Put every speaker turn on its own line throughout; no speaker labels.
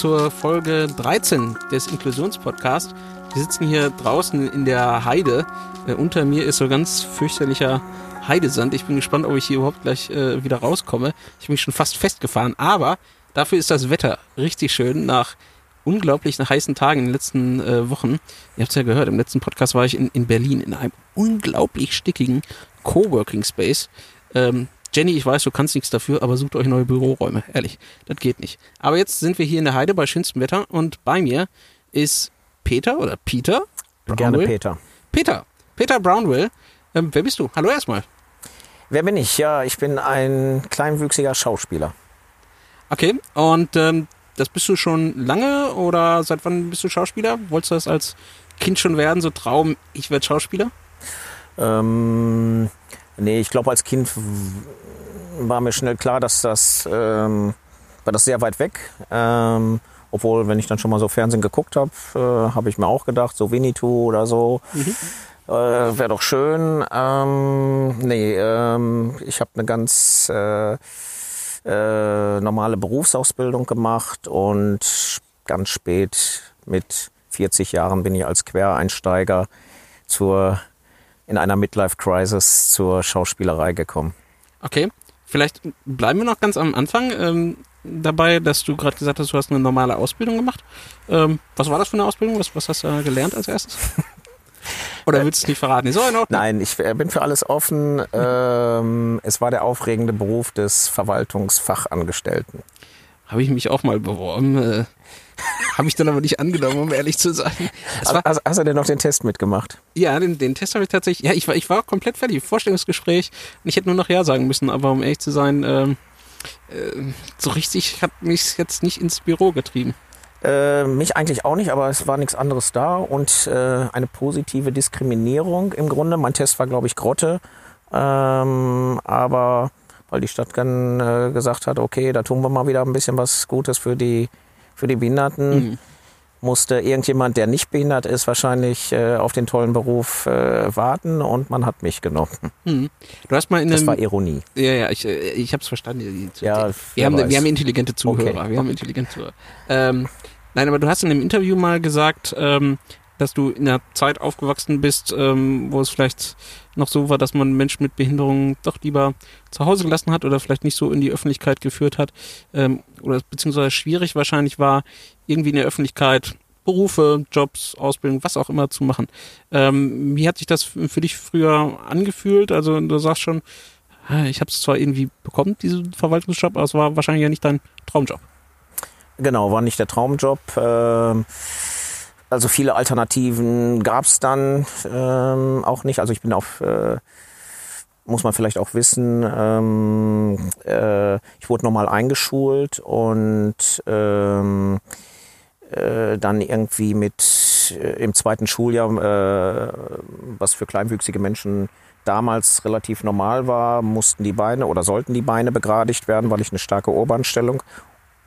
Zur Folge 13 des Inklusionspodcasts. Wir sitzen hier draußen in der Heide. Äh, unter mir ist so ganz fürchterlicher Heidesand. Ich bin gespannt, ob ich hier überhaupt gleich äh, wieder rauskomme. Ich bin schon fast festgefahren, aber dafür ist das Wetter richtig schön nach unglaublich heißen Tagen in den letzten äh, Wochen. Ihr habt es ja gehört, im letzten Podcast war ich in, in Berlin in einem unglaublich stickigen Coworking Space. Ähm, Jenny, ich weiß, du kannst nichts dafür, aber sucht euch neue Büroräume. Ehrlich, das geht nicht. Aber jetzt sind wir hier in der Heide bei schönstem Wetter und bei mir ist Peter oder Peter.
Brownwill. Gerne Peter.
Peter. Peter Brownwill. Ähm, wer bist du? Hallo erstmal.
Wer bin ich? Ja, ich bin ein kleinwüchsiger Schauspieler.
Okay, und ähm, das bist du schon lange oder seit wann bist du Schauspieler? Wolltest du das als Kind schon werden, so Traum, ich werde Schauspieler?
Ähm, nee, ich glaube, als Kind war mir schnell klar, dass das, ähm, war das sehr weit weg. Ähm, obwohl, wenn ich dann schon mal so Fernsehen geguckt habe, äh, habe ich mir auch gedacht, so Winnetou oder so. Mhm. Äh, Wäre doch schön. Ähm, nee, ähm, ich habe eine ganz äh, äh, normale Berufsausbildung gemacht und ganz spät mit 40 Jahren bin ich als Quereinsteiger zur, in einer Midlife-Crisis zur Schauspielerei gekommen.
Okay, vielleicht bleiben wir noch ganz am Anfang ähm, dabei, dass du gerade gesagt hast, du hast eine normale Ausbildung gemacht. Ähm, was war das für eine Ausbildung? Was, was hast du gelernt als erstes? Oder willst du es nicht verraten?
So, in Ordnung. Nein, ich äh, bin für alles offen. Ähm, es war der aufregende Beruf des Verwaltungsfachangestellten.
Habe ich mich auch mal beworben. Habe ich dann aber nicht angenommen, um ehrlich zu sein.
War, hast, hast, du denn noch den Test mitgemacht?
Ja, den, den Test habe ich tatsächlich. Ja, ich war, ich war komplett fertig. Vorstellungsgespräch. Und ich hätte nur noch Ja sagen müssen. Aber um ehrlich zu sein, ähm, äh, so richtig hat mich jetzt nicht ins Büro getrieben.
Äh, mich eigentlich auch nicht, aber es war nichts anderes da und äh, eine positive Diskriminierung im Grunde. Mein Test war, glaube ich, Grotte, ähm, aber weil die Stadt dann äh, gesagt hat, okay, da tun wir mal wieder ein bisschen was Gutes für die, für die Behinderten. Mhm. Musste irgendjemand, der nicht behindert ist, wahrscheinlich äh, auf den tollen Beruf äh, warten und man hat mich genommen.
Mhm. Du hast mal in
das war Ironie.
Ja, ja, ich, äh, ich habe es verstanden. Ja, wir, haben, wir haben intelligente Zuhörer. Okay. Wir haben intelligente Zuhörer. Ähm, Nein, aber du hast in einem Interview mal gesagt, ähm, dass du in einer Zeit aufgewachsen bist, ähm, wo es vielleicht noch so war, dass man Menschen mit Behinderungen doch lieber zu Hause gelassen hat oder vielleicht nicht so in die Öffentlichkeit geführt hat ähm, oder beziehungsweise schwierig wahrscheinlich war, irgendwie in der Öffentlichkeit Berufe, Jobs, Ausbildung, was auch immer zu machen. Ähm, wie hat sich das für dich früher angefühlt? Also du sagst schon, ich habe es zwar irgendwie bekommen, diesen Verwaltungsjob, aber es war wahrscheinlich ja nicht dein Traumjob.
Genau, war nicht der Traumjob. Ähm, also viele Alternativen gab es dann ähm, auch nicht. Also ich bin auf, äh, muss man vielleicht auch wissen, ähm, äh, ich wurde nochmal eingeschult und ähm, äh, dann irgendwie mit äh, im zweiten Schuljahr, äh, was für kleinwüchsige Menschen damals relativ normal war, mussten die Beine oder sollten die Beine begradigt werden, weil ich eine starke Ohrbahnstellung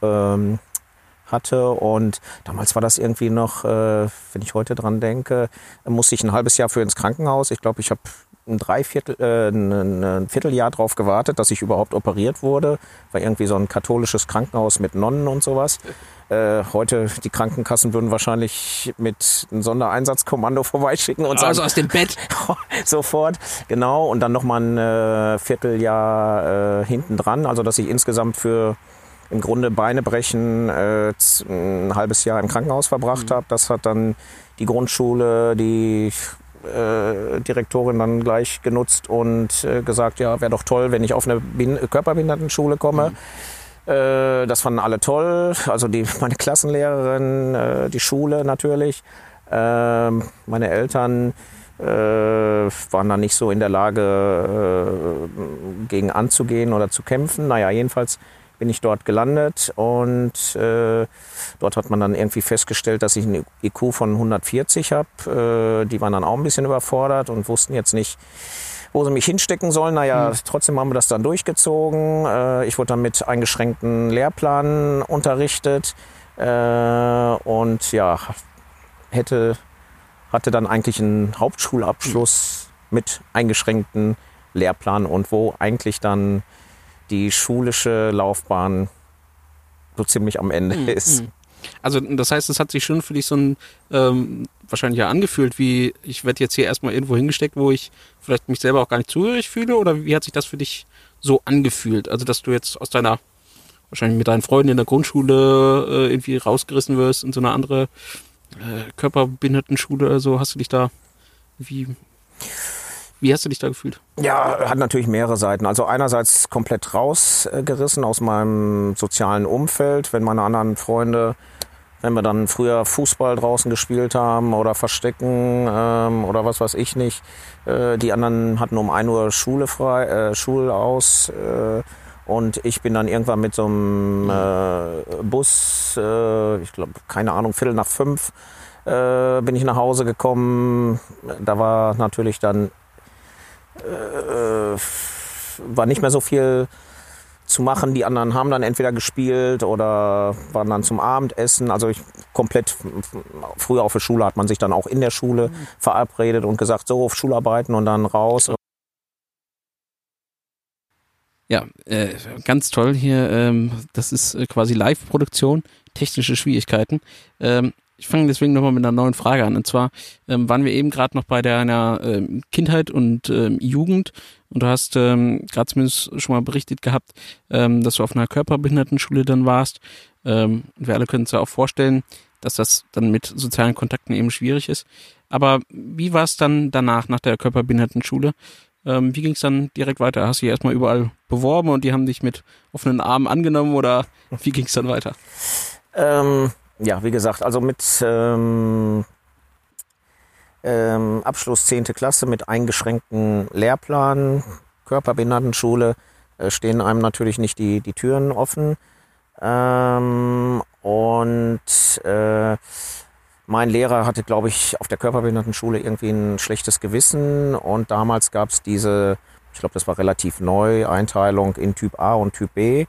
ähm, hatte. Und damals war das irgendwie noch, äh, wenn ich heute dran denke, musste ich ein halbes Jahr für ins Krankenhaus. Ich glaube, ich habe ein Dreiviertel, äh, ein, ein Vierteljahr drauf gewartet, dass ich überhaupt operiert wurde. War irgendwie so ein katholisches Krankenhaus mit Nonnen und sowas. Äh, heute, die Krankenkassen würden wahrscheinlich mit einem Sondereinsatzkommando vorbeischicken und
also sagen. Also aus dem Bett.
sofort, genau. Und dann nochmal ein äh, Vierteljahr äh, hinten dran. Also, dass ich insgesamt für im Grunde Beine brechen, äh, ein halbes Jahr im Krankenhaus verbracht mhm. habe. Das hat dann die Grundschule, die äh, Direktorin dann gleich genutzt und äh, gesagt, ja, wäre doch toll, wenn ich auf eine Bin Körperbehindertenschule komme. Mhm. Äh, das fanden alle toll, also die, meine Klassenlehrerin, äh, die Schule natürlich. Äh, meine Eltern äh, waren dann nicht so in der Lage, äh, gegen anzugehen oder zu kämpfen. Naja, jedenfalls bin ich dort gelandet und äh, dort hat man dann irgendwie festgestellt, dass ich einen IQ von 140 habe. Äh, die waren dann auch ein bisschen überfordert und wussten jetzt nicht, wo sie mich hinstecken sollen. Naja, mhm. trotzdem haben wir das dann durchgezogen. Äh, ich wurde dann mit eingeschränkten Lehrplan unterrichtet äh, und ja, hätte, hatte dann eigentlich einen Hauptschulabschluss mit eingeschränkten Lehrplan und wo eigentlich dann die schulische Laufbahn so ziemlich am Ende
Mhm.
ist.
Also das heißt, es hat sich schon für dich so ein ähm, wahrscheinlich ja angefühlt, wie ich werde jetzt hier erstmal irgendwo hingesteckt, wo ich vielleicht mich selber auch gar nicht zugehörig fühle oder wie hat sich das für dich so angefühlt? Also dass du jetzt aus deiner wahrscheinlich mit deinen Freunden in der Grundschule äh, irgendwie rausgerissen wirst in so eine andere äh, Körperbehindertenschule oder so, hast du dich da wie wie hast du dich da gefühlt?
Ja, hat natürlich mehrere Seiten. Also einerseits komplett rausgerissen aus meinem sozialen Umfeld, wenn meine anderen Freunde, wenn wir dann früher Fußball draußen gespielt haben oder Verstecken ähm, oder was weiß ich nicht. Äh, die anderen hatten um 1 Uhr Schule frei, äh, Schule aus. Äh, und ich bin dann irgendwann mit so einem äh, Bus, äh, ich glaube, keine Ahnung, Viertel nach fünf, äh, bin ich nach Hause gekommen. Da war natürlich dann äh, war nicht mehr so viel zu machen. Die anderen haben dann entweder gespielt oder waren dann zum Abendessen. Also ich komplett früher auf der Schule hat man sich dann auch in der Schule verabredet und gesagt, so auf Schularbeiten und dann raus.
Ja, äh, ganz toll hier. Ähm, das ist äh, quasi Live-Produktion, technische Schwierigkeiten. Ähm, ich fange deswegen nochmal mit einer neuen Frage an. Und zwar ähm, waren wir eben gerade noch bei deiner ähm, Kindheit und ähm, Jugend und du hast ähm, gerade zumindest schon mal berichtet gehabt, ähm, dass du auf einer Körperbehindertenschule dann warst. Ähm, wir alle können uns ja auch vorstellen, dass das dann mit sozialen Kontakten eben schwierig ist. Aber wie war es dann danach, nach der Körperbehindertenschule? Ähm, wie ging es dann direkt weiter? Hast du dich erstmal überall beworben und die haben dich mit offenen Armen angenommen oder wie ging es dann weiter?
Ähm, ja, wie gesagt, also mit ähm, ähm, Abschluss 10. Klasse mit eingeschränkten Lehrplan, Körperbehindertenschule, äh, stehen einem natürlich nicht die, die Türen offen. Ähm, und äh, mein Lehrer hatte, glaube ich, auf der Körperbehindertenschule irgendwie ein schlechtes Gewissen. Und damals gab es diese, ich glaube, das war relativ neu, Einteilung in Typ A und Typ B.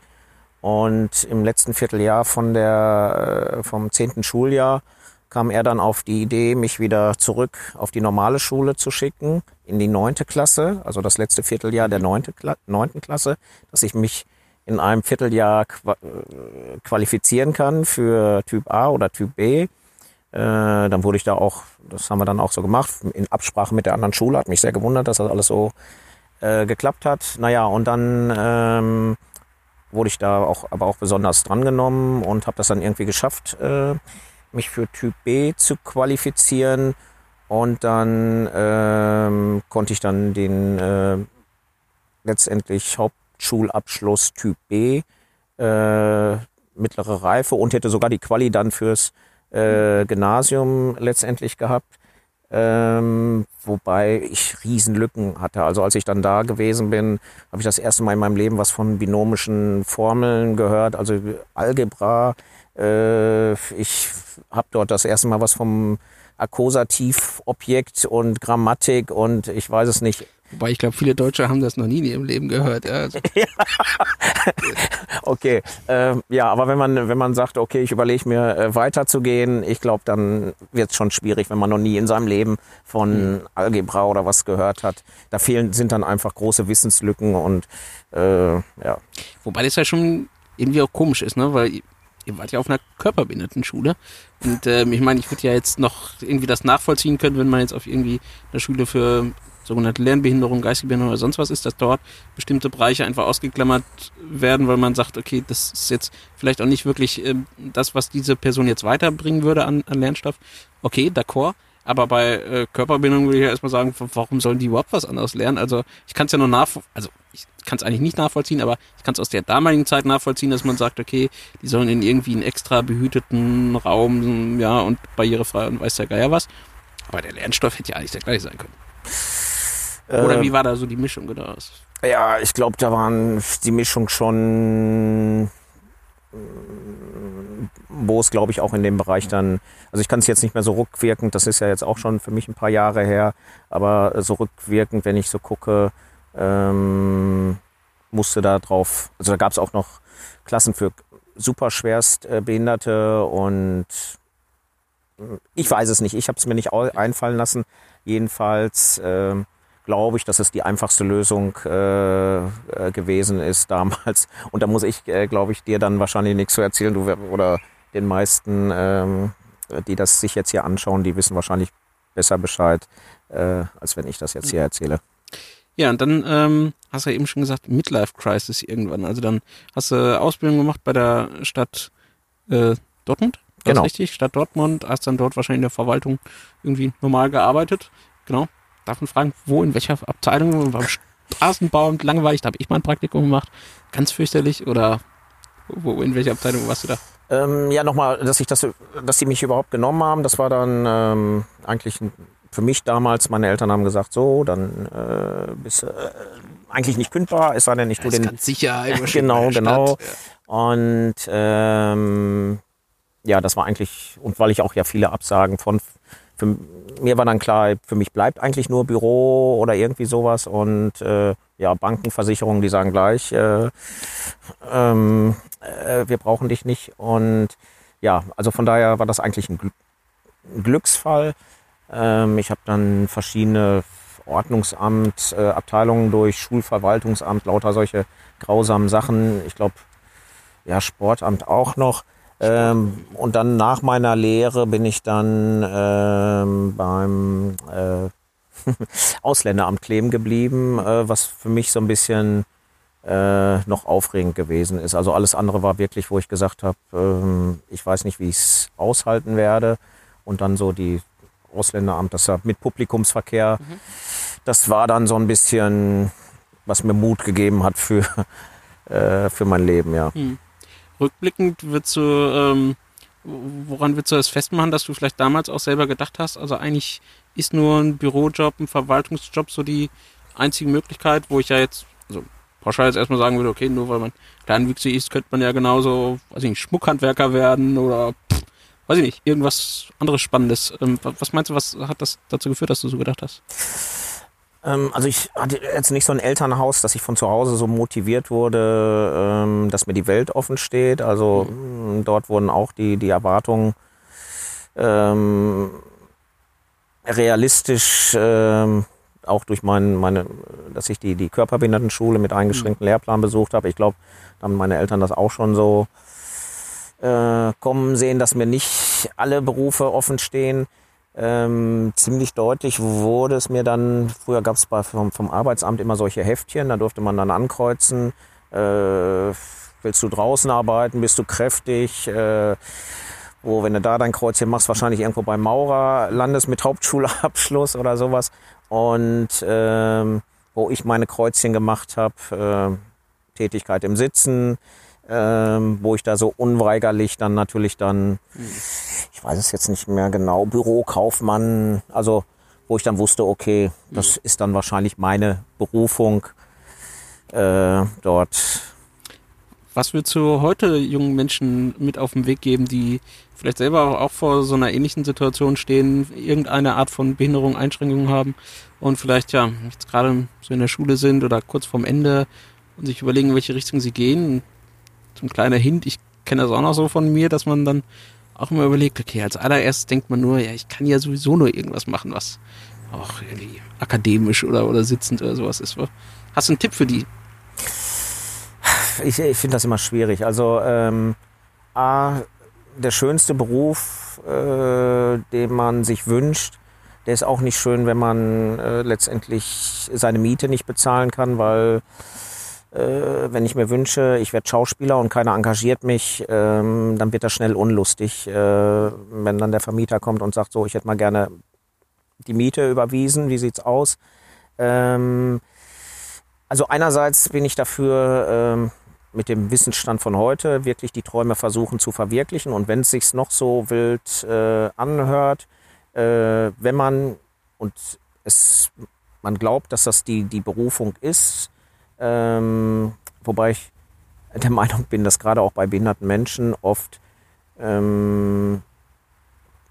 Und im letzten Vierteljahr von der, äh, vom zehnten Schuljahr kam er dann auf die Idee, mich wieder zurück auf die normale Schule zu schicken, in die neunte Klasse, also das letzte Vierteljahr der neunte Kla neunten Klasse, dass ich mich in einem Vierteljahr äh, qualifizieren kann für Typ A oder Typ B. Äh, dann wurde ich da auch, das haben wir dann auch so gemacht, in Absprache mit der anderen Schule, hat mich sehr gewundert, dass das alles so äh, geklappt hat. Naja, und dann ähm, wurde ich da auch, aber auch besonders drangenommen und habe das dann irgendwie geschafft, äh, mich für Typ B zu qualifizieren. Und dann ähm, konnte ich dann den äh, letztendlich Hauptschulabschluss Typ B, äh, mittlere Reife und hätte sogar die Quali dann fürs äh, Gymnasium letztendlich gehabt. Ähm, wobei ich Riesenlücken hatte. Also als ich dann da gewesen bin, habe ich das erste Mal in meinem Leben was von binomischen Formeln gehört, also Algebra. Äh, ich habe dort das erste Mal was vom Akkusativobjekt und Grammatik und ich weiß es nicht.
Wobei ich glaube, viele Deutsche haben das noch nie in ihrem Leben gehört. Ja, also,
Okay, ähm, ja, aber wenn man wenn man sagt, okay, ich überlege mir äh, weiterzugehen, ich glaube, dann wird es schon schwierig, wenn man noch nie in seinem Leben von Algebra oder was gehört hat. Da fehlen sind dann einfach große Wissenslücken und äh, ja.
wobei das ja schon irgendwie auch komisch ist, ne? Weil ihr- wart ja auf einer Körperbehindertenschule. Und ähm, ich meine, ich würde ja jetzt noch irgendwie das nachvollziehen können, wenn man jetzt auf irgendwie einer Schule für sogenannte Lernbehinderung, geistige Behinderung oder sonst was ist, dass dort bestimmte Bereiche einfach ausgeklammert werden, weil man sagt, okay, das ist jetzt vielleicht auch nicht wirklich ähm, das, was diese Person jetzt weiterbringen würde an, an Lernstoff. Okay, d'accord. Aber bei äh, Körperbehinderung würde ich ja erstmal sagen, warum sollen die überhaupt was anderes lernen? Also ich kann es ja nur nach, also ich kann es eigentlich nicht nachvollziehen, aber ich kann es aus der damaligen Zeit nachvollziehen, dass man sagt, okay, die sollen in irgendwie einen extra behüteten Raum, ja, und barrierefrei und weiß der Geier was. Aber der Lernstoff hätte ja eigentlich der gleiche sein können. Oder wie war da so die Mischung genau?
Ja, ich glaube, da waren die Mischung schon, wo es, glaube ich, auch in dem Bereich dann, also ich kann es jetzt nicht mehr so rückwirkend, das ist ja jetzt auch schon für mich ein paar Jahre her, aber so rückwirkend, wenn ich so gucke, ähm, musste da drauf, also da gab es auch noch Klassen für super schwerst äh, Behinderte und äh, ich weiß es nicht, ich habe es mir nicht einfallen lassen. Jedenfalls ähm, glaube ich, dass es die einfachste Lösung äh, äh, gewesen ist damals. Und da muss ich, äh, glaube ich, dir dann wahrscheinlich nichts zu erzählen. Du oder den meisten, ähm, die das sich jetzt hier anschauen, die wissen wahrscheinlich besser Bescheid, äh, als wenn ich das jetzt hier erzähle.
Ja, und dann ähm, hast du ja eben schon gesagt, Midlife Crisis irgendwann. Also dann hast du Ausbildung gemacht bei der Stadt äh, Dortmund.
Genau.
richtig? Stadt Dortmund, hast dann dort wahrscheinlich in der Verwaltung irgendwie normal gearbeitet. Genau. Darf man fragen, wo, in welcher Abteilung? Beim Straßenbau und langweilig, da habe ich mal ein Praktikum gemacht. Ganz fürchterlich. Oder wo, in welcher Abteilung warst du da?
Ähm, ja, nochmal, dass ich das, dass sie mich überhaupt genommen haben, das war dann ähm, eigentlich ein, für mich damals, meine Eltern haben gesagt, so, dann äh, bist du äh, eigentlich nicht kündbar, es sei denn, ich tue
Das ist
den.
ganz sicher.
Genau, genau.
Stadt.
Und ähm, ja, das war eigentlich, und weil ich auch ja viele Absagen von, für, mir war dann klar, für mich bleibt eigentlich nur Büro oder irgendwie sowas. Und äh, ja, Banken, Versicherungen, die sagen gleich, äh, ähm, äh, wir brauchen dich nicht. Und ja, also von daher war das eigentlich ein, Glück, ein Glücksfall. Ähm, ich habe dann verschiedene Ordnungsamt, äh, Abteilungen durch, Schulverwaltungsamt, lauter solche grausamen Sachen. Ich glaube, ja, Sportamt auch noch. Ähm, und dann nach meiner Lehre bin ich dann ähm, beim äh, Ausländeramt kleben geblieben, äh, was für mich so ein bisschen äh, noch aufregend gewesen ist. Also alles andere war wirklich, wo ich gesagt habe, ähm, ich weiß nicht, wie ich es aushalten werde. Und dann so die Ausländeramt, das mit Publikumsverkehr, das war dann so ein bisschen, was mir Mut gegeben hat für, äh, für mein Leben, ja.
Rückblickend würdest du, ähm, woran würdest du das festmachen, dass du vielleicht damals auch selber gedacht hast, also eigentlich ist nur ein Bürojob, ein Verwaltungsjob so die einzige Möglichkeit, wo ich ja jetzt, also pauschal jetzt erstmal sagen würde, okay, nur weil man kleinwüchsig ist, könnte man ja genauso, weiß ich nicht, Schmuckhandwerker werden oder, pff, weiß ich nicht, irgendwas anderes Spannendes. Ähm, wa- was meinst du, was hat das dazu geführt, dass du so gedacht hast?
Ähm, also ich hatte jetzt nicht so ein Elternhaus, dass ich von zu Hause so motiviert wurde, ähm, dass mir die Welt offen steht. Also mh, dort wurden auch die, die Erwartungen ähm, realistisch, ähm, auch durch mein, meine, dass ich die, die Körperbehindertenschule mit eingeschränktem Lehrplan besucht habe. Ich glaube, da haben meine Eltern das auch schon so äh, kommen sehen, dass mir nicht alle Berufe offen stehen. Ähm, ziemlich deutlich wurde es mir dann, früher gab es vom, vom Arbeitsamt immer solche Heftchen, da durfte man dann ankreuzen, äh, willst du draußen arbeiten, bist du kräftig, äh, wo, wenn du da dein Kreuzchen machst, wahrscheinlich irgendwo beim Maurer landest mit Hauptschulabschluss oder sowas. Und ähm, wo ich meine Kreuzchen gemacht habe, äh, Tätigkeit im Sitzen, ähm, wo ich da so unweigerlich dann natürlich dann, ich weiß es jetzt nicht mehr genau, Bürokaufmann, also wo ich dann wusste, okay, das ist dann wahrscheinlich meine Berufung äh, dort.
Was würdest du heute jungen Menschen mit auf den Weg geben, die vielleicht selber auch vor so einer ähnlichen Situation stehen, irgendeine Art von Behinderung, Einschränkung haben und vielleicht ja jetzt gerade so in der Schule sind oder kurz vorm Ende und sich überlegen, in welche Richtung sie gehen? Ein kleiner Hint, ich kenne das auch noch so von mir, dass man dann auch immer überlegt, okay, als allererstes denkt man nur, ja, ich kann ja sowieso nur irgendwas machen, was auch irgendwie akademisch oder, oder sitzend oder sowas ist. Hast du einen Tipp für die?
Ich, ich finde das immer schwierig. Also ähm, A, der schönste Beruf, äh, den man sich wünscht, der ist auch nicht schön, wenn man äh, letztendlich seine Miete nicht bezahlen kann, weil wenn ich mir wünsche, ich werde Schauspieler und keiner engagiert mich, ähm, dann wird das schnell unlustig, äh, wenn dann der Vermieter kommt und sagt, so, ich hätte mal gerne die Miete überwiesen, wie sieht's aus? Ähm, also einerseits bin ich dafür, ähm, mit dem Wissensstand von heute wirklich die Träume versuchen zu verwirklichen. Und wenn es sich noch so wild äh, anhört, äh, wenn man und es man glaubt, dass das die, die Berufung ist, ähm, wobei ich der Meinung bin, dass gerade auch bei behinderten Menschen oft ähm,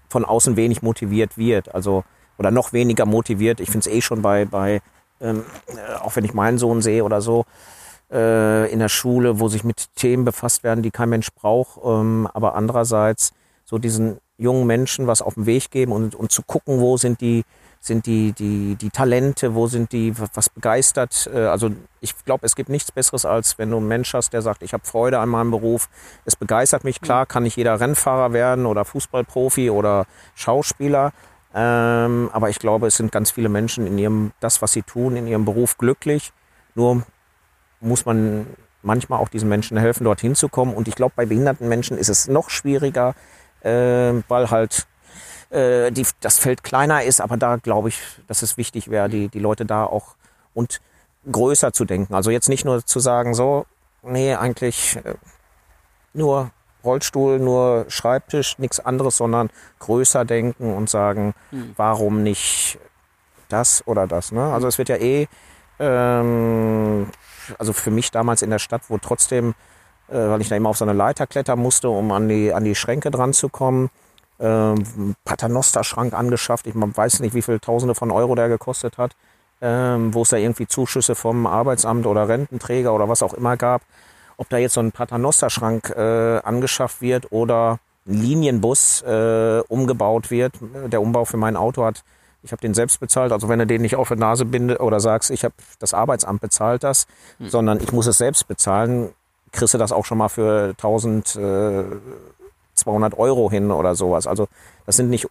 von außen wenig motiviert wird, also oder noch weniger motiviert. Ich finde es eh schon bei, bei ähm, äh, auch wenn ich meinen Sohn sehe oder so, äh, in der Schule, wo sich mit Themen befasst werden, die kein Mensch braucht, ähm, aber andererseits so diesen jungen Menschen was auf den Weg geben und, und zu gucken, wo sind die, sind die, die, die Talente, wo sind die, was begeistert. Äh, also ich glaube, es gibt nichts Besseres, als wenn du einen Mensch hast, der sagt, ich habe Freude an meinem Beruf, es begeistert mich. Klar kann nicht jeder Rennfahrer werden oder Fußballprofi oder Schauspieler, ähm, aber ich glaube, es sind ganz viele Menschen in ihrem, das, was sie tun, in ihrem Beruf glücklich. Nur muss man manchmal auch diesen Menschen helfen, dorthin zu kommen. Und ich glaube, bei behinderten Menschen ist es noch schwieriger, äh, weil halt äh, die, das Feld kleiner ist. Aber da glaube ich, dass es wichtig wäre, die, die Leute da auch und größer zu denken. Also jetzt nicht nur zu sagen, so, nee, eigentlich äh, nur Rollstuhl, nur Schreibtisch, nichts anderes, sondern größer denken und sagen, mhm. warum nicht das oder das. Ne? Also es wird ja eh, ähm, also für mich damals in der Stadt, wo trotzdem, äh, weil ich da immer auf so eine Leiter klettern musste, um an die, an die Schränke dran zu kommen, ähm, Paternoster-Schrank angeschafft. Ich weiß nicht, wie viele Tausende von Euro der gekostet hat, ähm, wo es da irgendwie Zuschüsse vom Arbeitsamt oder Rententräger oder was auch immer gab ob da jetzt so ein Paternoster-Schrank äh, angeschafft wird oder ein Linienbus äh, umgebaut wird. Der Umbau für mein Auto hat, ich habe den selbst bezahlt. Also wenn du den nicht auf die Nase binde oder sagst, ich habe das Arbeitsamt bezahlt das, hm. sondern ich muss es selbst bezahlen, kriegst du das auch schon mal für 1200 äh, Euro hin oder sowas. Also das sind nicht,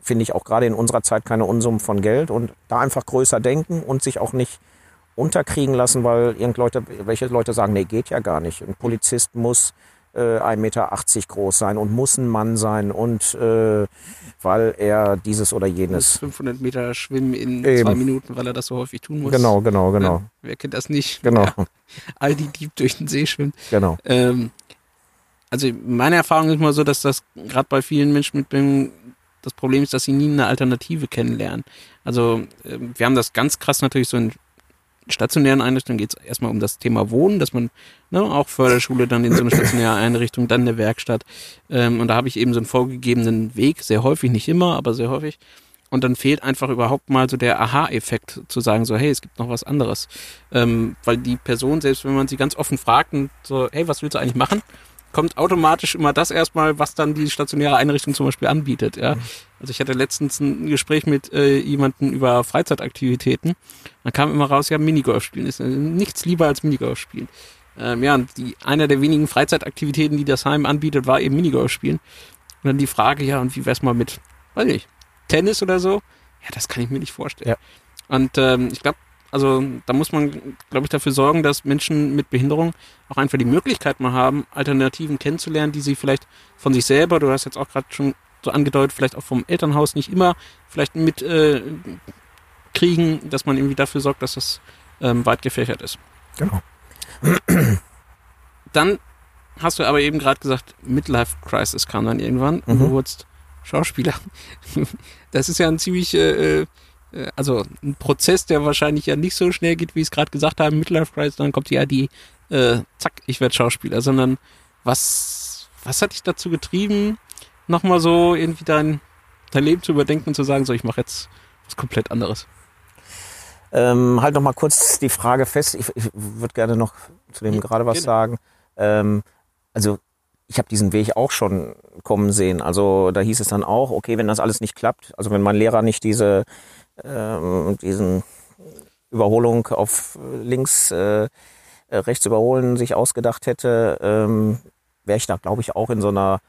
finde ich auch gerade in unserer Zeit keine Unsummen von Geld und da einfach größer denken und sich auch nicht unterkriegen lassen, weil irgendwelche welche Leute sagen, nee, geht ja gar nicht. Ein Polizist muss äh, 1,80 Meter groß sein und muss ein Mann sein und äh, weil er dieses oder jenes.
500 Meter schwimmen in Eben. zwei Minuten, weil er das so häufig tun muss.
Genau, genau, genau. Ja,
wer kennt das nicht?
Genau. Ja,
all die Dieb durch den See schwimmen.
Genau.
Ähm, also meine Erfahrung ist mal so, dass das gerade bei vielen Menschen mit Behinderung das Problem ist, dass sie nie eine Alternative kennenlernen. Also äh, wir haben das ganz krass natürlich so in stationären Einrichtungen geht es erstmal um das Thema Wohnen, dass man ne, auch Förderschule dann in so eine stationäre Einrichtung, dann eine Werkstatt. Ähm, und da habe ich eben so einen vorgegebenen Weg, sehr häufig, nicht immer, aber sehr häufig. Und dann fehlt einfach überhaupt mal so der Aha-Effekt zu sagen, so, hey, es gibt noch was anderes. Ähm, weil die Person, selbst wenn man sie ganz offen fragt und so, hey, was willst du eigentlich machen? Kommt automatisch immer das erstmal, was dann die stationäre Einrichtung zum Beispiel anbietet. Ja? Also ich hatte letztens ein Gespräch mit äh, jemandem über Freizeitaktivitäten. Da kam immer raus, ja, Minigolf spielen ist äh, nichts lieber als Minigolf spielen. Ähm, ja, und die, einer der wenigen Freizeitaktivitäten, die das Heim anbietet, war eben Minigolf spielen. Und dann die Frage, ja, und wie wär's mal mit, weiß nicht, Tennis oder so? Ja, das kann ich mir nicht vorstellen. Ja. Und ähm, ich glaube, also da muss man, glaube ich, dafür sorgen, dass Menschen mit Behinderung auch einfach die Möglichkeit mal haben, Alternativen kennenzulernen, die sie vielleicht von sich selber, du hast jetzt auch gerade schon so angedeutet, vielleicht auch vom Elternhaus nicht immer vielleicht mit äh, kriegen, dass man irgendwie dafür sorgt, dass das ähm, weit gefächert ist.
Genau.
Dann hast du aber eben gerade gesagt, Midlife Crisis kam dann irgendwann mhm. und du wurdest Schauspieler. Das ist ja ein ziemlich äh, äh äh, also ein Prozess, der wahrscheinlich ja nicht so schnell geht, wie ich es gerade gesagt habe, Midlife Crisis, dann kommt ja die, äh, zack, ich werde Schauspieler, sondern was, was hat dich dazu getrieben, nochmal so irgendwie dein, dein Leben zu überdenken und zu sagen, so, ich mache jetzt was komplett anderes?
Ähm, halt noch mal kurz die Frage fest. Ich, ich würde gerne noch zu dem hm, gerade was gerne. sagen. Ähm, also ich habe diesen Weg auch schon kommen sehen. Also da hieß es dann auch, okay, wenn das alles nicht klappt, also wenn mein Lehrer nicht diese ähm, diesen Überholung auf links, äh, rechts überholen sich ausgedacht hätte, ähm, wäre ich da, glaube ich, auch in so einer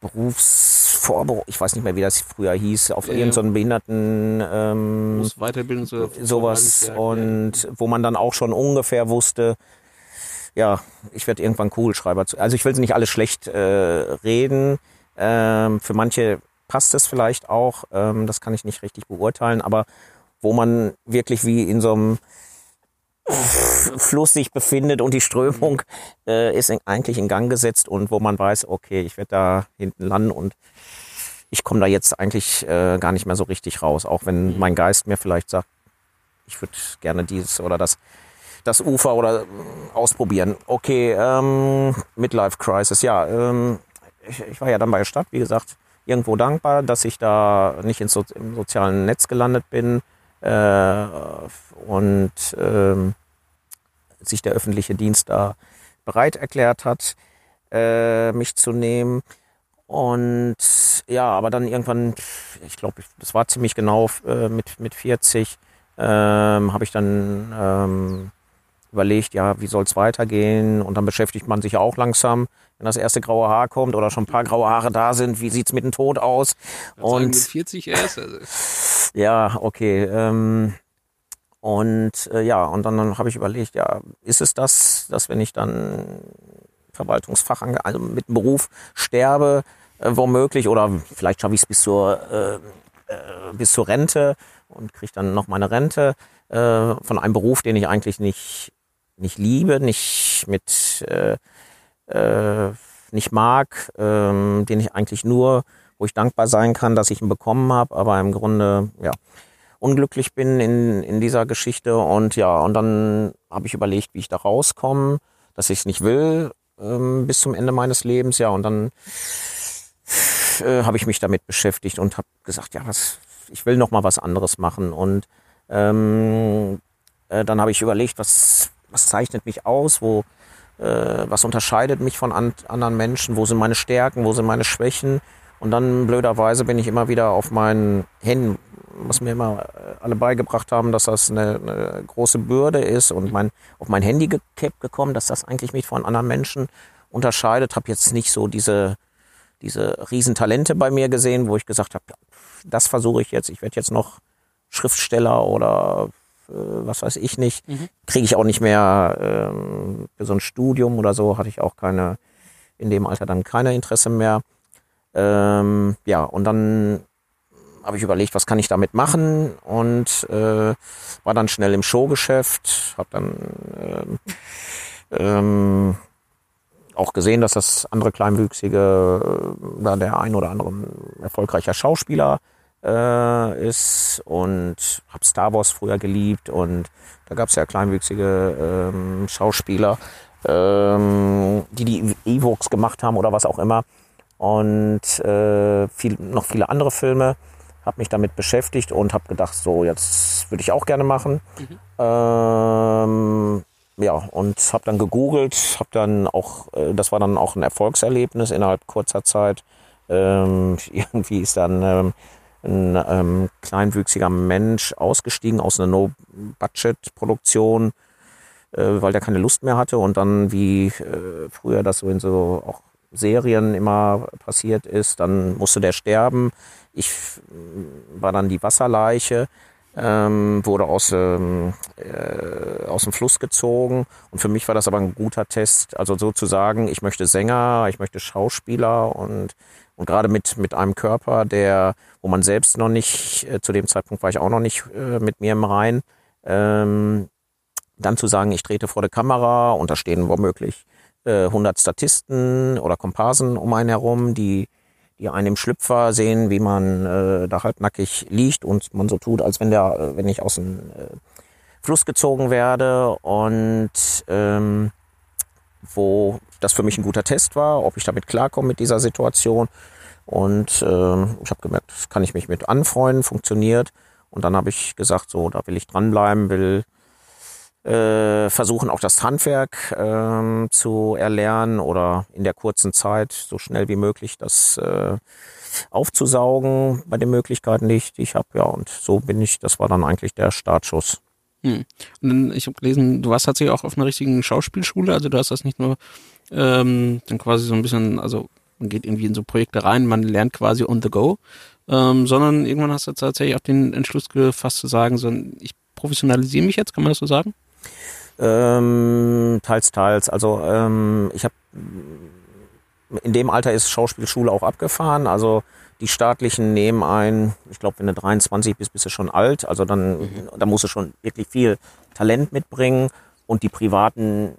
Berufsvorberufung, ich weiß nicht mehr, wie das früher hieß, auf ja, irgendeinen so Behinderten ähm,
Weiterbildung so
sowas und wo man dann auch schon ungefähr wusste, ja, ich werde irgendwann Kugelschreiber zu. Also ich will sie nicht alles schlecht äh, reden. Ähm, für manche passt es vielleicht auch, ähm, das kann ich nicht richtig beurteilen, aber wo man wirklich wie in so einem Fluss sich befindet und die Strömung äh, ist in, eigentlich in Gang gesetzt und wo man weiß, okay, ich werde da hinten landen und ich komme da jetzt eigentlich äh, gar nicht mehr so richtig raus, auch wenn mein Geist mir vielleicht sagt, ich würde gerne dieses oder das, das Ufer oder äh, ausprobieren. Okay, ähm, Midlife Crisis, ja, ähm, ich, ich war ja dann bei der Stadt, wie gesagt, irgendwo dankbar, dass ich da nicht ins so im sozialen Netz gelandet bin äh, und ähm, sich der öffentliche Dienst da bereit erklärt hat, äh, mich zu nehmen. Und ja, aber dann irgendwann, ich glaube, das war ziemlich genau äh, mit, mit 40, ähm, habe ich dann ähm, überlegt, ja, wie soll es weitergehen? Und dann beschäftigt man sich auch langsam, wenn das erste graue Haar kommt oder schon ein paar graue Haare da sind, wie sieht's mit dem Tod aus?
Und mit 40 erst. Also.
Ja, okay. Ähm, und äh, ja, und dann, dann habe ich überlegt, ja, ist es das, dass wenn ich dann Verwaltungsfach, also mit dem Beruf sterbe, äh, womöglich, oder vielleicht schaffe ich es bis zur äh, äh, bis zur Rente und kriege dann noch meine Rente äh, von einem Beruf, den ich eigentlich nicht nicht liebe, nicht mit äh, äh, nicht mag, ähm, den ich eigentlich nur, wo ich dankbar sein kann, dass ich ihn bekommen habe, aber im Grunde ja unglücklich bin in, in dieser Geschichte. Und ja und dann habe ich überlegt, wie ich da rauskomme, dass ich es nicht will ähm, bis zum Ende meines Lebens, ja. Und dann äh, habe ich mich damit beschäftigt und habe gesagt, ja was, ich will noch mal was anderes machen. Und ähm, äh, dann habe ich überlegt, was was zeichnet mich aus, wo, was unterscheidet mich von an, anderen Menschen, wo sind meine Stärken, wo sind meine Schwächen. Und dann blöderweise bin ich immer wieder auf meinen Händen, was mir immer äh, alle beigebracht haben, dass das eine, eine große Bürde ist und mein, auf mein Handy gekippt gekommen, dass das eigentlich mich von anderen Menschen unterscheidet. Habe jetzt nicht so diese, diese Riesentalente bei mir gesehen, wo ich gesagt habe, das versuche ich jetzt. Ich werde jetzt noch Schriftsteller oder äh, was weiß ich nicht. Mhm. Kriege ich auch nicht mehr ähm, für so ein Studium oder so, hatte ich auch keine, in dem Alter dann keine Interesse mehr. Ähm, ja, und dann habe ich überlegt, was kann ich damit machen und äh, war dann schnell im Showgeschäft, habe dann ähm, ähm, auch gesehen, dass das andere Kleinwüchsige äh, der ein oder andere erfolgreicher Schauspieler äh, ist und habe Star Wars früher geliebt und da gab es ja kleinwüchsige ähm, Schauspieler, ähm, die die Evox gemacht haben oder was auch immer und äh, viel, noch viele andere Filme. Habe mich damit beschäftigt und habe gedacht, so jetzt würde ich auch gerne machen. Mhm. Ähm, ja, und habe dann gegoogelt, habe dann auch, äh, das war dann auch ein Erfolgserlebnis innerhalb kurzer Zeit. Ähm, irgendwie ist dann ähm, ein ähm, kleinwüchsiger Mensch ausgestiegen aus einer No-Budget-Produktion, äh, weil der keine Lust mehr hatte. Und dann, wie äh, früher das so in so auch Serien immer passiert ist, dann musste der sterben. Ich äh, war dann die Wasserleiche, ähm, wurde aus, ähm, äh, aus dem Fluss gezogen. Und für mich war das aber ein guter Test, also sozusagen, ich möchte Sänger, ich möchte Schauspieler und und gerade mit, mit einem Körper, der, wo man selbst noch nicht, äh, zu dem Zeitpunkt war ich auch noch nicht äh, mit mir im Rhein, ähm, dann zu sagen, ich trete vor der Kamera und da stehen womöglich äh, 100 Statisten oder Komparsen um einen herum, die, die einen im Schlüpfer sehen, wie man äh, da halbnackig liegt und man so tut, als wenn der, wenn ich aus dem äh, Fluss gezogen werde. Und ähm, wo das für mich ein guter Test war, ob ich damit klarkomme mit dieser Situation. Und äh, ich habe gemerkt, das kann ich mich mit anfreunden, funktioniert. Und dann habe ich gesagt, so, da will ich dranbleiben, will äh, versuchen, auch das Handwerk äh, zu erlernen oder in der kurzen Zeit so schnell wie möglich das äh, aufzusaugen bei den Möglichkeiten, die ich, ich habe. Ja, und so bin ich, das war dann eigentlich der Startschuss.
Hm. Und ich habe gelesen, du warst tatsächlich auch auf einer richtigen Schauspielschule, also du hast das nicht nur ähm, dann quasi so ein bisschen, also man geht irgendwie in so Projekte rein, man lernt quasi on the go, ähm, sondern irgendwann hast du tatsächlich auch den Entschluss gefasst zu sagen, so ich professionalisiere mich jetzt, kann man das so sagen?
Ähm, teils, teils. Also ähm, ich habe in dem Alter ist Schauspielschule auch abgefahren. Also die staatlichen nehmen ein, ich glaube, wenn du 23 bist, bist du schon alt. Also dann, mhm. da musst du schon wirklich viel Talent mitbringen. Und die privaten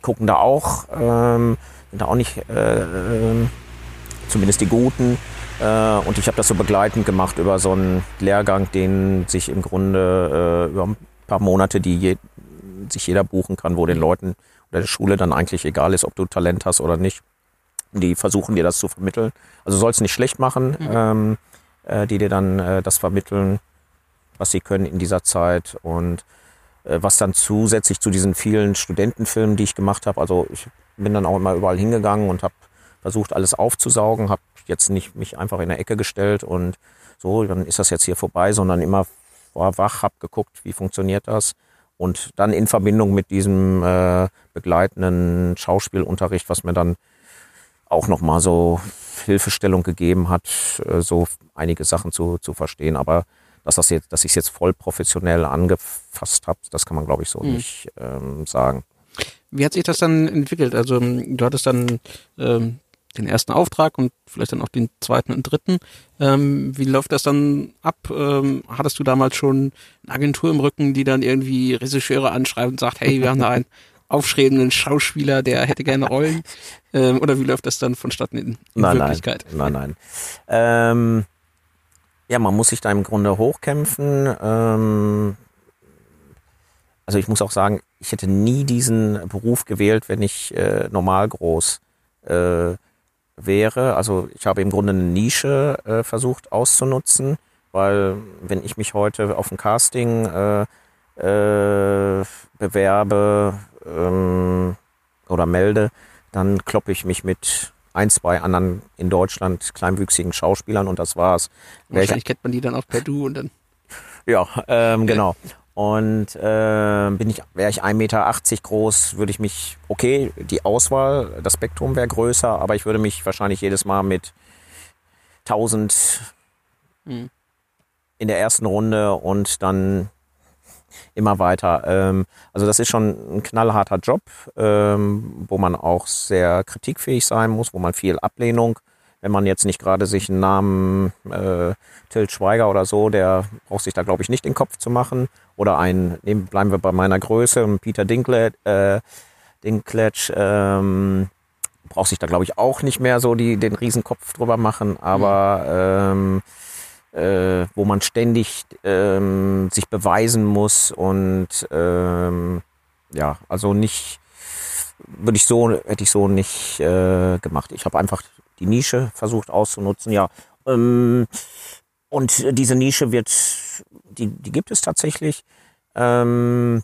gucken da auch, ähm, sind da auch nicht, äh, äh, zumindest die Guten. Äh, und ich habe das so begleitend gemacht über so einen Lehrgang, den sich im Grunde äh, über ein paar Monate, die je, sich jeder buchen kann, wo den Leuten oder der Schule dann eigentlich egal ist, ob du Talent hast oder nicht die versuchen dir das zu vermitteln. Also soll es nicht schlecht machen, mhm. ähm, äh, die dir dann äh, das vermitteln, was sie können in dieser Zeit und was dann zusätzlich zu diesen vielen Studentenfilmen, die ich gemacht habe. Also ich bin dann auch immer überall hingegangen und habe versucht alles aufzusaugen, habe jetzt nicht mich einfach in der Ecke gestellt und so, dann ist das jetzt hier vorbei, sondern immer war wach, habe geguckt, wie funktioniert das und dann in Verbindung mit diesem äh, begleitenden Schauspielunterricht, was mir dann auch nochmal so Hilfestellung gegeben hat, äh, so einige Sachen zu, zu verstehen. Aber dass das jetzt, dass ich es jetzt voll professionell angefasst habe, das kann man glaube ich so mhm. nicht ähm, sagen.
Wie hat sich das dann entwickelt? Also ähm, du hattest dann ähm, den ersten Auftrag und vielleicht dann auch den zweiten und dritten. Ähm, wie läuft das dann ab? Ähm, hattest du damals schon eine Agentur im Rücken, die dann irgendwie Regisseure anschreibt und sagt, hey, wir haben da einen aufstrebenden Schauspieler, der hätte gerne Rollen? Ähm, oder wie läuft das dann vonstatten in, in
nein,
Wirklichkeit?
Nein, nein, nein. Ja, man muss sich da im Grunde hochkämpfen. Ähm, also ich muss auch sagen, ich hätte nie diesen Beruf gewählt, wenn ich äh, normal groß äh, wäre. Also ich habe im Grunde eine Nische äh, versucht auszunutzen, weil wenn ich mich heute auf ein Casting äh, äh, bewerbe ähm, oder melde, dann kloppe ich mich mit ein, zwei anderen in Deutschland kleinwüchsigen Schauspielern und das war's.
Wahrscheinlich kennt man die dann auch per Du und dann.
Ja, ähm, genau. Und äh, bin ich, wäre ich 1,80 Meter groß, würde ich mich, okay, die Auswahl, das Spektrum wäre größer, aber ich würde mich wahrscheinlich jedes Mal mit 1000 mhm. in der ersten Runde und dann immer weiter. Ähm, also das ist schon ein knallharter Job, ähm, wo man auch sehr kritikfähig sein muss, wo man viel Ablehnung wenn man jetzt nicht gerade sich einen Namen äh, Till Schweiger oder so, der braucht sich da glaube ich nicht den Kopf zu machen. Oder ein, nehmen, bleiben wir bei meiner Größe, Peter Dinklage, äh, Dinklage ähm, braucht sich da glaube ich auch nicht mehr so die, den Riesenkopf drüber machen, aber ähm, äh, wo man ständig ähm, sich beweisen muss und ähm, ja, also nicht würde ich so hätte ich so nicht äh, gemacht. Ich habe einfach die Nische versucht auszunutzen, ja. Ähm, und diese Nische wird, die, die gibt es tatsächlich, ähm,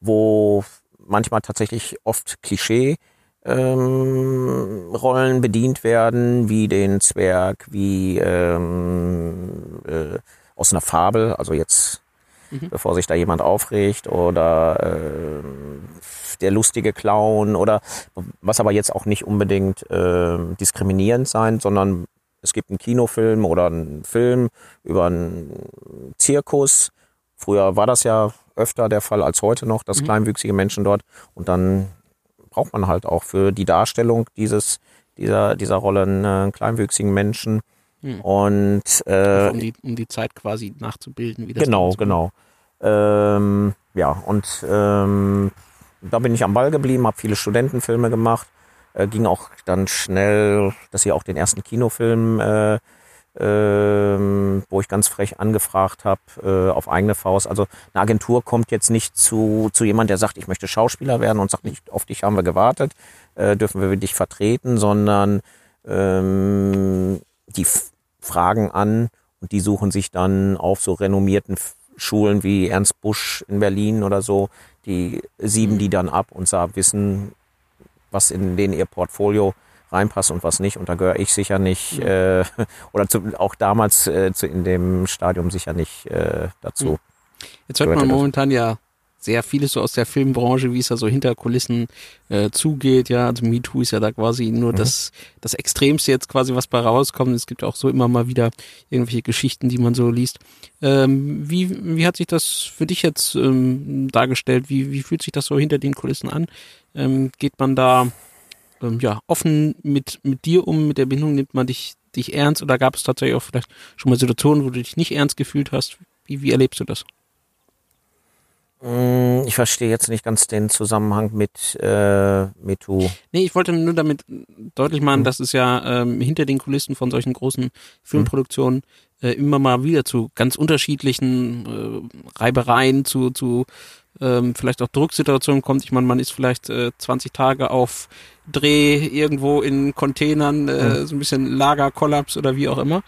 wo manchmal tatsächlich oft Klischee ähm, Rollen bedient werden, wie den Zwerg, wie ähm, äh, aus einer Fabel, also jetzt, mhm. bevor sich da jemand aufregt, oder äh, der lustige Clown oder was aber jetzt auch nicht unbedingt äh, diskriminierend sein, sondern es gibt einen Kinofilm oder einen Film über einen Zirkus. Früher war das ja öfter der Fall als heute noch, dass mhm. kleinwüchsige Menschen dort und dann braucht man halt auch für die Darstellung dieses dieser dieser Rolle einen äh, kleinwüchsigen Menschen mhm. und
äh, um, die, um die Zeit quasi nachzubilden,
wie das genau genau ähm, ja und ähm, da bin ich am Ball geblieben, habe viele Studentenfilme gemacht. Äh, ging auch dann schnell, dass ich auch den ersten Kinofilm, äh, äh, wo ich ganz frech angefragt habe, äh, auf eigene Faust. Also eine Agentur kommt jetzt nicht zu, zu jemand, der sagt, ich möchte Schauspieler werden und sagt nicht, auf dich haben wir gewartet, äh, dürfen wir dich vertreten, sondern ähm, die fragen an und die suchen sich dann auf so renommierten Schulen wie Ernst Busch in Berlin oder so, die sieben die dann ab und wissen, was in den ihr Portfolio reinpasst und was nicht. Und da gehöre ich sicher nicht, äh, oder zu, auch damals äh, zu, in dem Stadium sicher nicht äh, dazu.
Jetzt hört man momentan ja sehr vieles so aus der Filmbranche, wie es da so hinter Kulissen äh, zugeht. Ja, also MeToo ist ja da quasi nur mhm. das, das Extremste jetzt quasi, was bei rauskommt. Es gibt auch so immer mal wieder irgendwelche Geschichten, die man so liest. Ähm, wie, wie hat sich das für dich jetzt ähm, dargestellt? Wie, wie fühlt sich das so hinter den Kulissen an? Ähm, geht man da ähm, ja offen mit, mit dir um, mit der Bindung? Nimmt man dich, dich ernst oder gab es tatsächlich auch vielleicht schon mal Situationen, wo du dich nicht ernst gefühlt hast? Wie, wie erlebst du das?
Mm, ich verstehe jetzt nicht ganz den Zusammenhang mit äh, MeToo.
Nee, ich wollte nur damit deutlich machen, mhm. dass es ja ähm, hinter den Kulissen von solchen großen Filmproduktionen äh, immer mal wieder zu ganz unterschiedlichen äh, Reibereien, zu, zu ähm, vielleicht auch Drucksituationen kommt. Ich meine, man ist vielleicht äh, 20 Tage auf Dreh irgendwo in Containern, äh, mhm. so ein bisschen Lagerkollaps oder wie auch immer.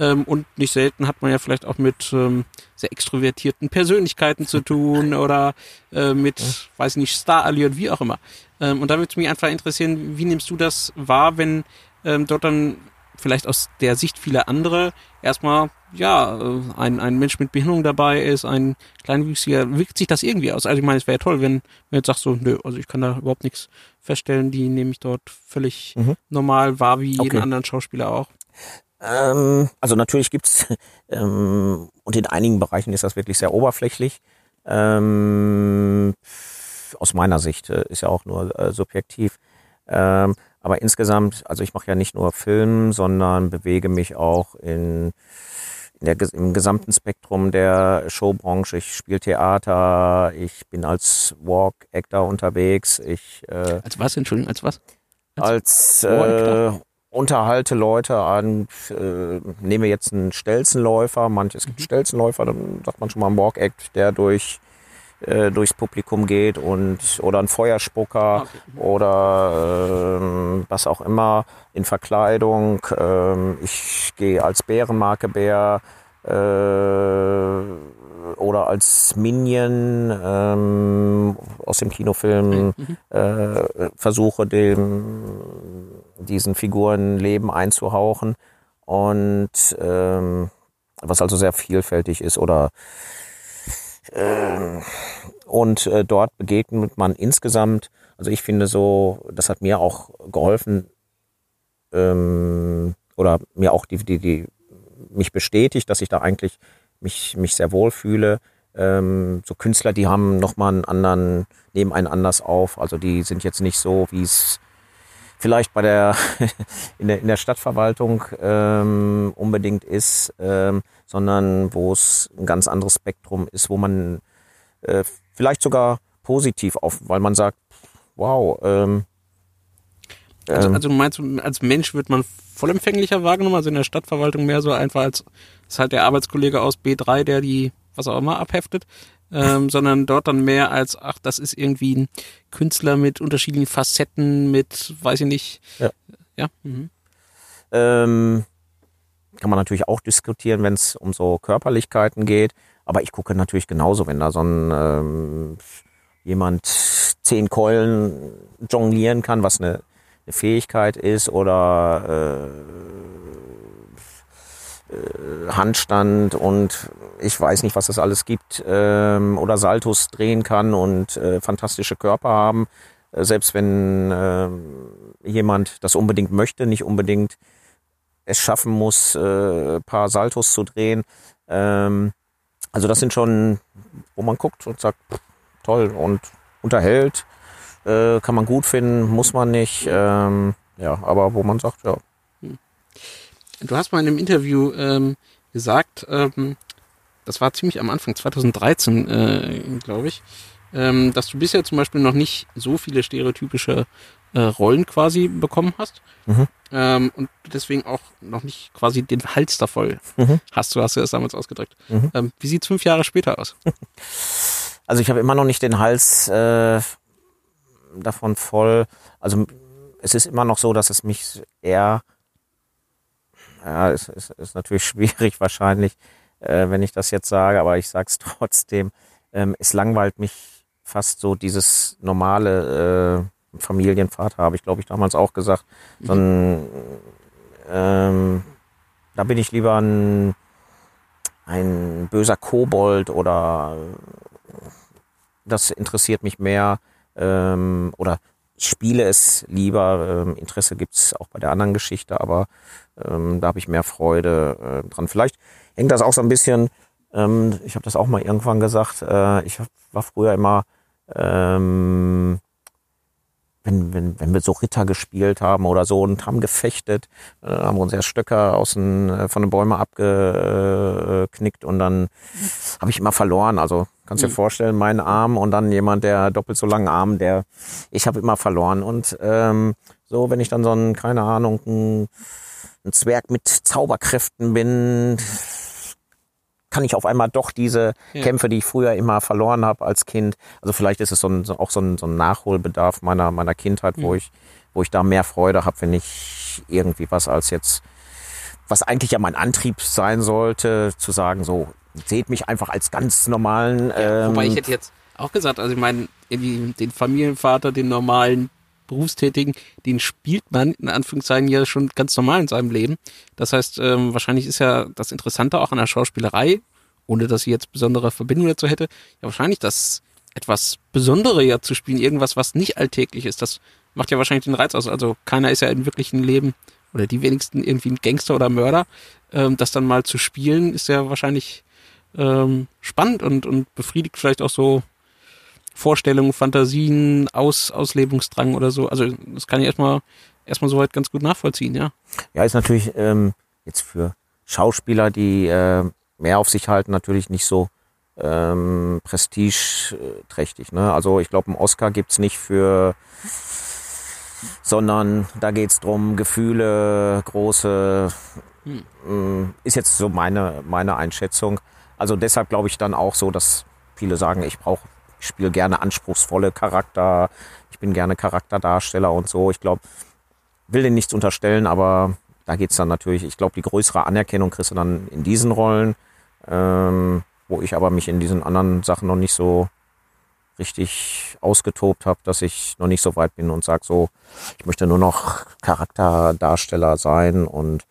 Ähm, und nicht selten hat man ja vielleicht auch mit ähm, sehr extrovertierten Persönlichkeiten zu tun oder äh, mit, ja. weiß nicht, Star-Allure, wie auch immer. Ähm, und da würde es mich einfach interessieren, wie nimmst du das wahr, wenn ähm, dort dann vielleicht aus der Sicht vieler andere erstmal, ja, äh, ein, ein Mensch mit Behinderung dabei ist, ein Kleinwüchsiger, wirkt sich das irgendwie aus? Also ich meine, es wäre ja toll, wenn man jetzt sagt so, nö, also ich kann da überhaupt nichts feststellen, die nehme ich dort völlig mhm. normal wahr, wie jeden okay. anderen Schauspieler auch.
Ähm, also natürlich gibt's ähm, und in einigen Bereichen ist das wirklich sehr oberflächlich. Ähm, aus meiner Sicht äh, ist ja auch nur äh, subjektiv. Ähm, aber insgesamt, also ich mache ja nicht nur Film, sondern bewege mich auch in, in der, im gesamten Spektrum der Showbranche. Ich spiele Theater, ich bin als Walk-Actor unterwegs. Ich,
äh, als was, Entschuldigung, als was?
Als, als äh, unterhalte Leute an, äh, nehme jetzt einen Stelzenläufer, manches gibt mhm. Stelzenläufer, dann sagt man schon mal einen Walk-Act, der durch äh, durchs Publikum geht und oder ein Feuerspucker okay. oder äh, was auch immer in Verkleidung. Äh, ich gehe als Bärenmarke Bär äh, oder als Minion ähm, aus dem Kinofilm mhm. äh, versuche dem diesen Figuren Leben einzuhauchen und ähm, was also sehr vielfältig ist oder und äh, dort begegnet man insgesamt, also ich finde so, das hat mir auch geholfen ähm, oder mir auch die, die, die mich bestätigt, dass ich da eigentlich mich, mich sehr wohl fühle. Ähm, so Künstler, die haben nochmal einen anderen, nehmen einen anders auf. Also die sind jetzt nicht so, wie es vielleicht bei der in der, in der Stadtverwaltung ähm, unbedingt ist, ähm, sondern wo es ein ganz anderes Spektrum ist, wo man äh, vielleicht sogar positiv auf, weil man sagt, wow. Ähm,
also, ähm, also meinst du, als Mensch wird man vollempfänglicher wahrgenommen, also in der Stadtverwaltung mehr so einfach als ist halt der Arbeitskollege aus B3, der die was auch immer abheftet ähm, sondern dort dann mehr als, ach, das ist irgendwie ein Künstler mit unterschiedlichen Facetten, mit, weiß ich nicht. Ja. ja? Mhm.
Ähm, kann man natürlich auch diskutieren, wenn es um so Körperlichkeiten geht. Aber ich gucke natürlich genauso, wenn da so ein ähm, jemand zehn Keulen jonglieren kann, was eine, eine Fähigkeit ist, oder äh, äh, Handstand und ich weiß nicht, was das alles gibt, ähm, oder Saltos drehen kann und äh, fantastische Körper haben. Äh, selbst wenn äh, jemand das unbedingt möchte, nicht unbedingt es schaffen muss, äh, paar Saltos zu drehen. Ähm, also das sind schon, wo man guckt und sagt, toll und unterhält, äh, kann man gut finden, muss man nicht. Ähm, ja, aber wo man sagt, ja,
Du hast mal in einem Interview ähm, gesagt, ähm, das war ziemlich am Anfang, 2013, äh, glaube ich, ähm, dass du bisher zum Beispiel noch nicht so viele stereotypische äh, Rollen quasi bekommen hast mhm. ähm, und deswegen auch noch nicht quasi den Hals da voll mhm. hast. Du hast ja das damals ausgedrückt. Mhm. Ähm, wie sieht's fünf Jahre später aus?
Also ich habe immer noch nicht den Hals äh, davon voll. Also es ist immer noch so, dass es mich eher ja, es ist, ist natürlich schwierig wahrscheinlich, äh, wenn ich das jetzt sage, aber ich sage es trotzdem. Ähm, es langweilt mich fast so dieses normale äh, Familienvater, habe ich glaube ich damals auch gesagt. So ein, ähm, da bin ich lieber ein, ein böser Kobold oder das interessiert mich mehr ähm, oder ich spiele es lieber. Ähm, Interesse gibt's auch bei der anderen Geschichte, aber ähm, da habe ich mehr Freude äh, dran. Vielleicht hängt das auch so ein bisschen, ähm, ich habe das auch mal irgendwann gesagt, äh, ich war früher immer, ähm, wenn, wenn, wenn wir so Ritter gespielt haben oder so und haben gefechtet, äh, haben wir uns ja Stöcker aus den, äh, von den Bäumen abgeknickt und dann habe ich immer verloren. Also kannst dir mhm. vorstellen, mein Arm und dann jemand, der doppelt so langen Arm, der ich habe immer verloren. Und ähm, so, wenn ich dann so ein, keine Ahnung, ein ein Zwerg mit Zauberkräften bin, kann ich auf einmal doch diese
Ja.
Kämpfe, die ich früher immer verloren habe als Kind. Also vielleicht ist es so ein, so, auch so ein, so ein Nachholbedarf meiner, meiner Kindheit, wo
Mhm.
ich, wo ich da mehr Freude habe, wenn ich irgendwie was als jetzt, was eigentlich ja mein Antrieb sein sollte, zu sagen, so, seht mich einfach als ganz normalen. Ähm,
Wobei ich hätte jetzt auch gesagt, also ich meine, irgendwie den Familienvater, den normalen Berufstätigen, den spielt man in Anführungszeichen ja schon ganz normal in seinem Leben. Das heißt, ähm, wahrscheinlich ist ja das Interessante auch an der Schauspielerei, ohne dass sie jetzt besondere Verbindung dazu hätte, ja wahrscheinlich das etwas Besondere ja zu spielen, irgendwas, was nicht alltäglich ist. Das macht ja wahrscheinlich den Reiz aus. Also keiner ist ja im wirklichen Leben oder die wenigsten irgendwie ein Gangster oder Mörder. Ähm, das dann mal zu spielen, ist ja wahrscheinlich ähm, spannend und, und befriedigt vielleicht auch so Vorstellungen, Fantasien, Aus, Auslebungsdrang oder so. Also das kann ich erstmal erstmal soweit ganz gut nachvollziehen, ja.
Ja, ist natürlich ähm, jetzt für Schauspieler, die äh, mehr auf sich halten, natürlich nicht so ähm, prestigeträchtig. Ne? Also ich glaube, einen Oscar gibt's nicht für, sondern da geht's drum Gefühle, große,
Hm.
ähm, ist jetzt so meine, meine Einschätzung. Also deshalb glaube ich dann auch so, dass viele sagen, ich brauche, ich spiele gerne anspruchsvolle Charakter, ich bin gerne Charakterdarsteller und so. Ich glaube, will denen nichts unterstellen, aber da geht's dann natürlich, ich glaube, die größere Anerkennung kriegst du dann in diesen Rollen, ähm, wo ich aber mich in diesen anderen Sachen noch nicht so richtig ausgetobt habe, dass ich noch nicht so weit bin und sag so, ich möchte nur noch Charakterdarsteller sein und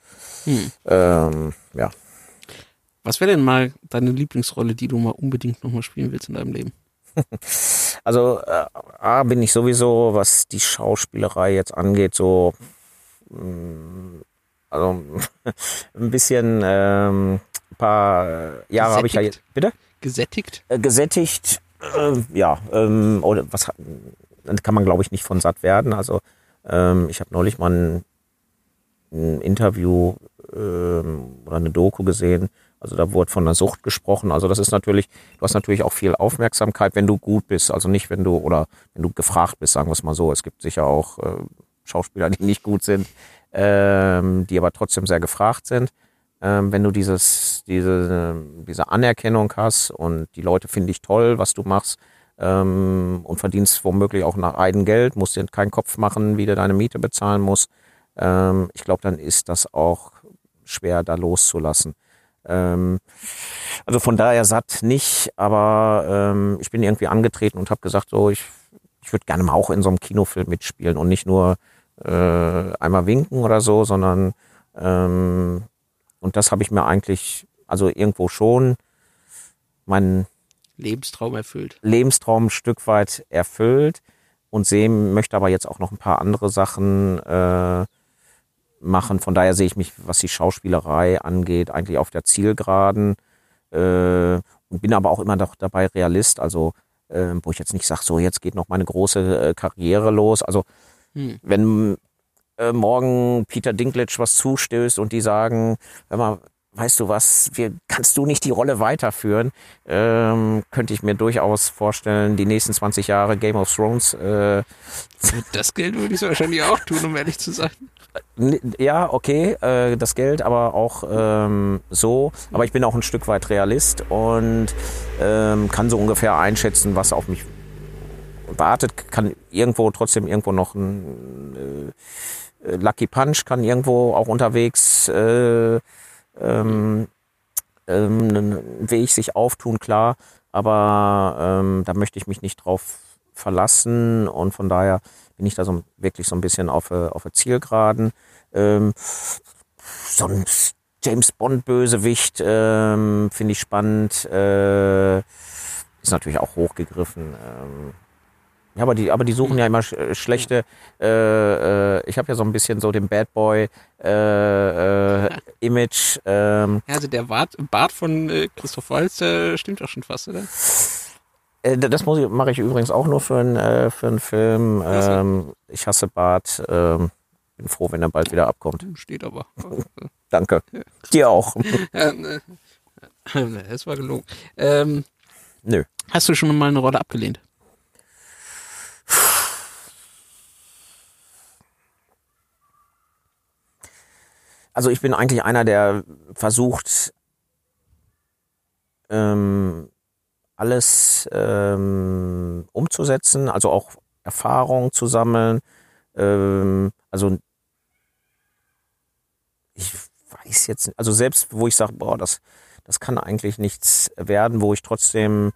Hm.
ähm, ja.
Was wäre denn mal deine Lieblingsrolle, die du mal unbedingt nochmal spielen willst in deinem Leben?
Also äh, A bin ich sowieso, was die Schauspielerei jetzt angeht, so mh, also ein bisschen ähm, ein paar äh, Jahre habe ich ja jetzt
Gesättigt?
bitte
Gesättigt?
äh, gesättigt. Äh, ja, ähm, oder was hat- dann kann man glaube ich nicht von satt werden. Also ähm, ich habe neulich mal ein, ein Interview ähm, oder eine Doku gesehen. Also da wurde von einer Sucht gesprochen. Also das ist natürlich, du hast natürlich auch viel Aufmerksamkeit, wenn du gut bist. Also nicht, wenn du oder wenn du gefragt bist, sagen wir es mal so. Es gibt sicher auch äh, Schauspieler, die nicht gut sind, ähm, die aber trotzdem sehr gefragt sind. Ähm, wenn du dieses, diese, diese Anerkennung hast und die Leute finden dich toll, was du machst, ähm, und verdienst womöglich auch nach eigen Geld, musst dir keinen Kopf machen, wie du deine Miete bezahlen musst. Ähm, ich glaube, dann ist das auch schwer, da loszulassen. Ähm, also von daher satt nicht, aber ähm, ich bin irgendwie angetreten und habe gesagt, so ich, ich würde gerne mal auch in so einem Kinofilm mitspielen und nicht nur äh, einmal winken oder so, sondern ähm, und das habe ich mir eigentlich, also irgendwo schon meinen
Lebenstraum erfüllt.
Lebenstraum ein Stück weit erfüllt und sehen möchte aber jetzt auch noch ein paar andere Sachen äh, machen. Von daher sehe ich mich, was die Schauspielerei angeht, eigentlich auf der Zielgeraden äh, und bin aber auch immer noch dabei Realist. Also äh, wo ich jetzt nicht sage, so jetzt geht noch meine große äh, Karriere los. Also
Hm.
wenn äh, morgen Peter Dinklage was zustößt und die sagen, hör mal, weißt du was, wir, kannst du nicht die Rolle weiterführen, ähm, könnte ich mir durchaus vorstellen, die nächsten 20 Jahre Game of Thrones, äh,
Das Geld würde ich wahrscheinlich auch tun, um ehrlich zu sein.
Ja, okay, äh, das Geld, aber auch ähm, so. Aber ich bin auch ein Stück weit Realist und ähm, kann so ungefähr einschätzen, was auf mich wartet. Kann irgendwo trotzdem irgendwo noch ein äh, Lucky Punch, kann irgendwo auch unterwegs äh, ähm, ähm, einen Weg sich auftun, klar. Aber ähm, da möchte ich mich nicht drauf verlassen und von daher bin ich da so wirklich so ein bisschen auf, äh, auf der Zielgeraden. Ähm, so ein James Bond Bösewicht ähm, finde ich spannend. Äh, ist natürlich auch hochgegriffen. Ähm, ja, aber die, aber die suchen ja immer sch äh, schlechte. Äh, äh, ich habe ja so ein bisschen so den Bad Boy äh, äh, Image. Ähm,
Ja, also der Bart, Bart von äh, Christoph Waltz, der stimmt doch schon fast, oder?
Äh, das ich, mache ich übrigens auch nur für, einen äh, für einen Film. Ähm, ich hasse Bart. Ähm, bin froh, wenn er bald wieder abkommt.
Steht aber.
Danke. Dir auch.
ja, ne. Es war gelogen. Ähm,
Nö.
hast du schon mal eine Rolle abgelehnt?
Also ich bin eigentlich einer, der versucht, ähm, alles ähm, umzusetzen, also auch Erfahrung zu sammeln. Ähm, also ich weiß jetzt, also selbst wo ich sage, boah, das, das kann eigentlich nichts werden, wo ich trotzdem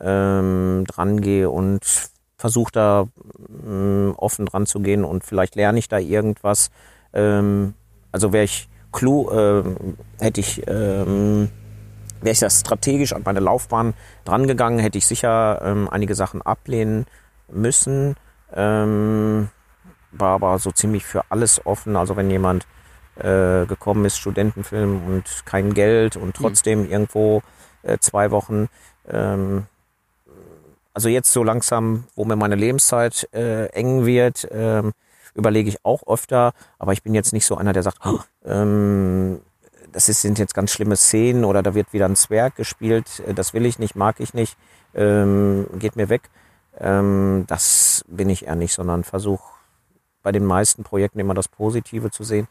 ähm, dran gehe und versuche da ähm, offen dran zu gehen und vielleicht lerne ich da irgendwas. Ähm, also wäre ich klug, äh, hätte ich, ähm, wäre ich da strategisch an meine Laufbahn drangegangen, hätte ich sicher ähm, einige Sachen ablehnen müssen. Ähm, war aber so ziemlich für alles offen. Also wenn jemand äh, gekommen ist, Studentenfilm und kein Geld und mhm. trotzdem mhm. irgendwo äh, zwei Wochen. Ähm, also jetzt so langsam, wo mir meine Lebenszeit äh, eng wird, ähm, überlege ich auch öfter, aber ich bin jetzt nicht so einer, der sagt, oh, ähm, das ist, sind jetzt ganz schlimme Szenen oder da wird wieder ein Zwerg gespielt, äh, das will ich nicht, mag ich nicht, ähm, geht mir weg. Ähm, das bin ich eher nicht, sondern versuche bei den meisten Projekten immer das Positive zu sehen.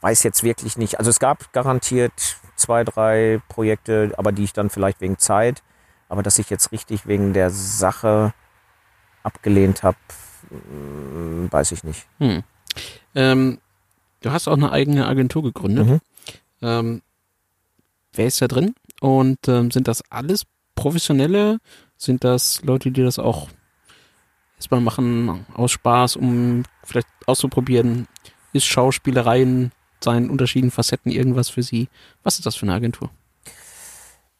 Weiß jetzt wirklich nicht. Also es gab garantiert zwei, drei Projekte, aber die ich dann vielleicht wegen Zeit, aber dass ich jetzt richtig wegen der Sache abgelehnt habe, hm, weiß ich nicht. Hm.
Ähm, du hast auch eine eigene Agentur gegründet. Mhm. Ähm, wer ist da drin? Und ähm, sind das alles Professionelle? Sind das Leute, die das auch erstmal machen aus Spaß, um vielleicht auszuprobieren? Ist Schauspielereien seinen unterschiedlichen Facetten irgendwas für Sie? Was ist das für eine Agentur?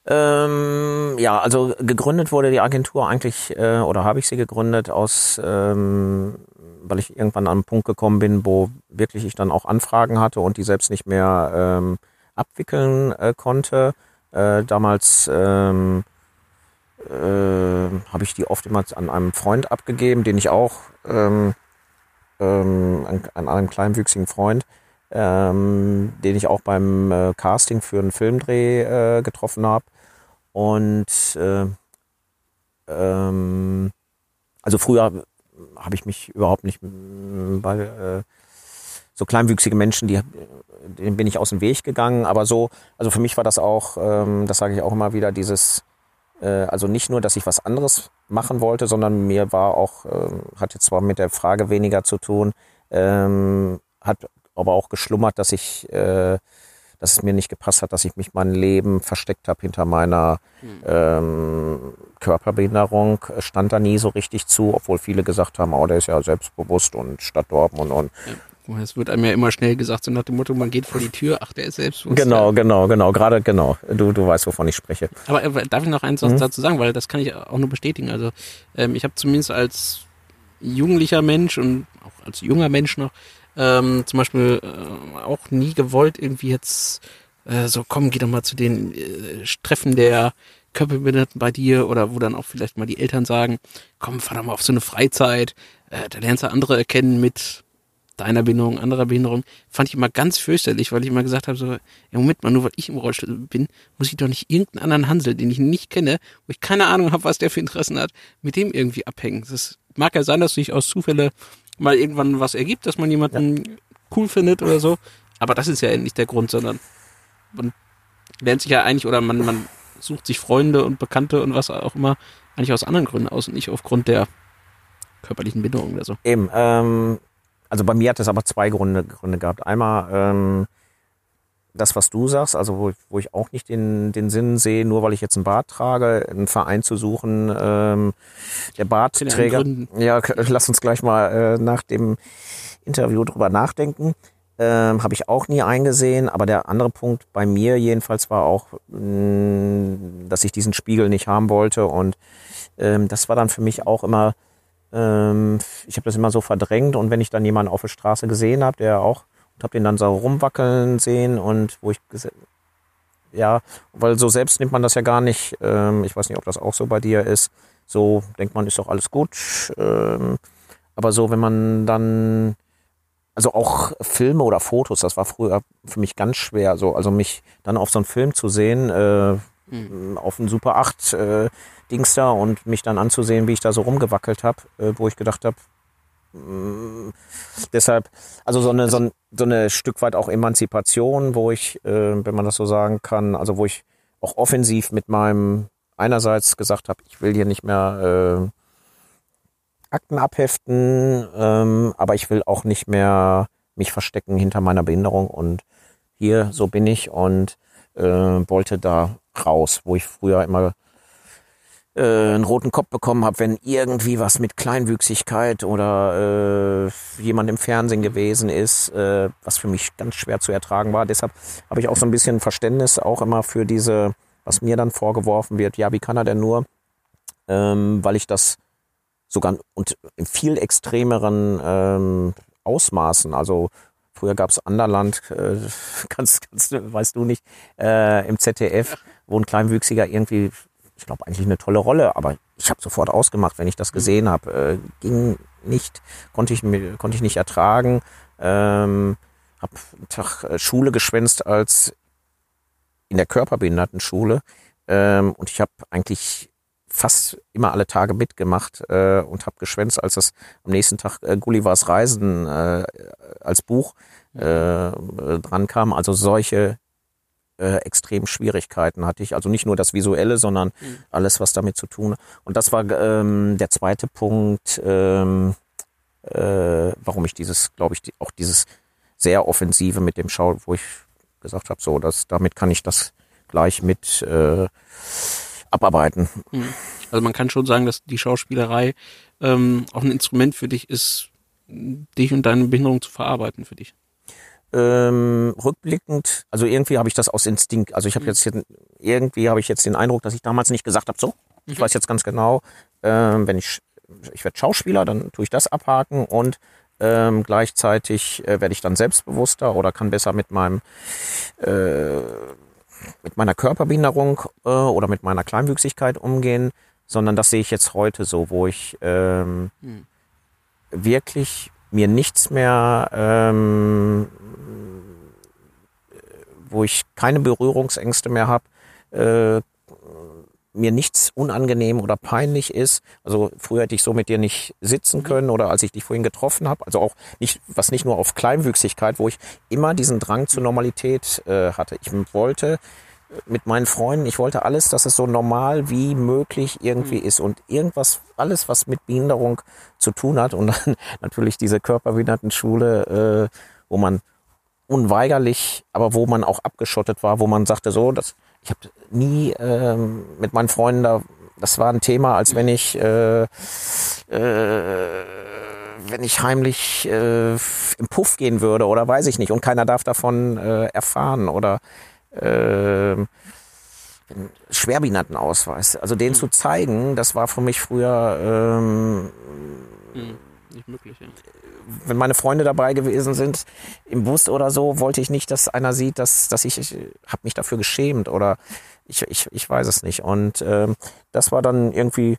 Ähm, ja, also gegründet wurde die Agentur eigentlich, äh, oder habe ich sie gegründet aus, ähm, weil ich irgendwann an einen Punkt gekommen bin, wo wirklich ich dann auch Anfragen hatte und die selbst nicht mehr ähm, abwickeln äh, konnte. Äh, damals ähm, äh, habe ich die oft immer an einem Freund abgegeben, den ich auch, ähm, ähm, an, an einem kleinwüchsigen Freund, ähm, den ich auch beim äh, Casting für einen Filmdreh äh, getroffen habe. Und äh, ähm, also früher habe ich mich überhaupt nicht bei äh, so kleinwüchsige Menschen, die denen bin ich aus dem Weg gegangen. Aber so, also für mich war das auch, ähm, das sage ich auch immer wieder, dieses, äh, also nicht nur, dass ich was anderes machen wollte, sondern mir war auch, äh, hat jetzt zwar mit der Frage weniger zu tun, ähm, hat aber auch geschlummert, dass ich äh, dass es mir nicht gepasst hat, dass ich mich mein Leben versteckt habe hinter meiner ähm, Körperbehinderung. Stand da nie so richtig zu, obwohl viele gesagt haben, oh, der ist ja selbstbewusst und Stadt Dortmund und.
Es wird einem ja immer schnell gesagt, so nach dem Motto, man geht vor die Tür, ach, der ist selbstbewusst.
Genau, genau, genau, gerade genau. Du, du weißt, wovon ich spreche.
Aber äh, darf ich noch eins mhm. dazu sagen, weil das kann ich auch nur bestätigen. Also ähm, ich habe zumindest als jugendlicher Mensch und auch als junger Mensch noch ähm, zum Beispiel äh, auch nie gewollt, irgendwie jetzt äh, so, komm, geh doch mal zu den äh, Treffen der Körperbehinderten bei dir oder wo dann auch vielleicht mal die Eltern sagen, komm, fahr doch mal auf so eine Freizeit, äh, da lernst du andere erkennen mit deiner Behinderung, anderer Behinderung, fand ich immer ganz fürchterlich, weil ich immer gesagt habe, so, ja, Moment mal, nur weil ich im Rollstuhl bin, muss ich doch nicht irgendeinen anderen Hansel, den ich nicht kenne, wo ich keine Ahnung habe, was der für Interessen hat, mit dem irgendwie abhängen. Das mag ja sein, dass sich aus Zufälle mal irgendwann was ergibt, dass man jemanden ja. cool findet oder so. Aber das ist ja nicht der Grund, sondern man lernt sich ja eigentlich oder man, man sucht sich Freunde und Bekannte und was auch immer eigentlich aus anderen Gründen aus und nicht aufgrund der körperlichen Bindung oder so.
Eben, ähm, also bei mir hat es aber zwei Gründe, Gründe gehabt. Einmal ähm, das, was du sagst, also wo, wo ich auch nicht den, den Sinn sehe, nur weil ich jetzt einen Bart trage, einen Verein zu suchen, ähm, der Bartträger. Ja, lass uns gleich mal äh, nach dem Interview drüber nachdenken. Ähm, Habe ich auch nie eingesehen. Aber der andere Punkt bei mir jedenfalls war auch, mh, mm, dass ich diesen Spiegel nicht haben wollte. Und ähm, das war dann für mich auch immer, ähm, ich habe das immer so verdrängt. Und wenn ich dann jemanden auf der Straße gesehen habe, der auch und habe den dann so rumwackeln sehen und wo ich ja, weil so selbst nimmt man das ja gar nicht. Ähm, ich weiß nicht, ob das auch so bei dir ist. So denkt man, ist doch alles gut. Ähm, aber so, wenn man dann, also auch Filme oder Fotos, das war früher für mich ganz schwer. So, also mich dann auf so einen Film zu sehen, äh, mhm. auf einen Super 8 äh, Dings da und mich dann anzusehen, wie ich da so rumgewackelt habe, äh, wo ich gedacht habe, Mm, deshalb, also so eine, so, ein, so eine Stück weit auch Emanzipation, wo ich, äh, wenn man das so sagen kann, also wo ich auch offensiv mit meinem einerseits gesagt habe, ich will hier nicht mehr äh, Akten abheften, ähm, aber ich will auch nicht mehr mich verstecken hinter meiner Behinderung und hier, so bin ich und äh, wollte da raus, wo ich früher immer äh, einen roten Kopf bekommen habe, wenn irgendwie was mit Kleinwüchsigkeit oder äh, jemand im Fernsehen gewesen ist, äh, was für mich ganz schwer zu ertragen war. Deshalb habe ich auch so ein bisschen Verständnis auch immer für diese, was mir dann vorgeworfen wird, ja, wie kann er denn nur, ähm, weil ich das sogar und in viel extremeren ähm, Ausmaßen, also früher gab es Anderland, äh, kannst, kannst, weißt du nicht, äh, im ZDF, wo ein Kleinwüchsiger irgendwie, ich glaube eigentlich eine tolle Rolle, aber ich habe sofort ausgemacht, wenn ich das mhm. gesehen habe. Äh, ging nicht, konnte ich, konnte ich nicht ertragen. Ähm, habe einen Tag äh, Schule geschwänzt als in der Körperbehindertenschule ähm, und ich habe eigentlich fast immer alle Tage mitgemacht äh, und habe geschwänzt, als das am nächsten Tag äh, Gullivers Reisen äh, als Buch äh, dran kam. Also solche äh, extremen Schwierigkeiten hatte ich. Also nicht nur das Visuelle, sondern mhm. alles, was damit zu tun hat. Und das war ähm, der zweite Punkt, ähm, äh, warum ich dieses, glaube ich, die, auch dieses sehr offensive mit dem Schau, wo ich gesagt habe, so, das, damit kann ich das gleich mit äh, abarbeiten.
Mhm. Also man kann schon sagen, dass die Schauspielerei ähm, auch ein Instrument für dich ist, dich und deine Behinderung zu verarbeiten für dich.
Ähm, rückblickend, also irgendwie habe ich das aus Instinkt, also ich habe mhm. jetzt hier, irgendwie habe ich jetzt den Eindruck, dass ich damals nicht gesagt habe, so, ich mhm. weiß jetzt ganz genau, ähm, wenn ich ich werde Schauspieler, dann tue ich das abhaken und ähm, gleichzeitig äh, werde ich dann selbstbewusster oder kann besser mit meinem äh, mit meiner Körperbehinderung äh, oder mit meiner Kleinwüchsigkeit umgehen, sondern das sehe ich jetzt heute so, wo ich ähm, hm. wirklich mir nichts mehr, ähm, wo ich keine Berührungsängste mehr habe, äh, mir nichts unangenehm oder peinlich ist. Also früher hätte ich so mit dir nicht sitzen mhm. können oder als ich dich vorhin getroffen habe. Also auch nicht, was nicht nur auf Kleinwüchsigkeit, wo ich immer diesen Drang zur Normalität äh, hatte. Ich wollte mit meinen Freunden, ich wollte alles, dass es so normal wie möglich irgendwie mhm. ist. Und irgendwas, alles, was mit Behinderung zu tun hat und dann natürlich diese Körperbehindertenschule, äh, wo man unweigerlich, aber wo man auch abgeschottet war, wo man sagte so, das ich habe nie ähm, mit meinen Freunden da, das war ein Thema, als wenn ich, äh, äh, wenn ich heimlich äh, im Puff gehen würde oder weiß ich nicht. Und keiner darf davon äh, erfahren oder äh, Schwerbehindertenausweis. Also den mhm. zu zeigen, das war für mich früher ähm, mhm. nicht möglich. Ja wenn meine Freunde dabei gewesen sind im Bus oder so, wollte ich nicht, dass einer sieht, dass, dass ich, ich habe mich dafür geschämt oder ich, ich, ich weiß es nicht. Und ähm, das war dann irgendwie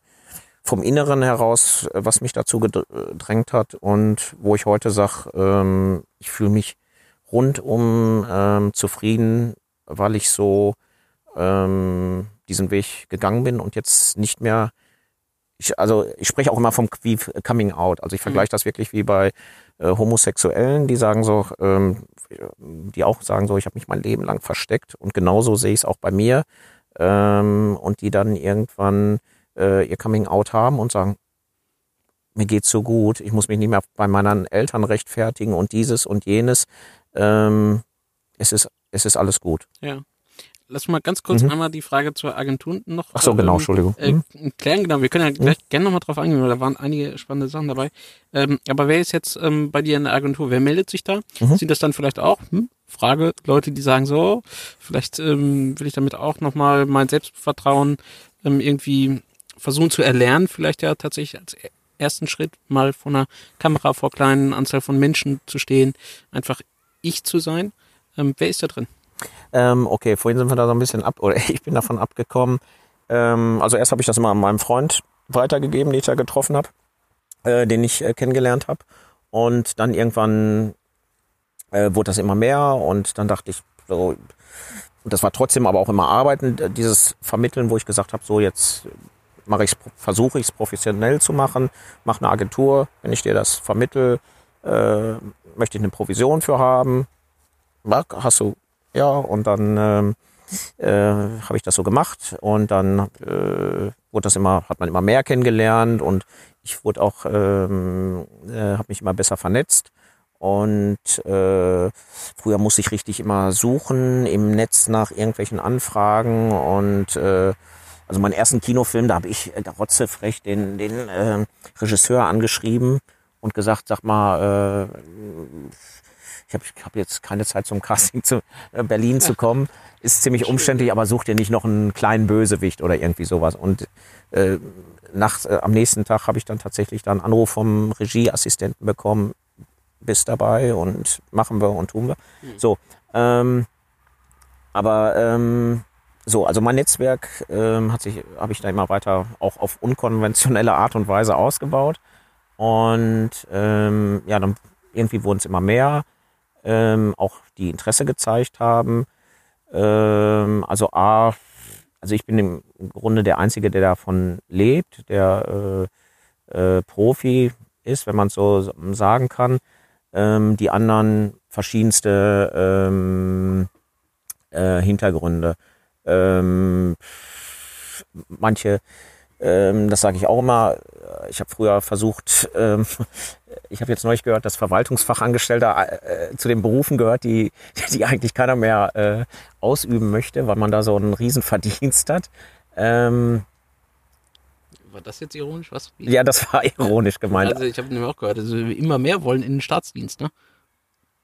vom Inneren heraus, was mich dazu gedrängt hat und wo ich heute sage, ähm, ich fühle mich rundum ähm, zufrieden, weil ich so ähm, diesen Weg gegangen bin und jetzt nicht mehr ich, also ich spreche auch immer vom wie Coming Out. Also ich vergleiche mhm. das wirklich wie bei äh, Homosexuellen, die sagen so, ähm, die auch sagen so, ich habe mich mein Leben lang versteckt und genauso sehe ich es auch bei mir ähm, und die dann irgendwann äh, ihr Coming Out haben und sagen, mir geht's so gut, ich muss mich nicht mehr bei meinen Eltern rechtfertigen und dieses und jenes. Ähm, es ist es ist alles gut.
Ja lass mal ganz kurz mhm. einmal die Frage zur Agentur noch.
Ach so, genau, ähm, Entschuldigung.
Äh, mhm. klären, genau. Wir können ja gleich mhm. gerne nochmal drauf eingehen, weil da waren einige spannende Sachen dabei. Ähm, aber wer ist jetzt ähm, bei dir in der Agentur? Wer meldet sich da? Mhm. Sind das dann vielleicht auch, hm, Frage, Leute, die sagen so, vielleicht ähm, will ich damit auch nochmal mein Selbstvertrauen ähm, irgendwie versuchen zu erlernen, vielleicht ja tatsächlich als ersten Schritt mal vor einer Kamera vor kleinen Anzahl von Menschen zu stehen, einfach ich zu sein. Ähm, wer ist da drin?
Ähm, okay, vorhin sind wir da so ein bisschen ab, oder ich bin davon abgekommen. Ähm, also erst habe ich das immer an meinem Freund weitergegeben, den ich da getroffen habe, äh, den ich äh, kennengelernt habe. Und dann irgendwann äh, wurde das immer mehr und dann dachte ich, so, das war trotzdem aber auch immer Arbeiten, dieses Vermitteln, wo ich gesagt habe, so jetzt mache ich versuche ich es professionell zu machen, mache eine Agentur, wenn ich dir das vermittel, äh, möchte ich eine Provision für haben. Hast du ja, und dann ähm, äh, habe ich das so gemacht und dann äh, wurde das immer, hat man immer mehr kennengelernt und ich wurde auch, ähm, äh, habe mich immer besser vernetzt und äh, früher musste ich richtig immer suchen im Netz nach irgendwelchen Anfragen und äh, also meinen ersten Kinofilm, da habe ich äh, rotzefrech den, den äh, Regisseur angeschrieben und gesagt, sag mal, äh, ich habe ich hab jetzt keine Zeit zum Casting zu äh, Berlin zu kommen. Ist ziemlich umständlich, aber such dir nicht noch einen kleinen Bösewicht oder irgendwie sowas. Und äh, nach, äh, am nächsten Tag habe ich dann tatsächlich dann einen Anruf vom Regieassistenten bekommen, bist dabei und machen wir und tun wir. Mhm. So, ähm, aber ähm, so, also mein Netzwerk ähm, hat sich, habe ich da immer weiter auch auf unkonventionelle Art und Weise ausgebaut. Und ähm, ja, dann irgendwie wurden es immer mehr, ähm, auch die Interesse gezeigt haben. Ähm, also A, also ich bin im Grunde der Einzige, der davon lebt, der äh, äh, Profi ist, wenn man es so sagen kann. Ähm, die anderen verschiedenste ähm, äh, Hintergründe. Ähm, manche ähm, das sage ich auch immer. Ich habe früher versucht, ähm, ich habe jetzt neulich gehört, dass Verwaltungsfachangestellter äh, zu den Berufen gehört, die, die eigentlich keiner mehr äh, ausüben möchte, weil man da so einen Riesenverdienst hat. Ähm,
war das jetzt ironisch? Was?
Ja, das war ironisch gemeint.
Also ich habe nämlich auch gehört, also immer mehr wollen in den Staatsdienst, ne?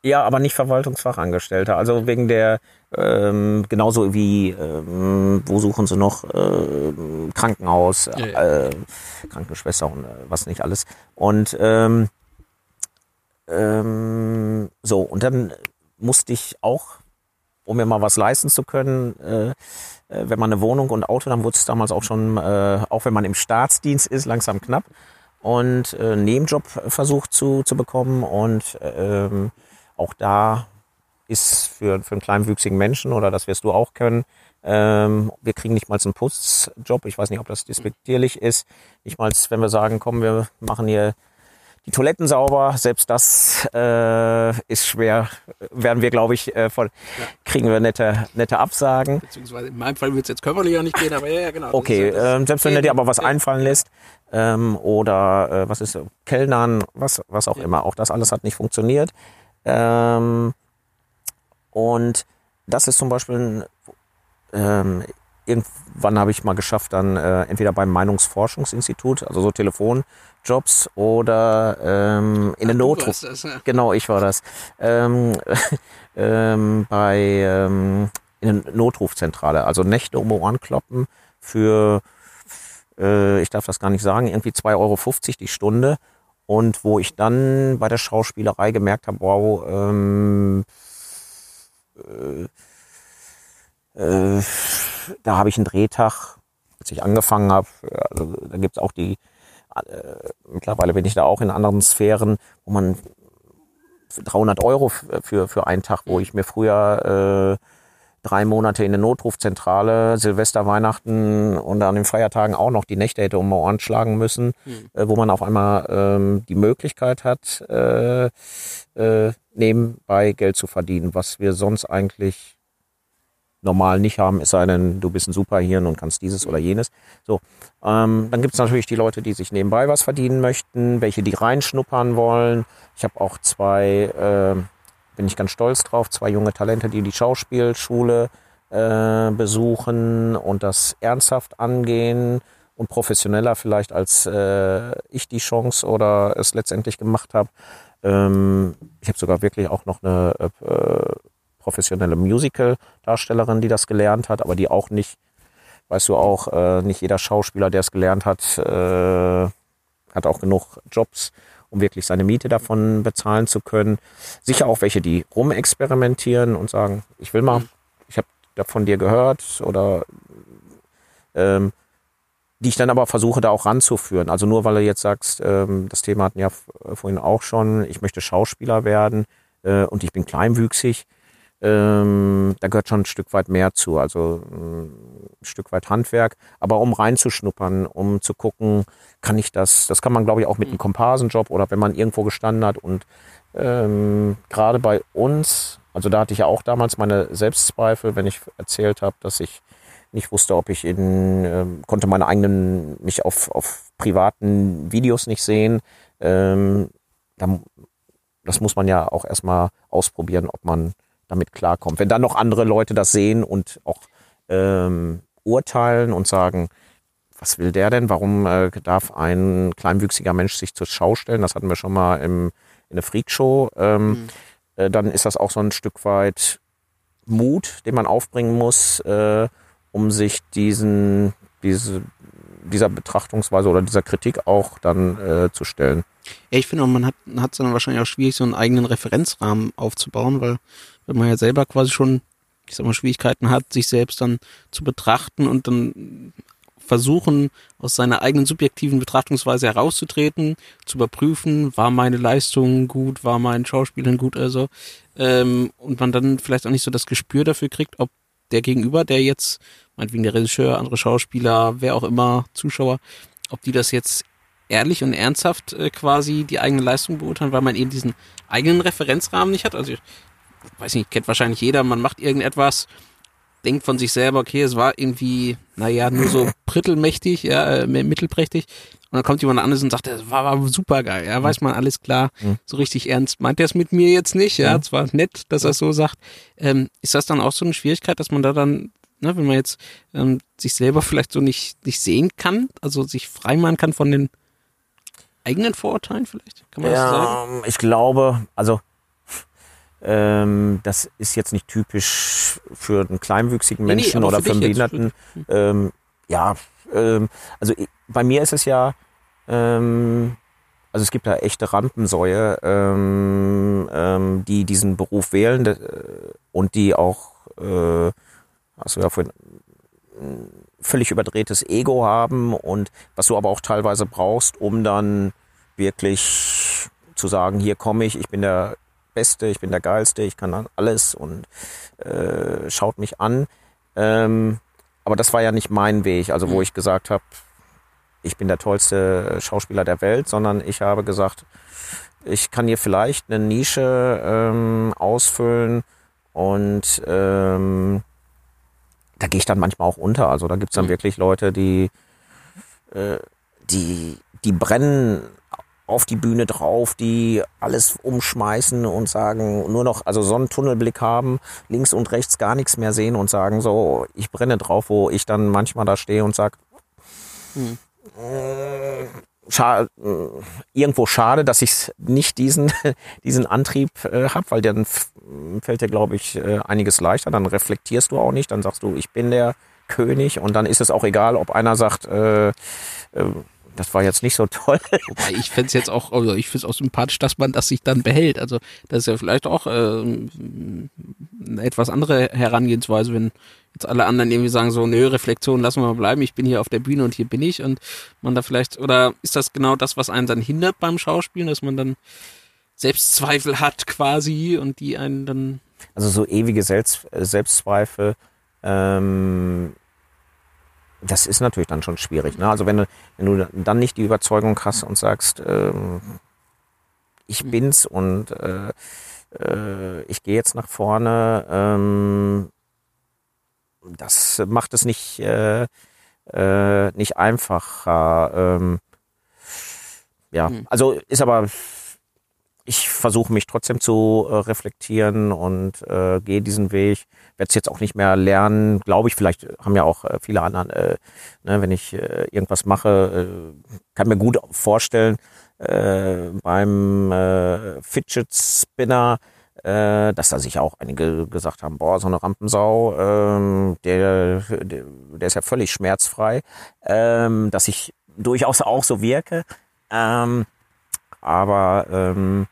Ja, aber nicht Verwaltungsfachangestellter. Also wegen der, ähm, genauso wie, ähm, wo suchen sie noch, äh, Krankenhaus, ja, ja. Äh, Krankenschwester und äh, was nicht alles. Und ähm, ähm, so, und dann musste ich auch, um mir mal was leisten zu können, äh, äh wenn man eine Wohnung und Auto, dann wurde es damals auch schon, äh, auch wenn man im Staatsdienst ist, langsam knapp. Und äh, Nebenjob versucht zu, zu bekommen und ähm, auch da ist für, für einen kleinwüchsigen Menschen, oder das wirst du auch können, ähm, wir kriegen nicht mal einen Putzjob. Ich weiß nicht, ob das despektierlich ist. Nicht mal, wenn wir sagen, komm, wir machen hier die Toiletten sauber. Selbst das äh, ist schwer. Werden wir, glaube ich, äh, von, ja. kriegen wir nette, nette Absagen.
Beziehungsweise in meinem Fall wird es jetzt körperlich auch nicht gehen, aber ja, ja genau.
Okay, ja äh, selbst wenn du dir aber was einfallen lässt ähm, oder äh, was ist Kellnern, was, was auch immer. Auch das alles hat nicht funktioniert. Ähm, und das ist zum Beispiel, ähm, irgendwann habe ich mal geschafft, dann äh, entweder beim Meinungsforschungsinstitut, also so Telefonjobs oder ähm, in der Notruf. Das, ja. Genau, ich war das. Ähm, ähm, bei ähm, in der Notrufzentrale, also Nächte um Ohren kloppen für, äh, ich darf das gar nicht sagen, irgendwie 2,50 Euro die Stunde. Und wo ich dann bei der Schauspielerei gemerkt habe, wow, ähm, äh, äh, da habe ich einen Drehtag, als ich angefangen habe. Also, da gibt's auch die, äh, mittlerweile bin ich da auch in anderen Sphären, wo man 300 Euro für, für einen Tag, wo ich mir früher äh, drei Monate in der Notrufzentrale, Silvester, Weihnachten und an den Feiertagen auch noch die Nächte hätte um Ohren schlagen müssen, mhm. äh, wo man auf einmal ähm, die Möglichkeit hat, äh, äh, nebenbei Geld zu verdienen, was wir sonst eigentlich normal nicht haben, es sei denn, du bist ein Superhirn und kannst dieses oder jenes. So, ähm, dann gibt es natürlich die Leute, die sich nebenbei was verdienen möchten, welche die reinschnuppern wollen. Ich habe auch zwei äh, bin ich ganz stolz drauf. Zwei junge Talente, die die Schauspielschule äh, besuchen und das ernsthaft angehen und professioneller vielleicht als äh, ich die Chance oder es letztendlich gemacht habe. Ähm, ich habe sogar wirklich auch noch eine äh, professionelle Musical-Darstellerin, die das gelernt hat, aber die auch nicht, weißt du auch, äh, nicht jeder Schauspieler, der es gelernt hat, äh, hat auch genug Jobs um wirklich seine Miete davon bezahlen zu können. Sicher auch welche, die rumexperimentieren und sagen, ich will mal, ich habe davon dir gehört oder ähm, die ich dann aber versuche da auch ranzuführen. Also nur weil du jetzt sagst, ähm, das Thema hatten ja vorhin auch schon, ich möchte Schauspieler werden äh, und ich bin kleinwüchsig, ähm, da gehört schon ein Stück weit mehr zu, also ähm, ein Stück weit Handwerk, aber um reinzuschnuppern, um zu gucken, kann ich das, das kann man glaube ich auch mit einem mhm. Komparsenjob oder wenn man irgendwo gestanden hat und ähm, gerade bei uns Also da hatte ich ja auch damals meine Selbstzweifel, wenn ich erzählt habe, dass ich nicht wusste, ob ich in, äh, konnte meine eigenen, mich auf, auf privaten Videos nicht sehen. Ähm, dann, das muss man ja auch erstmal ausprobieren, ob man damit klarkommt. Wenn dann noch andere Leute das sehen und auch ähm, urteilen und sagen, was will der denn? Warum äh, darf ein kleinwüchsiger Mensch sich zur Schau stellen? Das hatten wir schon mal im, in der Freakshow. Ähm, mhm. äh, dann ist das auch so ein Stück weit Mut, den man aufbringen muss, äh, um sich diesen, diese, dieser Betrachtungsweise oder dieser Kritik auch dann äh, zu stellen.
Ja, ich finde, man hat es dann wahrscheinlich auch schwierig, so einen eigenen Referenzrahmen aufzubauen, weil wenn man ja selber quasi schon, ich sag mal, Schwierigkeiten hat, sich selbst dann zu betrachten und dann versuchen, aus seiner eigenen subjektiven Betrachtungsweise herauszutreten, zu überprüfen, war meine Leistung gut, war mein Schauspielern gut oder so. Ähm, und man dann vielleicht auch nicht so das Gespür dafür kriegt, ob der Gegenüber, der jetzt, meinetwegen der Regisseur, andere Schauspieler, wer auch immer, Zuschauer, ob die das jetzt ehrlich und ernsthaft äh, quasi die eigene Leistung beurteilen, weil man eben diesen eigenen Referenzrahmen nicht hat. Also weiß nicht, kennt wahrscheinlich jeder, man macht irgendetwas, denkt von sich selber, okay, es war irgendwie, naja, nur so prittelmächtig, ja, äh, mittelprächtig. Und dann kommt jemand anderes und sagt, das war, war super geil, ja, weiß man alles klar, mhm. so richtig ernst. Meint er es mit mir jetzt nicht, ja, mhm. zwar nett, dass er es so sagt. Ähm, ist das dann auch so eine Schwierigkeit, dass man da dann, ne, wenn man jetzt ähm, sich selber vielleicht so nicht, nicht sehen kann, also sich freimachen kann von den eigenen Vorurteilen vielleicht?
Kann man ja, das sagen? Ich glaube, also ähm, das ist jetzt nicht typisch für einen kleinwüchsigen Menschen nee, nee, oder für, für einen Behinderten. Ähm, ja, ähm, also bei mir ist es ja, ähm, also es gibt da echte Rampensäue, ähm, ähm, die diesen Beruf wählen äh, und die auch, äh, hast du ja vorhin völlig überdrehtes Ego haben und was du aber auch teilweise brauchst, um dann wirklich zu sagen, hier komme ich, ich bin der Beste, ich bin der Geilste, ich kann alles und äh, schaut mich an. Ähm, aber das war ja nicht mein Weg, also wo mhm. ich gesagt habe, ich bin der tollste Schauspieler der Welt, sondern ich habe gesagt, ich kann hier vielleicht eine Nische ähm, ausfüllen und ähm, da gehe ich dann manchmal auch unter. Also da gibt's dann mhm. wirklich Leute, die, äh, die, die brennen auf die Bühne drauf, die alles umschmeißen und sagen, nur noch, also so einen Tunnelblick haben, links und rechts gar nichts mehr sehen und sagen so, ich brenne drauf, wo ich dann manchmal da stehe und sag, hm. Scha irgendwo schade, dass ich nicht diesen, diesen Antrieb äh, habe, weil dann fällt dir, glaube ich, äh, einiges leichter. Dann reflektierst du auch nicht, dann sagst du, ich bin der König und dann ist es auch egal, ob einer sagt, äh, äh, das war jetzt nicht so toll.
Wobei ich fände es jetzt auch, also ich finde es auch sympathisch, dass man das sich dann behält. Also das ist ja vielleicht auch äh, eine etwas andere Herangehensweise, wenn jetzt alle anderen irgendwie sagen so, nö, Reflexion, lassen wir mal bleiben, ich bin hier auf der Bühne und hier bin ich und man da vielleicht, oder ist das genau das, was einen dann hindert beim Schauspielen, dass man dann Selbstzweifel hat quasi und die einen dann...
Also so ewige Selbst, Selbstzweifel ähm, das ist natürlich dann schon schwierig. Ne? Also wenn du, wenn du dann nicht die Überzeugung hast und sagst, ähm, ich mhm. bin's und äh, äh, ich gehe jetzt nach vorne, ähm, das macht es nicht, äh, äh, nicht einfacher. Ähm, ja, mhm. also ist aber ich versuche mich trotzdem zu äh, reflektieren und äh, gehe diesen Weg. Werde es jetzt auch nicht mehr lernen, glaube ich. Vielleicht haben ja auch äh, viele anderen, äh, ne, wenn ich äh, irgendwas mache, äh, kann mir gut vorstellen, äh, beim äh, Fidget Spinner, äh, dass da sich auch einige gesagt haben, boah, so eine Rampensau, ähm, der, der, der ist ja völlig schmerzfrei, ähm, dass ich durchaus auch so wirke. Ähm, aber ähm,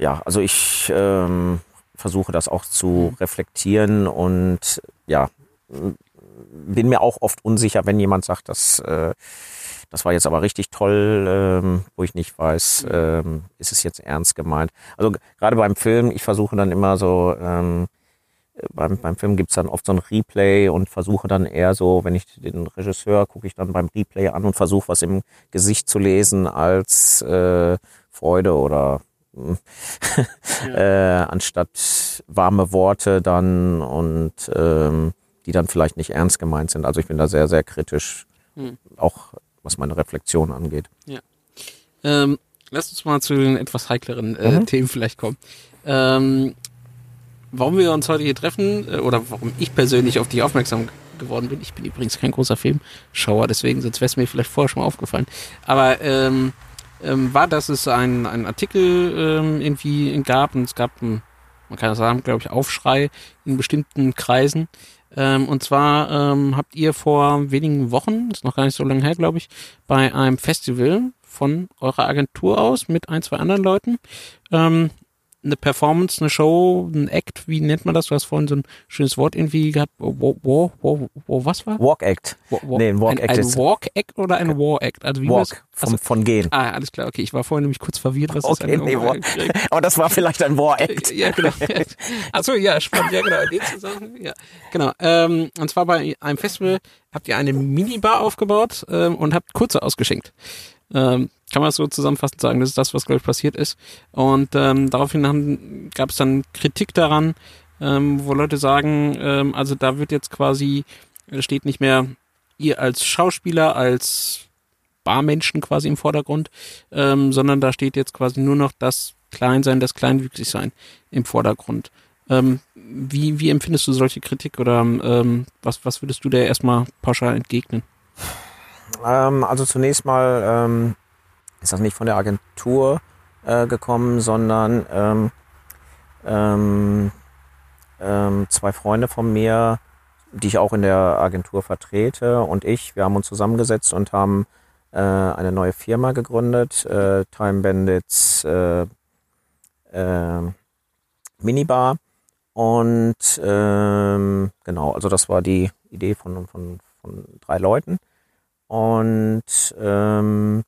ja, also ich ähm, versuche das auch zu mhm. reflektieren und ja, bin mir auch oft unsicher, wenn jemand sagt, dass äh, das war jetzt aber richtig toll, ähm, wo ich nicht weiß, mhm. ähm, ist es jetzt ernst gemeint. Also gerade beim Film, ich versuche dann immer so, ähm, beim, beim Film gibt's dann oft so ein Replay und versuche dann eher so, wenn ich den Regisseur gucke ich dann beim Replay an und versuche was im Gesicht zu lesen als äh, Freude oder äh, anstatt warme Worte dann und ähm, die dann vielleicht nicht ernst gemeint sind. Also ich bin da sehr, sehr kritisch, hm. auch was meine Reflexion angeht.
Ja. Ähm, lass uns mal zu den etwas heikleren äh, mhm. Themen vielleicht kommen. Ähm, warum wir uns heute hier treffen äh, oder warum ich persönlich auf dich aufmerksam geworden bin. Ich bin übrigens kein großer Filmschauer, deswegen, sonst wäre es mir vielleicht vorher schon mal aufgefallen. Aber ähm, ähm, war, dass es einen, einen Artikel ähm, irgendwie gab und es gab, ein, man kann sagen, glaube ich, Aufschrei in bestimmten Kreisen. Ähm, und zwar ähm, habt ihr vor wenigen Wochen, ist noch gar nicht so lange her, glaube ich, bei einem Festival von eurer Agentur aus mit ein, zwei anderen Leuten ähm, eine Performance, eine Show, ein Act, wie nennt man das? Du hast vorhin so ein schönes Wort irgendwie gehabt. Wo, wo, wo, wo was war?
Walk Act.
Wo, wo, nee, ein Walk ein, Act. Ein Walk Act oder ein War Act?
Also wie Walk, also, von gehen.
Ah, alles klar, okay. Ich war vorhin nämlich kurz verwirrt, was
okay, ist ein nee, War Aber das war vielleicht ein War Act.
ja, genau. Achso, ja, spannend, ja, genau. In dem Zusammenhang, ja. Genau. Ähm, und zwar bei einem Festival habt ihr eine Minibar aufgebaut ähm, und habt kurze ausgeschenkt. Ähm, kann man so zusammenfassend sagen, das ist das, was, glaube ich, passiert ist. Und ähm, daraufhin gab es dann Kritik daran, ähm, wo Leute sagen, ähm, also da wird jetzt quasi, steht nicht mehr ihr als Schauspieler, als Barmenschen quasi im Vordergrund, ähm, sondern da steht jetzt quasi nur noch das Kleinsein, das Kleinwüchsigsein im Vordergrund. Ähm, wie, wie empfindest du solche Kritik oder ähm, was, was würdest du der erstmal pauschal entgegnen?
Ähm, also zunächst mal ähm, ist das nicht von der Agentur äh, gekommen, sondern ähm, ähm, ähm, zwei Freunde von mir, die ich auch in der Agentur vertrete und ich, wir haben uns zusammengesetzt und haben äh, eine neue Firma gegründet, äh, Time Bandits äh, äh, Minibar. Und ähm, genau, also das war die Idee von, von, von drei Leuten. Und ähm,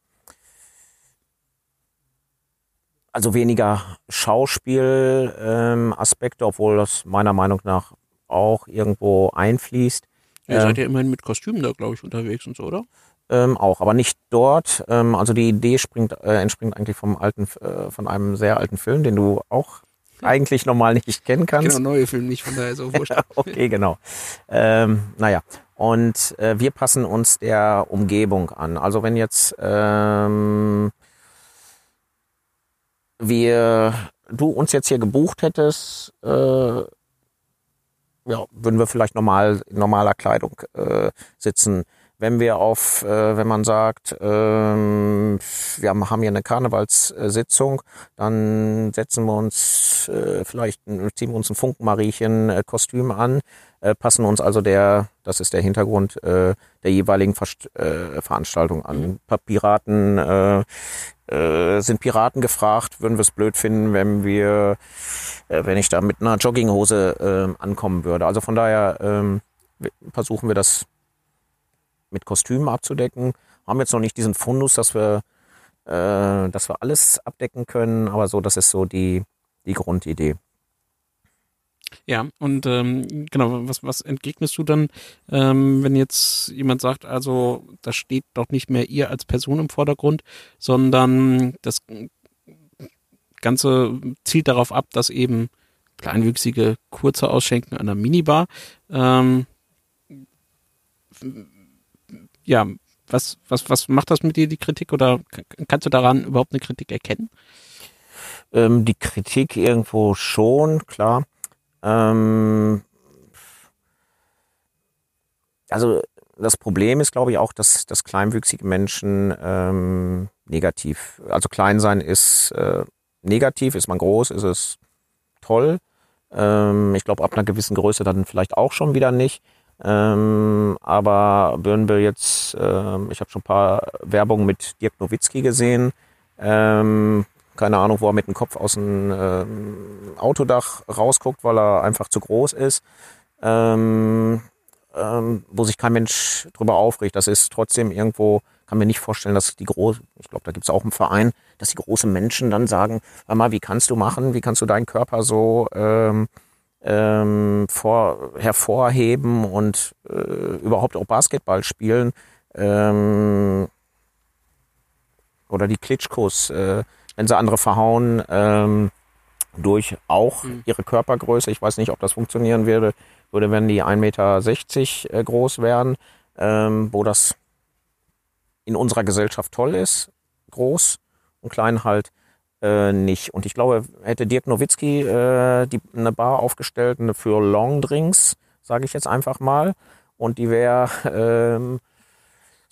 also weniger Schauspiel-Aspekte, ähm, obwohl das meiner Meinung nach auch irgendwo einfließt.
Ihr seid ja ähm, immerhin mit Kostümen da, glaube ich, unterwegs und so, oder?
Ähm, auch, aber nicht dort. Ähm, also die Idee springt, äh, entspringt eigentlich vom alten, äh, von einem sehr alten Film, den du auch eigentlich normal nicht kennen kannst.
Genau, neue Film nicht, von daher so wurscht.
okay, genau. Ähm, naja, und äh, wir passen uns der Umgebung an. Also wenn jetzt ähm, wir, du uns jetzt hier gebucht hättest, äh, ja, würden wir vielleicht normal in normaler Kleidung äh, sitzen wenn wir auf, äh, wenn man sagt, ähm, wir haben, haben hier eine Karnevalssitzung, dann setzen wir uns äh, vielleicht, ziehen wir uns ein Funkenmariechen-Kostüm an, äh, passen uns also der, das ist der Hintergrund äh, der jeweiligen Verst äh, Veranstaltung an. Mhm. Piraten äh, äh, sind Piraten gefragt, würden wir es blöd finden, wenn wir, äh, wenn ich da mit einer Jogginghose äh, ankommen würde. Also von daher äh, versuchen wir das mit Kostümen abzudecken. Haben jetzt noch nicht diesen Fundus, dass wir, äh, dass wir alles abdecken können, aber so, das ist so die, die Grundidee.
Ja, und ähm, genau, was, was entgegnest du dann, ähm, wenn jetzt jemand sagt, also da steht doch nicht mehr ihr als Person im Vordergrund, sondern das Ganze zielt darauf ab, dass eben kleinwüchsige kurze Ausschenken an der Minibar ähm, ja, was, was, was macht das mit dir, die Kritik? Oder kannst du daran überhaupt eine Kritik erkennen?
Ähm, die Kritik irgendwo schon, klar. Ähm, also das Problem ist, glaube ich, auch, dass, dass kleinwüchsige Menschen ähm, negativ, also klein sein ist äh, negativ, ist man groß, ist es toll. Ähm, ich glaube, ab einer gewissen Größe dann vielleicht auch schon wieder nicht. Ähm, aber Bürnbill jetzt, ähm, ich habe schon ein paar Werbungen mit Dirk Nowitzki gesehen. Ähm, keine Ahnung, wo er mit dem Kopf aus dem ähm, Autodach rausguckt, weil er einfach zu groß ist. Ähm, ähm, wo sich kein Mensch drüber aufregt. Das ist trotzdem irgendwo, kann mir nicht vorstellen, dass die großen, ich glaube, da gibt es auch einen Verein, dass die großen Menschen dann sagen, hör mal, wie kannst du machen, wie kannst du deinen Körper so ähm, ähm, vor, hervorheben und äh, überhaupt auch Basketball spielen. Ähm, oder oder die Klitschkos, äh, wenn sie andere verhauen, ähm, durch auch
Mhm.
ihre Körpergröße. Ich weiß nicht, ob das funktionieren würde, würde wenn die 1,60 Meter äh, groß wären, ähm, wo das in unserer Gesellschaft toll ist, groß und klein halt äh, nicht. Und ich glaube, hätte Dirk Nowitzki äh, die, eine Bar aufgestellt eine für Longdrinks, sage ich jetzt einfach mal, und die wäre ähm,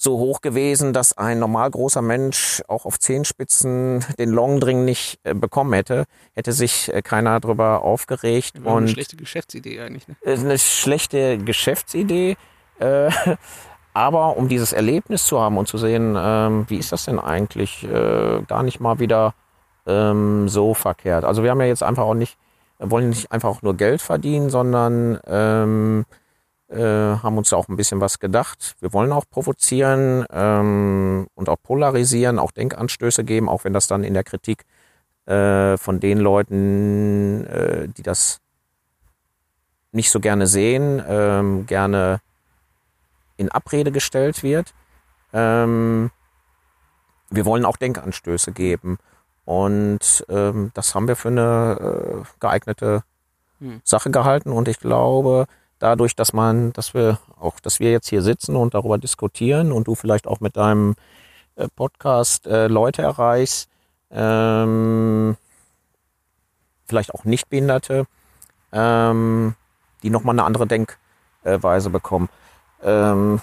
so hoch gewesen, dass ein normal großer Mensch auch auf Zehenspitzen den Longdrink nicht äh, bekommen hätte, hätte sich äh, keiner drüber aufgeregt.
War eine
und
schlechte Geschäftsidee eigentlich. Ne?
ist eine schlechte Geschäftsidee. Äh, aber um dieses Erlebnis zu haben und zu sehen, ähm, wie ist das denn eigentlich, äh, gar nicht mal wieder ähm, so verkehrt. Also wir haben ja jetzt einfach auch nicht, wollen nicht einfach auch nur Geld verdienen, sondern ähm, äh, haben uns da auch ein bisschen was gedacht. Wir wollen auch provozieren ähm, und auch polarisieren, auch Denkanstöße geben, auch wenn das dann in der Kritik äh, von den Leuten, äh, die das nicht so gerne sehen, ähm, gerne in Abrede gestellt wird. Ähm, wir wollen auch Denkanstöße geben. Und ähm, das haben wir für eine äh, geeignete
Hm.
Sache gehalten. Und ich glaube, dadurch, dass man, dass wir auch, dass wir jetzt hier sitzen und darüber diskutieren und du vielleicht auch mit deinem äh, Podcast äh, Leute erreichst, ähm, vielleicht auch Nichtbehinderte, ähm, die nochmal eine andere Denkweise bekommen. Ähm,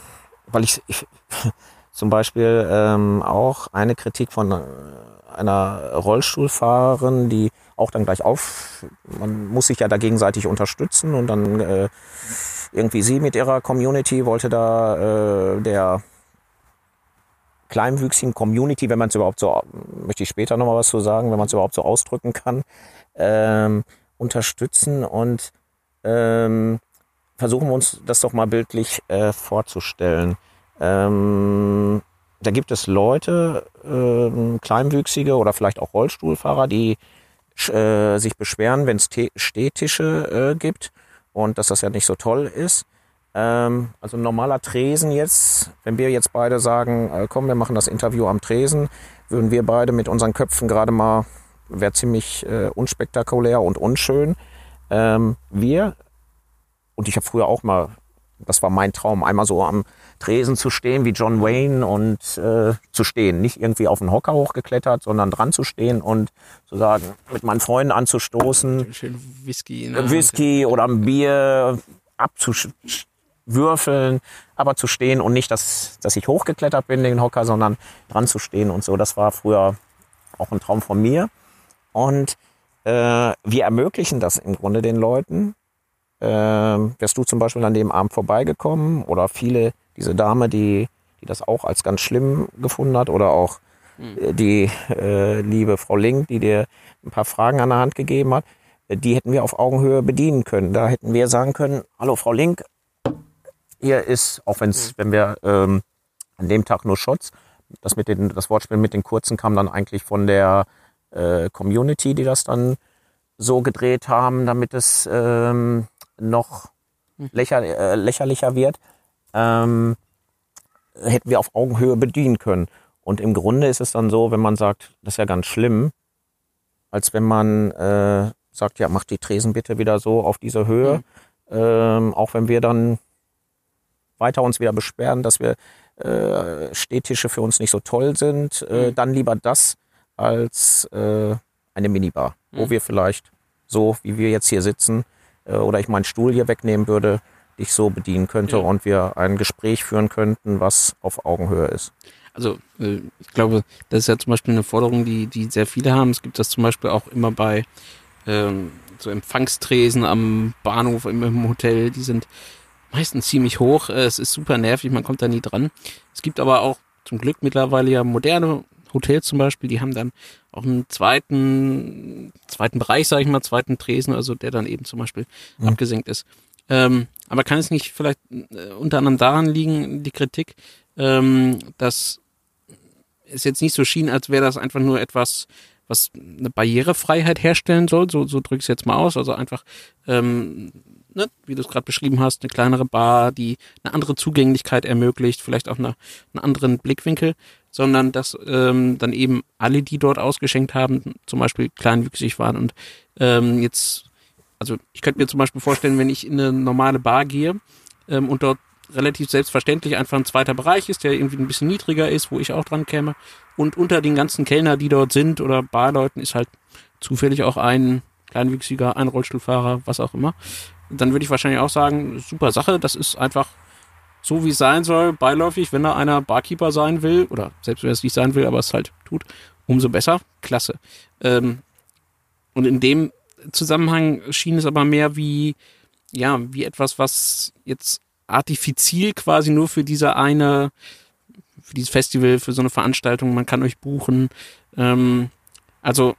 weil ich, ich zum Beispiel ähm, auch eine Kritik von äh, einer Rollstuhlfahrerin, die auch dann gleich auf, man muss sich ja da gegenseitig unterstützen und dann äh, irgendwie sie mit ihrer Community wollte da äh, der kleinwüchsigen Community, wenn man es überhaupt so, möchte ich später nochmal was zu sagen, wenn man es überhaupt so ausdrücken kann, ähm, unterstützen und ähm, versuchen wir uns das doch mal bildlich äh, vorzustellen. Ähm, da gibt es Leute, ähm, Kleinwüchsige oder vielleicht auch Rollstuhlfahrer, die äh, sich beschweren, wenn es Stehtische äh, gibt und dass das ja nicht so toll ist. Ähm, also ein normaler Tresen jetzt, wenn wir jetzt beide sagen, äh, komm, wir machen das Interview am Tresen, würden wir beide mit unseren Köpfen gerade mal, wäre ziemlich äh, unspektakulär und unschön. Ähm, wir, und ich habe früher auch mal, das war mein Traum, einmal so am Tresen zu stehen wie John Wayne und äh, zu stehen. Nicht irgendwie auf den Hocker hochgeklettert, sondern dran zu stehen und zu sagen, mit meinen Freunden anzustoßen,
Schön Whisky. in Hand.
Whisky oder ein Bier abzuwürfeln, aber zu stehen und nicht, dass, dass ich hochgeklettert bin, den Hocker, sondern dran zu stehen und so. Das war früher auch ein Traum von mir. Und äh, wir ermöglichen das im Grunde den Leuten. Äh, wärst du zum Beispiel an dem Abend vorbeigekommen oder viele, diese Dame, die, die das auch als ganz schlimm gefunden hat oder auch äh, die äh, liebe Frau Link, die dir ein paar Fragen an der Hand gegeben hat, äh, die hätten wir auf Augenhöhe bedienen können. Da hätten wir sagen können, hallo Frau Link, hier ist, auch wenn's, wenn wir ähm, an dem Tag nur Shots, das mit den, das Wortspiel mit den kurzen kam dann eigentlich von der äh, Community, die das dann so gedreht haben, damit es ähm, noch lächer, äh, lächerlicher wird, ähm, hätten wir auf Augenhöhe bedienen können. Und im Grunde ist es dann so, wenn man sagt, das ist ja ganz schlimm, als wenn man äh, sagt, ja, mach die Tresen bitte wieder so auf diese Höhe. Ähm, auch wenn wir dann weiter uns wieder beschweren, dass wir äh, Stehtische für uns nicht so toll sind, äh,
Mhm.
dann lieber das als äh, eine Minibar, wo
Mhm.
wir vielleicht so, wie wir jetzt hier sitzen, äh, oder ich meinen Stuhl hier wegnehmen würde, dich so bedienen könnte
Ja.
und wir ein Gespräch führen könnten, was auf Augenhöhe ist.
Also äh, ich glaube, das ist ja zum Beispiel eine Forderung, die, die sehr viele haben. Es gibt das zum Beispiel auch immer bei ähm, so Empfangstresen am Bahnhof, im, im Hotel. Die sind meistens ziemlich hoch. Äh, es ist super nervig, man kommt da nie dran. Es gibt aber auch zum Glück mittlerweile ja moderne Hotels zum Beispiel, die haben dann auch einen zweiten, zweiten Bereich, sage ich mal, zweiten Tresen, also der dann eben zum Beispiel
Mhm.
abgesenkt ist. Ähm, aber kann es nicht vielleicht äh, unter anderem daran liegen, die Kritik, ähm, dass es jetzt nicht so schien, als wäre das einfach nur etwas, was eine Barrierefreiheit herstellen soll, so, so drücke ich es jetzt mal aus, also einfach ähm, ne, wie du es gerade beschrieben hast, eine kleinere Bar, die eine andere Zugänglichkeit ermöglicht, vielleicht auch eine, einen anderen Blickwinkel, sondern dass ähm, dann eben alle, die dort ausgeschenkt haben, zum Beispiel kleinwüchsig waren und ähm, jetzt, also ich könnte mir zum Beispiel vorstellen, wenn ich in eine normale Bar gehe ähm, und dort relativ selbstverständlich einfach ein zweiter Bereich ist, der irgendwie ein bisschen niedriger ist, wo ich auch dran käme. Und unter den ganzen Kellner, die dort sind oder Barleuten, ist halt zufällig auch ein kleinwüchsiger, ein Rollstuhlfahrer, was auch immer. Dann würde ich wahrscheinlich auch sagen, super Sache, das ist einfach so, wie es sein soll, beiläufig, wenn da einer Barkeeper sein will, oder selbst wenn er es nicht sein will, aber es halt tut, umso besser, klasse. Ähm, und in dem Zusammenhang schien es aber mehr wie, ja, wie etwas, was jetzt artifizil quasi nur für diese eine, für dieses Festival, für so eine Veranstaltung, man kann euch buchen. Ähm, also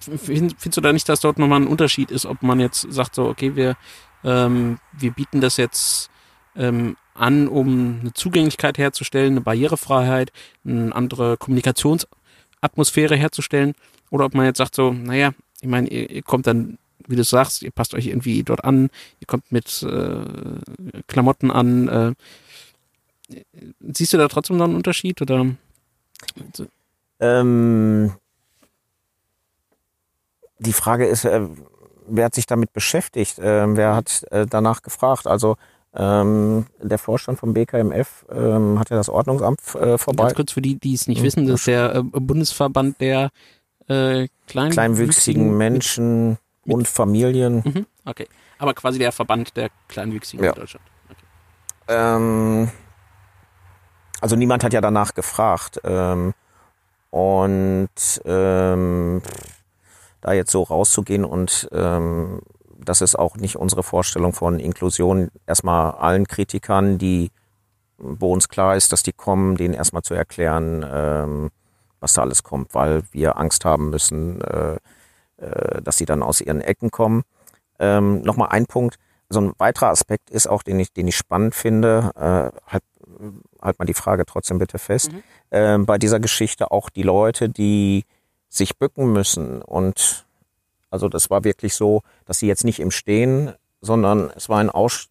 findest du da nicht, dass dort nochmal ein Unterschied ist, ob man jetzt sagt so, okay, wir, ähm, wir bieten das jetzt ähm, an, um eine Zugänglichkeit herzustellen, eine Barrierefreiheit, eine andere Kommunikationsatmosphäre herzustellen, oder ob man jetzt sagt so, naja, ich meine, ihr, ihr kommt dann wie du sagst, ihr passt euch irgendwie dort an, ihr kommt mit äh, Klamotten an. Äh, siehst du da trotzdem noch einen Unterschied oder?
Ähm, die Frage ist, äh, wer hat sich damit beschäftigt? Äh, wer hat äh, danach gefragt? Also ähm, der Vorstand vom BKMF ähm, hat ja das Ordnungsamt äh, vorbei.
Ganz kurz für die, die es nicht wissen, das ist der äh, Bundesverband der äh, klein
kleinwüchsigen Menschen und Familien.
Mhm, okay. Aber quasi der Verband der Kleinwüchsigen ja. in Deutschland. Okay.
Ähm, also niemand hat ja danach gefragt. Ähm, und ähm, da jetzt so rauszugehen und ähm, das ist auch nicht unsere Vorstellung von Inklusion, erstmal allen Kritikern, die, wo uns klar ist, dass die kommen, denen erstmal zu erklären, ähm, was da alles kommt, weil wir Angst haben müssen, äh, äh, dass sie dann aus ihren Ecken kommen. Ähm, Nochmal ein Punkt, so ein weiterer Aspekt ist auch, den ich, den ich spannend finde, äh, halt, halt mal die Frage trotzdem bitte fest, mhm. äh, bei dieser Geschichte auch die Leute, die sich bücken müssen und also das war wirklich so, dass sie jetzt nicht im Stehen, sondern es war ein Aus,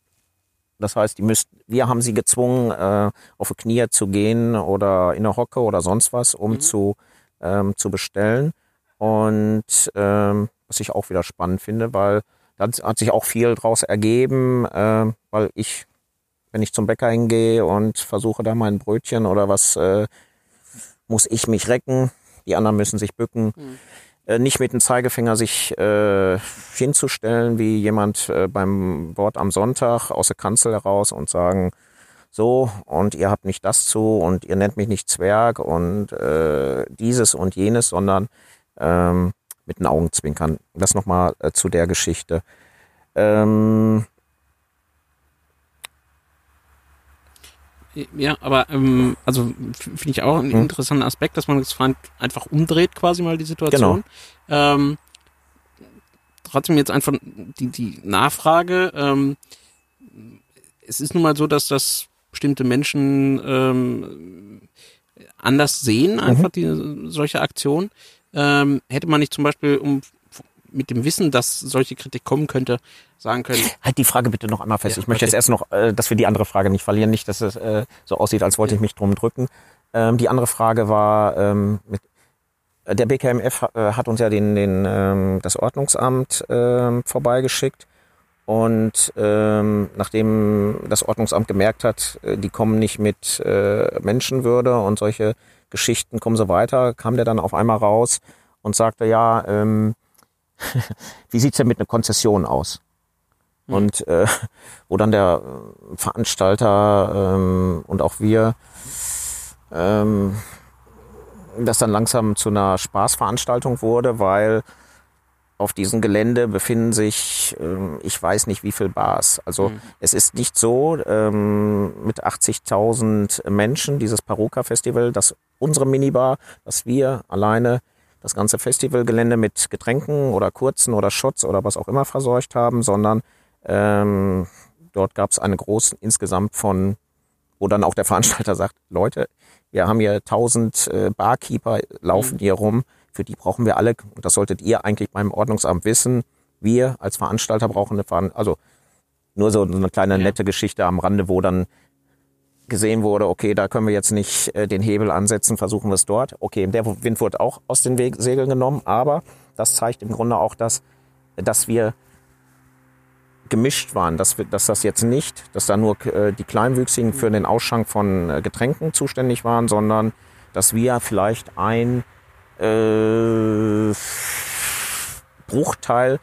das heißt, die müssten, wir haben sie gezwungen, äh, auf die Knie zu gehen oder in eine Hocke oder sonst was, um mhm. zu, ähm, zu bestellen. Und ähm, was ich auch wieder spannend finde, weil da hat sich auch viel draus ergeben, äh, weil ich, wenn ich zum Bäcker hingehe und versuche da mein Brötchen oder was, äh, muss ich mich recken, die anderen müssen sich bücken. Mhm. Äh, nicht mit dem Zeigefinger sich äh, hinzustellen, wie jemand äh, beim Wort am Sonntag aus der Kanzel heraus und sagen, so, und ihr habt nicht das zu und ihr nennt mich nicht Zwerg und äh, dieses und jenes, sondern ähm, mit den Augenzwinkern. Das nochmal äh, zu der Geschichte. Ähm,
ja, aber ähm, also finde ich auch einen hm. interessanten Aspekt, dass man das einfach umdreht quasi mal die Situation. Genau. Ähm, trotzdem jetzt einfach die, die Nachfrage. Ähm, es ist nun mal so, dass das bestimmte Menschen ähm, anders sehen, einfach mhm. die, solche Aktionen. Ähm, hätte man nicht zum Beispiel, um mit dem Wissen, dass solche Kritik kommen könnte, sagen können.
Halt die Frage bitte noch einmal fest. Ja, ich möchte okay. jetzt erst noch, äh, dass wir die andere Frage nicht verlieren, nicht, dass es äh, so aussieht, als wollte ja. ich mich drum drücken. Ähm, die andere Frage war, ähm, mit, äh, der BKMF äh, hat uns ja den, den, ähm, das Ordnungsamt ähm, vorbeigeschickt. Und ähm, nachdem das Ordnungsamt gemerkt hat, äh, die kommen nicht mit äh, Menschenwürde und solche Geschichten kommen so weiter, kam der dann auf einmal raus und sagte, ja, ähm, wie sieht's denn mit einer Konzession aus? Mhm. Und äh, wo dann der Veranstalter ähm, und auch wir ähm, das dann langsam zu einer Spaßveranstaltung wurde, weil auf diesem Gelände befinden sich, ähm, ich weiß nicht wie viel Bars. Also mhm. es ist nicht so ähm, mit 80.000 Menschen, dieses Paruka Festival, dass unsere Minibar, dass wir alleine das ganze Festivalgelände mit Getränken oder Kurzen oder Shots oder was auch immer verseucht haben, sondern ähm, dort gab es eine große insgesamt von, wo dann auch der Veranstalter sagt, Leute, wir haben hier 1000 äh, Barkeeper laufen mhm. hier rum, für die brauchen wir alle, und das solltet ihr eigentlich beim Ordnungsamt wissen, wir als Veranstalter brauchen eine Veranstaltung, also nur so eine kleine
Ja.
nette Geschichte am Rande, wo dann gesehen wurde, okay, da können wir jetzt nicht äh, den Hebel ansetzen, versuchen wir es dort. Okay, der Wind wurde auch aus den Weg Segeln genommen, aber das zeigt im Grunde auch, dass, dass wir gemischt waren, dass, wir, dass das jetzt nicht, dass da nur äh, die Kleinwüchsigen für den Ausschank von äh, Getränken zuständig waren, sondern dass wir vielleicht ein äh, Bruchteil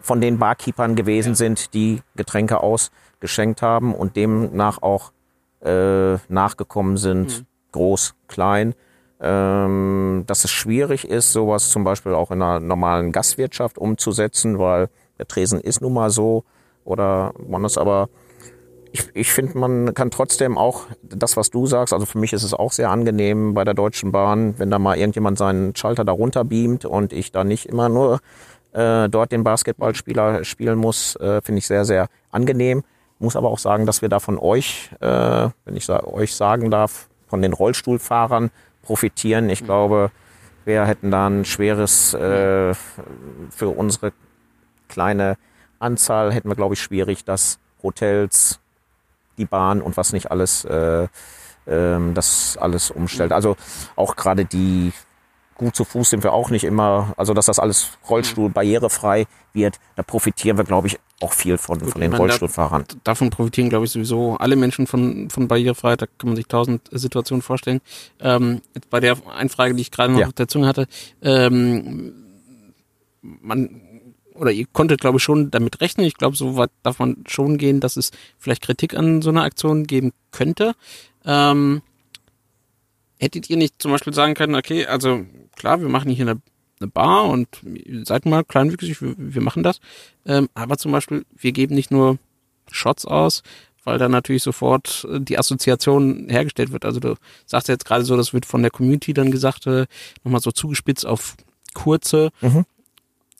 von den Barkeepern gewesen sind, die Getränke ausgeschenkt haben und demnach auch äh, nachgekommen sind, groß, klein. Ähm, dass es schwierig ist, sowas zum Beispiel auch in einer normalen Gastwirtschaft umzusetzen, weil der Tresen ist nun mal so oder man ist aber ich, ich finde, man kann trotzdem auch das, was du sagst, also für mich ist es auch sehr angenehm bei der Deutschen Bahn, wenn da mal irgendjemand seinen Schalter da runter beamt und ich da nicht immer nur äh, dort den Basketballspieler spielen muss, äh, finde ich sehr, sehr angenehm. Muss aber auch sagen, dass wir da von euch, äh, wenn ich sa euch sagen darf, von den Rollstuhlfahrern profitieren. Ich glaube, wir hätten da ein schweres, äh, für unsere kleine Anzahl hätten wir, glaube ich, schwierig, dass Hotels, die Bahn und was nicht alles, äh, ähm, das alles umstellt. Also auch gerade die gut zu Fuß sind wir auch nicht immer, also dass das alles Rollstuhl barrierefrei wird, da profitieren wir, glaube ich, auch viel von, von den
meine, da-
Rollstuhlfahrern.
davon profitieren, glaube ich, sowieso alle Menschen von, von Barrierefreiheit. Da kann man sich tausend Situationen vorstellen. Ähm, jetzt bei der Einfrage, die ich gerade noch
Ja.
auf der Zunge hatte, ähm, man oder ihr konntet, glaube ich, schon damit rechnen. Ich glaube, so weit darf man schon gehen, dass es vielleicht Kritik an so einer Aktion geben könnte. Ähm, hättet ihr nicht zum Beispiel sagen können, okay, also klar, wir machen hier eine, eine Bar und seid mal kleinwüchsig, wir, wir machen das. Ähm, aber zum Beispiel, wir geben nicht nur Shots aus, weil dann natürlich sofort äh, die Assoziation hergestellt wird. Also du sagst ja jetzt gerade so, das wird von der Community dann gesagt, äh, nochmal so zugespitzt auf kurze.
Mhm.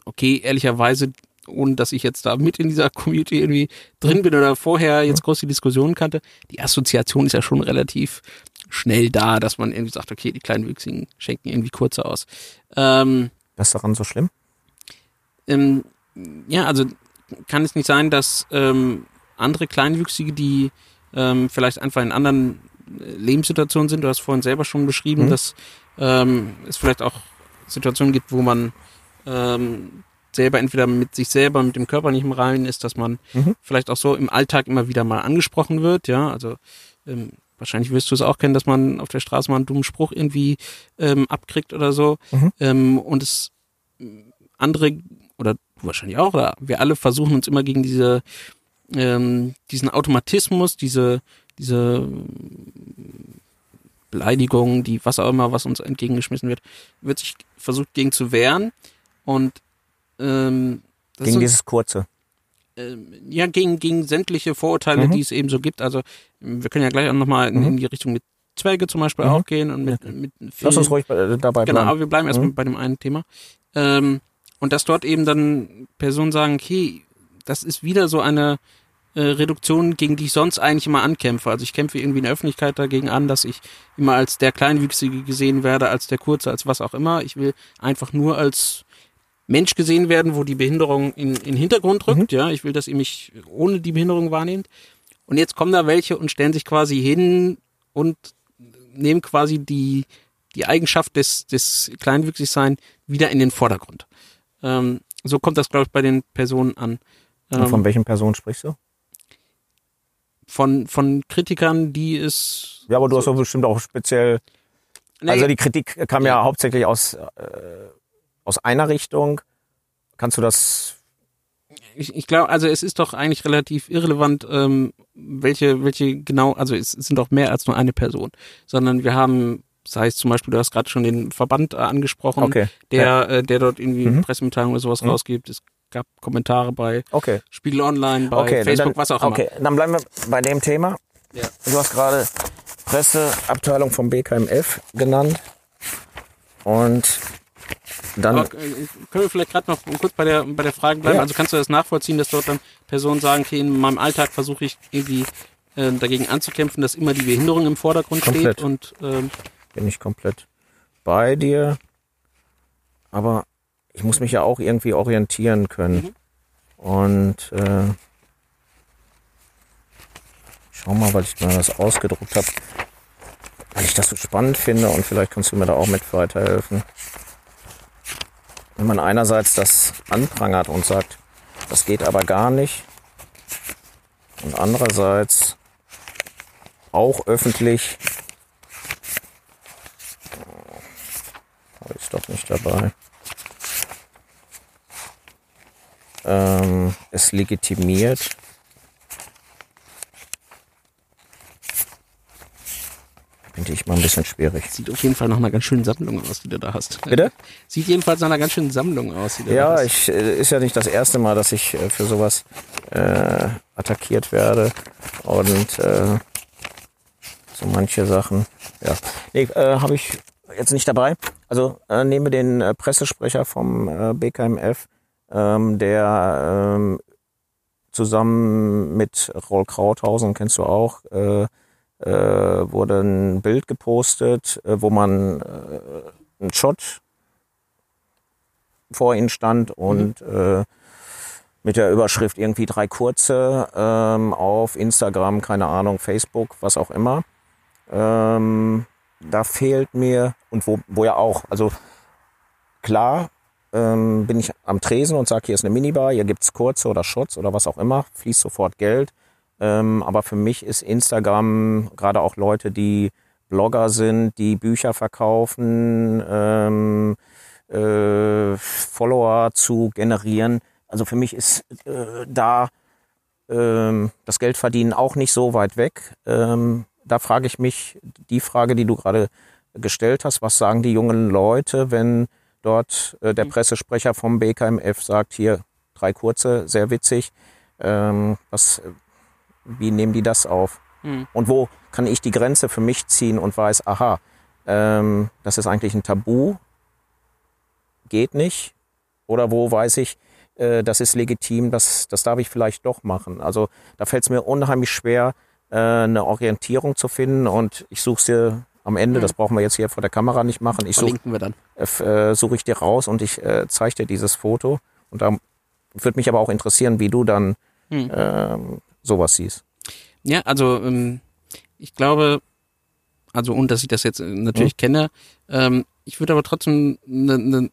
Okay, ehrlicherweise, ohne dass ich jetzt da mit in dieser Community irgendwie drin bin oder vorher jetzt groß die Diskussion kannte, die Assoziation ist ja schon relativ schnell da, dass man irgendwie sagt, okay, die kleinen Wüchsigen schenken irgendwie kurze aus. Ähm,
Was ist daran so schlimm?
ähm, ja, also kann es nicht sein, dass ähm, andere Kleinwüchsige, die ähm, vielleicht einfach in anderen äh, Lebenssituationen sind, du hast vorhin selber schon beschrieben,
Mhm.
dass ähm, es vielleicht auch Situationen gibt, wo man ähm, selber entweder mit sich selber, mit dem Körper nicht im Reinen ist, dass man
Mhm.
vielleicht auch so im Alltag immer wieder mal angesprochen wird, ja, also ähm, wahrscheinlich wirst du es auch kennen, dass man auf der Straße mal einen dummen Spruch irgendwie ähm, abkriegt oder so
Mhm.
ähm, und es andere oder du wahrscheinlich auch, oder wir alle versuchen uns immer gegen diese ähm, diesen Automatismus, diese diese Beleidigung, die was auch immer, was uns entgegengeschmissen wird, wird sich versucht gegen zu wehren und ähm, das
Gegen
ist-
dieses kurze.
Ähm, ja, gegen, gegen sämtliche Vorurteile,
Mhm.
die es eben so gibt. Also wir können ja gleich auch nochmal in,
Mhm.
in die Richtung mit Zwerge zum Beispiel
Mhm.
auch gehen und mit, mit
Lass uns ruhig bei- dabei
Genau,
bleiben.
aber wir bleiben erstmal
Mhm.
bei dem einen Thema. Ähm, und dass dort eben dann Personen sagen, okay, das ist wieder so eine äh, Reduktion, gegen die ich sonst eigentlich immer ankämpfe. Also ich kämpfe irgendwie in der Öffentlichkeit dagegen an, dass ich immer als der Kleinwüchsige gesehen werde, als der Kurze, als was auch immer. Ich will einfach nur als Mensch gesehen werden, wo die Behinderung in, in den Hintergrund rückt. Ja, ich will, dass ihr mich ohne die Behinderung wahrnehmt. Und jetzt kommen da welche und stellen sich quasi hin und nehmen quasi die, die Eigenschaft des, des Kleinwüchsigsein wieder in den Vordergrund. Ähm, so kommt das, glaube ich, bei den Personen an.
Und
Ähm,
von welchen Personen sprichst du?
von, von Kritikern, die es.
Ja, aber du hast doch bestimmt auch speziell.
Nee,
Also die Kritik kam ja,
Ja.
hauptsächlich aus, äh, aus einer Richtung. Kannst du das?
ich, ich glaube, also es ist doch eigentlich relativ irrelevant, ähm, welche, welche genau, also es sind doch mehr als nur eine Person, sondern wir haben, sei es zum Beispiel, du hast gerade schon den Verband äh, angesprochen,
Okay.
der, äh, der dort irgendwie
Mhm.
Pressemitteilungen oder sowas
Mhm.
rausgibt. Es gab Kommentare bei
Okay.
Spiegel Online, bei
okay.
Facebook,
dann,
was auch
Okay, dann bleiben wir bei dem Thema.
Ja.
Du hast gerade Presseabteilung vom BKMF genannt. Und dann.
Aber, äh, können wir vielleicht gerade noch kurz bei der, bei der Frage bleiben?
Ja.
Also kannst du das nachvollziehen, dass dort dann Personen sagen, okay, in meinem Alltag versuche ich irgendwie äh, dagegen anzukämpfen, dass immer die Behinderung im Vordergrund
Komplett.
steht und ähm,
bin ich komplett bei dir. Aber ich muss mich ja auch irgendwie orientieren können.
Mhm.
Und äh, ich schau mal, weil ich mal das ausgedruckt habe, weil ich das so spannend finde und vielleicht kannst du mir da auch mit weiterhelfen. Wenn man einerseits das anprangert und sagt, das geht aber gar nicht, und andererseits auch öffentlich, habe ich doch nicht dabei, ähm, es legitimiert, ich mal ein bisschen schwierig.
Sieht auf jeden Fall nach einer ganz schönen Sammlung aus, die du da hast.
Bitte?
Sieht jedenfalls nach einer ganz schönen Sammlung aus, die du da
Ja,
hast.
ich, äh, ist ja nicht das erste Mal, dass ich äh, für sowas äh, attackiert werde und äh, so manche Sachen. Ja, nee, äh, habe ich jetzt nicht dabei. Also äh, nehme den äh, Pressesprecher vom äh, BKMF, ähm, der ähm, zusammen mit Roll Krauthausen, kennst du auch, äh, äh, wurde ein Bild gepostet, äh, wo man äh, einen Shot vor ihnen stand und äh, mit der Überschrift irgendwie drei kurze ähm, auf Instagram, keine Ahnung, Facebook, was auch immer. Ähm, da fehlt mir, und wo, wo ja auch, also klar ähm, bin ich am Tresen und sage, hier ist eine Minibar, hier gibt's kurze oder Shots oder was auch immer, fließt sofort Geld. Ähm, aber für mich ist Instagram gerade auch Leute, die Blogger sind, die Bücher verkaufen, ähm, äh, Follower zu generieren. Also für mich ist äh, da ähm, das Geldverdienen auch nicht so weit weg. Ähm, da frage ich mich die Frage, die du gerade gestellt hast, was sagen die jungen Leute, wenn dort äh, der Pressesprecher vom BKMF sagt, hier drei kurze, sehr witzig. Ähm, was, wie nehmen die das auf?
Hm.
Und wo kann ich die Grenze für mich ziehen und weiß, aha, ähm, das ist eigentlich ein Tabu, geht nicht. Oder wo weiß ich, äh, das ist legitim, das, das darf ich vielleicht doch machen. Also da fällt es mir unheimlich schwer, äh, eine Orientierung zu finden und ich suche dir am Ende,
Mhm.
das brauchen wir jetzt hier vor der Kamera nicht machen, ich suche
dann.
äh, suche ich dir raus und ich äh, zeige dir dieses Foto. Und da würde mich aber auch interessieren, wie du dann
Hm.
ähm, sowas siehst.
Ja, also ähm, ich glaube, also und dass ich das jetzt äh, natürlich kenne, ähm, ich würde aber trotzdem einen ne,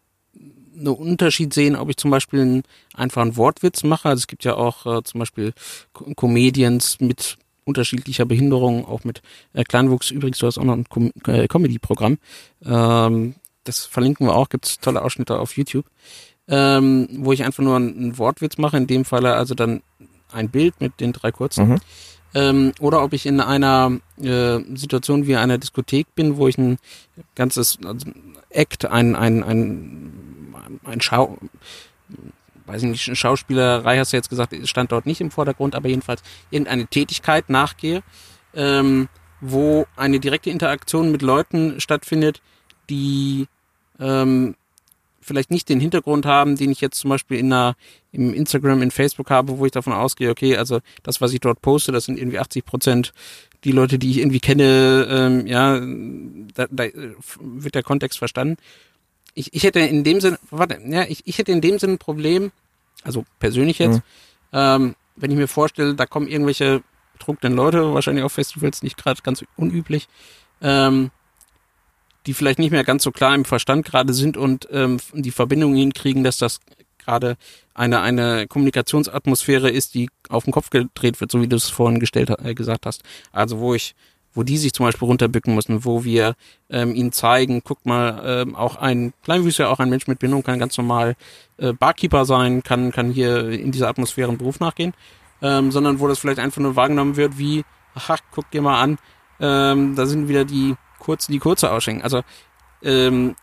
ne Unterschied sehen, ob ich zum Beispiel einen, einfach einen Wortwitz mache. Also es gibt ja auch äh, zum Beispiel Co Comedians mit unterschiedlicher Behinderung, auch mit äh, Kleinwuchs. Übrigens, du hast auch noch ein Com äh, Comedy-Programm. Ähm, das verlinken wir auch, gibt's tolle Ausschnitte auf YouTube. Ähm, wo ich einfach nur einen, einen Wortwitz mache, in dem Falle also dann ein Bild mit den drei kurzen
Mhm.
ähm, oder ob ich in einer äh, Situation wie einer Diskothek bin, wo ich ein ganzes also Act, ein, ein, ein, ein Schau, weiß ich nicht, Schauspielerei hast du jetzt gesagt, stand dort nicht im Vordergrund, aber jedenfalls irgendeine Tätigkeit nachgehe, ähm, wo eine direkte Interaktion mit Leuten stattfindet, die ähm, vielleicht nicht den Hintergrund haben, den ich jetzt zum Beispiel in einer, im Instagram, in Facebook habe, wo ich davon ausgehe, okay, also das, was ich dort poste, das sind irgendwie 80 Prozent die Leute, die ich irgendwie kenne, ähm, ja, da, da wird der Kontext verstanden. Ich, ich hätte in dem Sinne, warte, ja, ich, ich hätte in dem Sinne ein Problem, also persönlich jetzt,
Mhm.
ähm, wenn ich mir vorstelle, da kommen irgendwelche betrunkenen Leute, wahrscheinlich auf Festivals nicht gerade ganz unüblich, ähm, die vielleicht nicht mehr ganz so klar im Verstand gerade sind und ähm, die Verbindung hinkriegen, dass das gerade eine, eine Kommunikationsatmosphäre ist, die auf den Kopf gedreht wird, so wie du es vorhin gestellt, äh, gesagt hast. Also wo ich, wo die sich zum Beispiel runterbücken müssen, wo wir ähm, ihnen zeigen, guck mal, ähm, auch ein Kleinwüßer, auch ein Mensch mit Behinderung kann ganz normal äh, Barkeeper sein, kann, kann hier in dieser Atmosphäre einen Beruf nachgehen, ähm, sondern wo das vielleicht einfach nur wahrgenommen wird wie, ach, guck dir mal an, ähm, da sind wieder die kurz, die kurze ausschenken. Also ähm,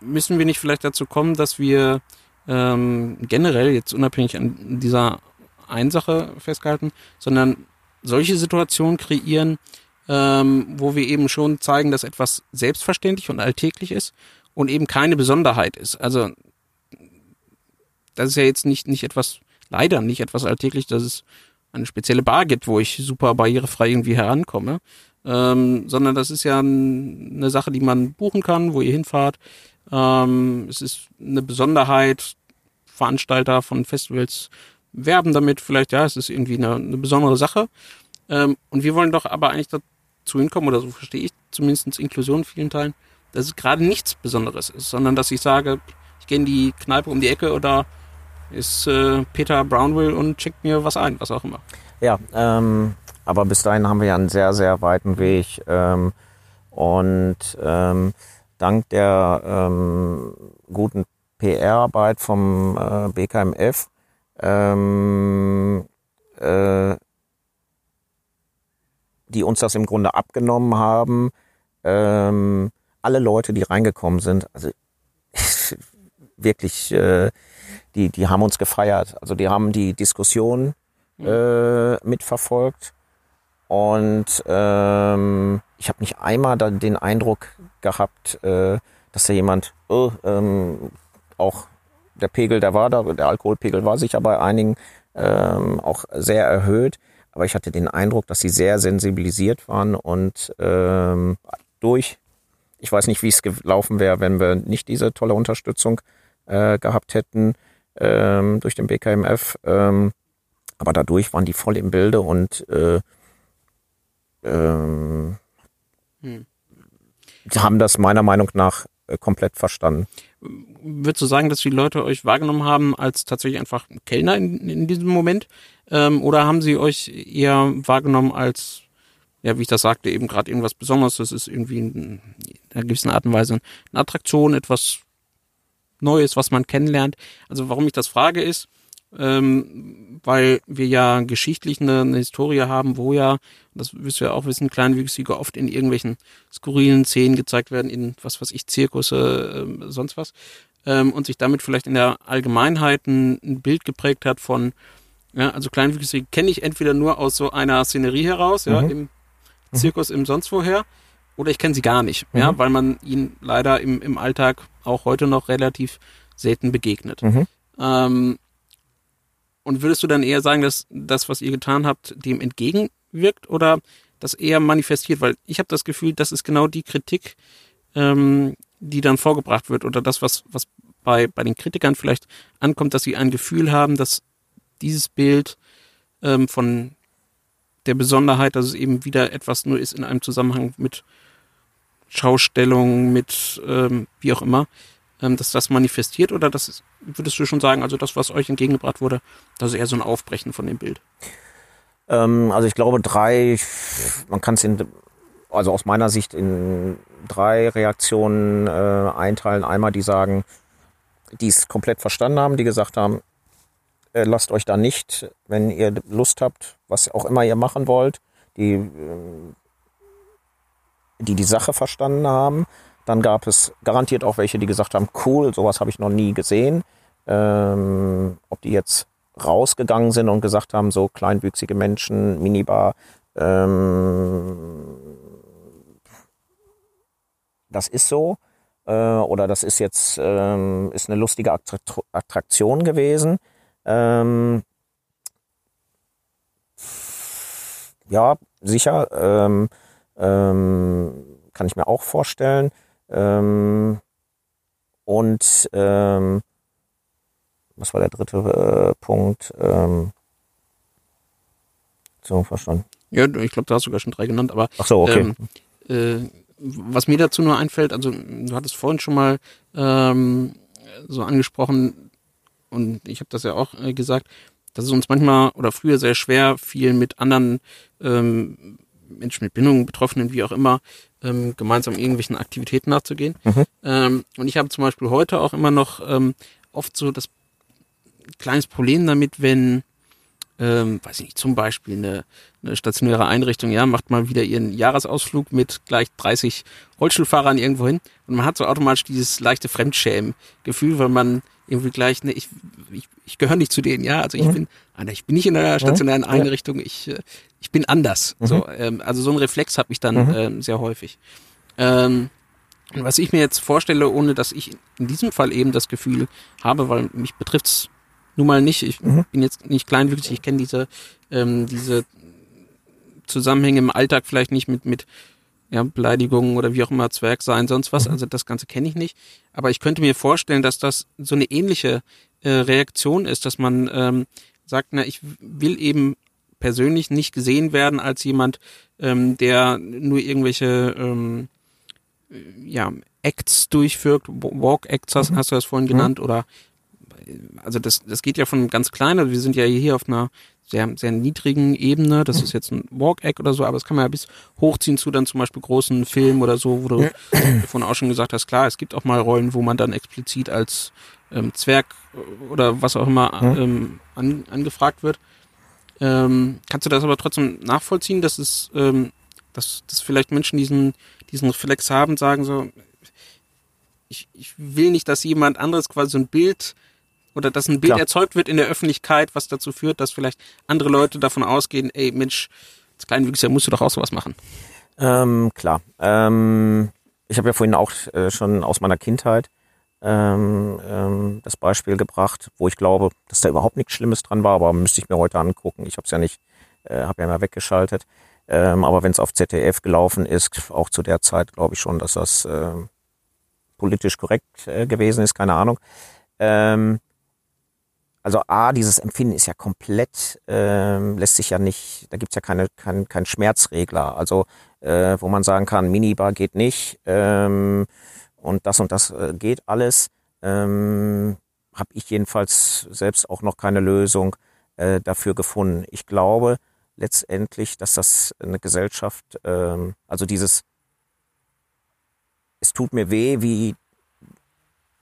müssen wir nicht vielleicht dazu kommen, dass wir ähm, generell jetzt unabhängig an dieser einen Sache festgehalten, sondern solche Situationen kreieren, ähm, wo wir eben schon zeigen, dass etwas selbstverständlich und alltäglich ist und eben keine Besonderheit ist. Also das ist ja jetzt nicht, nicht etwas, leider nicht etwas alltäglich, dass es eine spezielle Bar gibt, wo ich super barrierefrei irgendwie herankomme, ähm, sondern das ist ja ein, eine Sache, die man buchen kann, wo ihr hinfahrt. Ähm, es ist eine Besonderheit, Veranstalter von Festivals werben damit, vielleicht, ja, es ist irgendwie eine, eine besondere Sache. Ähm, und wir wollen doch aber eigentlich dazu hinkommen, oder so verstehe ich zumindest Inklusion in vielen Teilen, dass es gerade nichts Besonderes ist, sondern dass ich sage, ich gehe in die Kneipe um die Ecke oder ist äh, Peter Brownville und checkt mir was ein, was auch immer.
Ja, ähm, aber bis dahin haben wir ja einen sehr, sehr weiten Weg. Ähm, und ähm, dank der ähm, guten PR-Arbeit vom äh, BKMF ähm, äh, die uns das im Grunde abgenommen haben. Ähm, alle Leute, die reingekommen sind, also wirklich, äh, die, die haben uns gefeiert. Also die haben die Diskussion mhm. äh, mitverfolgt. Und ähm, ich habe nicht einmal da den Eindruck gehabt, äh, dass da jemand, oh, ähm, auch der Pegel, der war da, der Alkoholpegel war sicher bei einigen ähm, auch sehr erhöht. Aber ich hatte den Eindruck, dass sie sehr sensibilisiert waren und ähm, durch, ich weiß nicht, wie es gelaufen wäre, wenn wir nicht diese tolle Unterstützung äh, gehabt hätten ähm, durch den BKMF. Ähm, aber dadurch waren die voll im Bilde und äh, ähm, hm. haben das meiner Meinung nach äh, komplett verstanden.
Würdest du sagen, dass die Leute euch wahrgenommen haben als tatsächlich einfach Kellner in, in diesem Moment? Ähm, oder haben sie euch eher wahrgenommen als, ja, wie ich das sagte, eben gerade irgendwas Besonderes? Das ist irgendwie in, einer gewissen Art und Weise eine Attraktion, etwas Neues, was man kennenlernt. Also warum ich das frage ist, ähm, weil wir ja geschichtlich eine, eine Historie haben, wo ja, das wirst du ja auch wissen, Kleinwüchsige oft in irgendwelchen skurrilen Szenen gezeigt werden, in was weiß ich, Zirkusse, äh, sonst was, ähm, und sich damit vielleicht in der Allgemeinheit ein, ein Bild geprägt hat von, ja, also Kleinwüchsige kenne ich entweder nur aus so einer Szenerie heraus, ja, mhm. im mhm. Zirkus, im sonst woher, oder ich kenne sie gar nicht, mhm. ja, weil man ihnen leider im, im Alltag auch heute noch relativ selten begegnet. Mhm. Ähm, und würdest du dann eher sagen, dass das, was ihr getan habt, dem entgegenwirkt oder das eher manifestiert? Weil ich habe das Gefühl, das ist genau die Kritik, ähm, die dann vorgebracht wird oder das, was, was bei, bei den Kritikern vielleicht ankommt, dass sie ein Gefühl haben, dass dieses Bild ähm, von der Besonderheit, dass es eben wieder etwas nur ist in einem Zusammenhang mit Schaustellung, mit ähm, wie auch immer, ähm, dass das manifestiert oder das würdest du schon sagen, also das, was euch entgegengebracht wurde, das ist eher so ein Aufbrechen von dem Bild?
Ähm, also ich glaube drei, man kann es in, also aus meiner Sicht in drei Reaktionen äh, einteilen. Einmal die sagen, die es komplett verstanden haben, die gesagt haben, äh, lasst euch da nicht, wenn ihr Lust habt, was auch immer ihr machen wollt, die, äh, die die Sache verstanden haben. Dann gab es garantiert auch welche, die gesagt haben, cool, sowas habe ich noch nie gesehen. Ähm, ob die jetzt rausgegangen sind und gesagt haben, so kleinwüchsige Menschen, Minibar, ähm, das ist so. Äh, oder das ist jetzt ähm, ist eine lustige Attraktion gewesen. Ähm, ja, sicher. Ähm, ähm, kann ich mir auch vorstellen. Ähm, und ähm, was war der dritte äh, Punkt? Ähm, so, verstanden.
Ja, ich glaube, da hast du sogar schon drei genannt, aber
Ach so, okay.
Ähm, äh, was mir dazu nur einfällt, also du hattest vorhin schon mal ähm, so angesprochen und ich habe das ja auch äh, gesagt, dass es uns manchmal oder früher sehr schwer fiel, mit anderen ähm, Menschen mit Bindungen, Betroffenen, wie auch immer, ähm, gemeinsam irgendwelchen Aktivitäten nachzugehen. Mhm. Ähm, und ich habe zum Beispiel heute auch immer noch ähm, oft so das kleines Problem damit, wenn, ähm, weiß ich nicht, zum Beispiel eine, eine stationäre Einrichtung, ja, macht mal wieder ihren Jahresausflug mit gleich 30 Rollstuhlfahrern irgendwo hin und man hat so automatisch dieses leichte Fremdschämen-Gefühl, weil man irgendwie gleich, ne, ich, ich, ich gehöre nicht zu denen, ja, also ich mhm. bin, ich bin nicht in einer stationären Einrichtung, ich, äh, ich bin anders. Mhm. So, ähm, also so ein Reflex habe ich dann mhm. ähm, sehr häufig. Ähm, was ich mir jetzt vorstelle, ohne dass ich in diesem Fall eben das Gefühl habe, weil mich betrifft's nun mal nicht, ich mhm. bin jetzt nicht kleinwüchsig, ich kenne diese, ähm, diese Zusammenhänge im Alltag vielleicht nicht mit, mit ja, Beleidigungen oder wie auch immer, Zwerg sein, sonst was. Mhm. Also das Ganze kenne ich nicht. Aber ich könnte mir vorstellen, dass das so eine ähnliche äh, Reaktion ist, dass man ähm, sagt, na, ich will eben persönlich nicht gesehen werden als jemand, ähm, der nur irgendwelche ähm, ja, Acts durchführt, Walk-Acts hast, mhm. hast, du das vorhin mhm. genannt, oder also das, das geht ja von ganz klein, also wir sind ja hier auf einer sehr, sehr niedrigen Ebene, das ist jetzt ein Walk-Act oder so, aber das kann man ja bis hochziehen zu dann zum Beispiel großen Filmen oder so, wo du davon auch schon gesagt hast, klar, es gibt auch mal Rollen, wo man dann explizit als ähm, Zwerg oder was auch immer ähm, an, angefragt wird. Ähm, kannst du das aber trotzdem nachvollziehen, dass es, ähm, dass, dass vielleicht Menschen diesen, diesen Reflex haben, sagen so, ich, ich will nicht, dass jemand anderes quasi so ein Bild oder dass ein Bild Klar. erzeugt wird in der Öffentlichkeit, was dazu führt, dass vielleicht andere Leute davon ausgehen, ey Mensch, als Kleinwüchsiger musst du doch auch sowas machen.
Ähm, klar. Ähm, ich habe ja vorhin auch äh, schon aus meiner Kindheit ähm, ähm, das Beispiel gebracht, wo ich glaube, dass da überhaupt nichts Schlimmes dran war, aber müsste ich mir heute angucken. Ich habe es ja nicht, äh, habe ja mal weggeschaltet. Ähm, aber wenn es auf ZDF gelaufen ist, auch zu der Zeit glaube ich schon, dass das äh, politisch korrekt äh, gewesen ist, keine Ahnung. Ähm, also A, dieses Empfinden ist ja komplett, ähm, lässt sich ja nicht, da gibt's ja keine, kein, kein Schmerzregler. Also äh, wo man sagen kann, Minibar geht nicht ähm, und das und das äh, geht alles. Ähm, Habe ich jedenfalls selbst auch noch keine Lösung äh, dafür gefunden. Ich glaube letztendlich, dass das eine Gesellschaft, ähm, also dieses, es tut mir weh, wie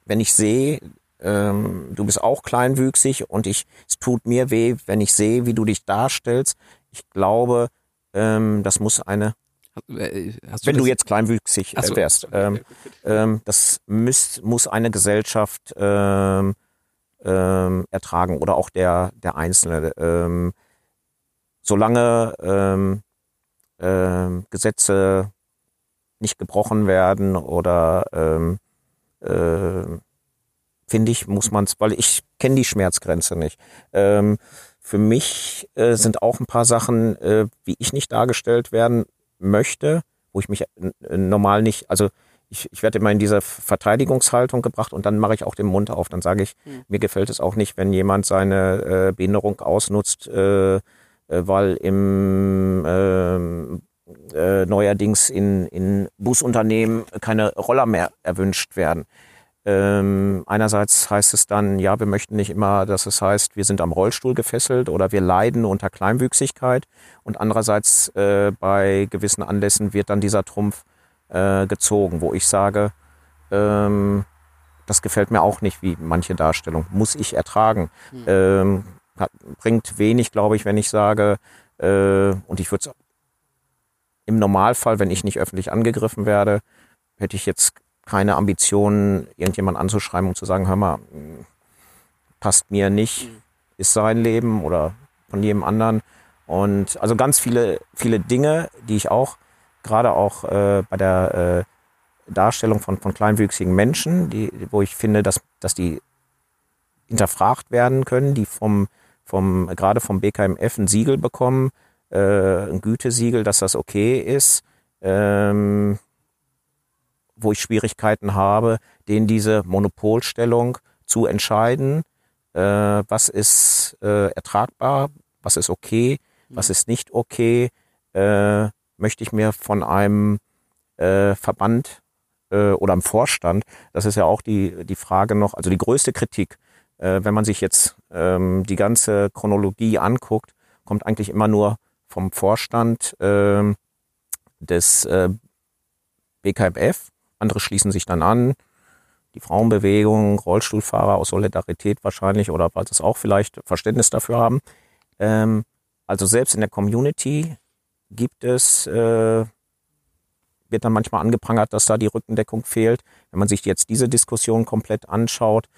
wenn ich sehe, ähm, du bist auch kleinwüchsig und ich, es tut mir weh, wenn ich sehe, wie du dich darstellst. Ich glaube, ähm, das muss eine äh, Hast wenn du, du jetzt kleinwüchsig so. wärst. Ähm, ähm, das müß, muss eine Gesellschaft ähm, ähm, ertragen oder auch der, der Einzelne. Ähm, solange ähm, Gesetze nicht gebrochen werden oder äh, finde ich, muss man es, weil ich kenne die Schmerzgrenze nicht. Ähm, für mich äh, sind auch ein paar Sachen, äh, wie ich nicht dargestellt werden möchte, wo ich mich äh, normal nicht, also ich, ich werde immer in diese Verteidigungshaltung gebracht und dann mache ich auch den Mund auf. Dann sage ich, mhm. mir gefällt es auch nicht, wenn jemand seine äh, Behinderung ausnutzt, äh, äh weil im ähm, äh, neuerdings in, in Busunternehmen keine Roller mehr erwünscht werden. Ähm, einerseits heißt es dann, ja, wir möchten nicht immer, dass es heißt, wir sind am Rollstuhl gefesselt oder wir leiden unter Kleinwüchsigkeit. Und andererseits äh, bei gewissen Anlässen wird dann dieser Trumpf äh, gezogen, wo ich sage, ähm, das gefällt mir auch nicht, wie manche Darstellung. Muss ich ertragen. Mhm. Ähm, hat, bringt wenig, glaube ich, wenn ich sage, äh, und ich würde im Normalfall, wenn ich nicht öffentlich angegriffen werde, hätte ich jetzt keine Ambition, irgendjemand anzuschreiben und zu sagen, hör mal, passt mir nicht, mhm. ist sein Leben oder von jedem anderen. Und also ganz viele, viele Dinge, die ich auch, gerade auch äh, bei der äh, Darstellung von, von kleinwüchsigen Menschen, die, wo ich finde, dass, dass die hinterfragt werden können, die vom, vom, gerade vom BKMF ein Siegel bekommen, äh, ein Gütesiegel, dass das okay ist. Ähm, wo ich Schwierigkeiten habe, denen diese Monopolstellung zu entscheiden, äh, was ist äh, ertragbar, was ist okay, was ist nicht okay, äh, möchte ich mir von einem äh, Verband äh, oder einem Vorstand, das ist ja auch die, die Frage noch, also die größte Kritik, äh, wenn man sich jetzt ähm, die ganze Chronologie anguckt, kommt eigentlich immer nur vom Vorstand äh, des äh, BKMF, andere schließen sich dann an. Die Frauenbewegung, Rollstuhlfahrer aus Solidarität wahrscheinlich oder weil sie auch vielleicht Verständnis dafür haben. Ähm, also selbst in der Community gibt es, äh, wird dann manchmal angeprangert, dass da die Rückendeckung fehlt. Wenn man sich jetzt diese Diskussion komplett anschaut,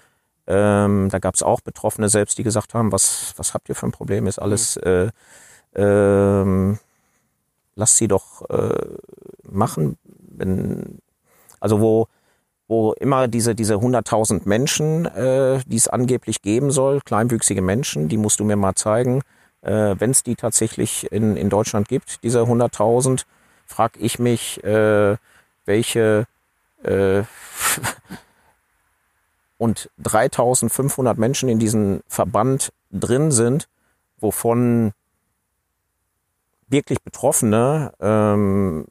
ähm, da gab es auch Betroffene selbst, die gesagt haben, was, was habt ihr für ein Problem? Ist alles, mhm. äh, äh, lasst sie doch äh, machen. Wenn, also wo, wo immer diese, diese 100.000 Menschen, äh, die es angeblich geben soll, kleinwüchsige Menschen, die musst du mir mal zeigen. Äh, Wenn es die tatsächlich in, in Deutschland gibt, diese 100.000, frage ich mich, äh, welche äh, und 3.500 Menschen in diesem Verband drin sind, wovon wirklich Betroffene, ähm,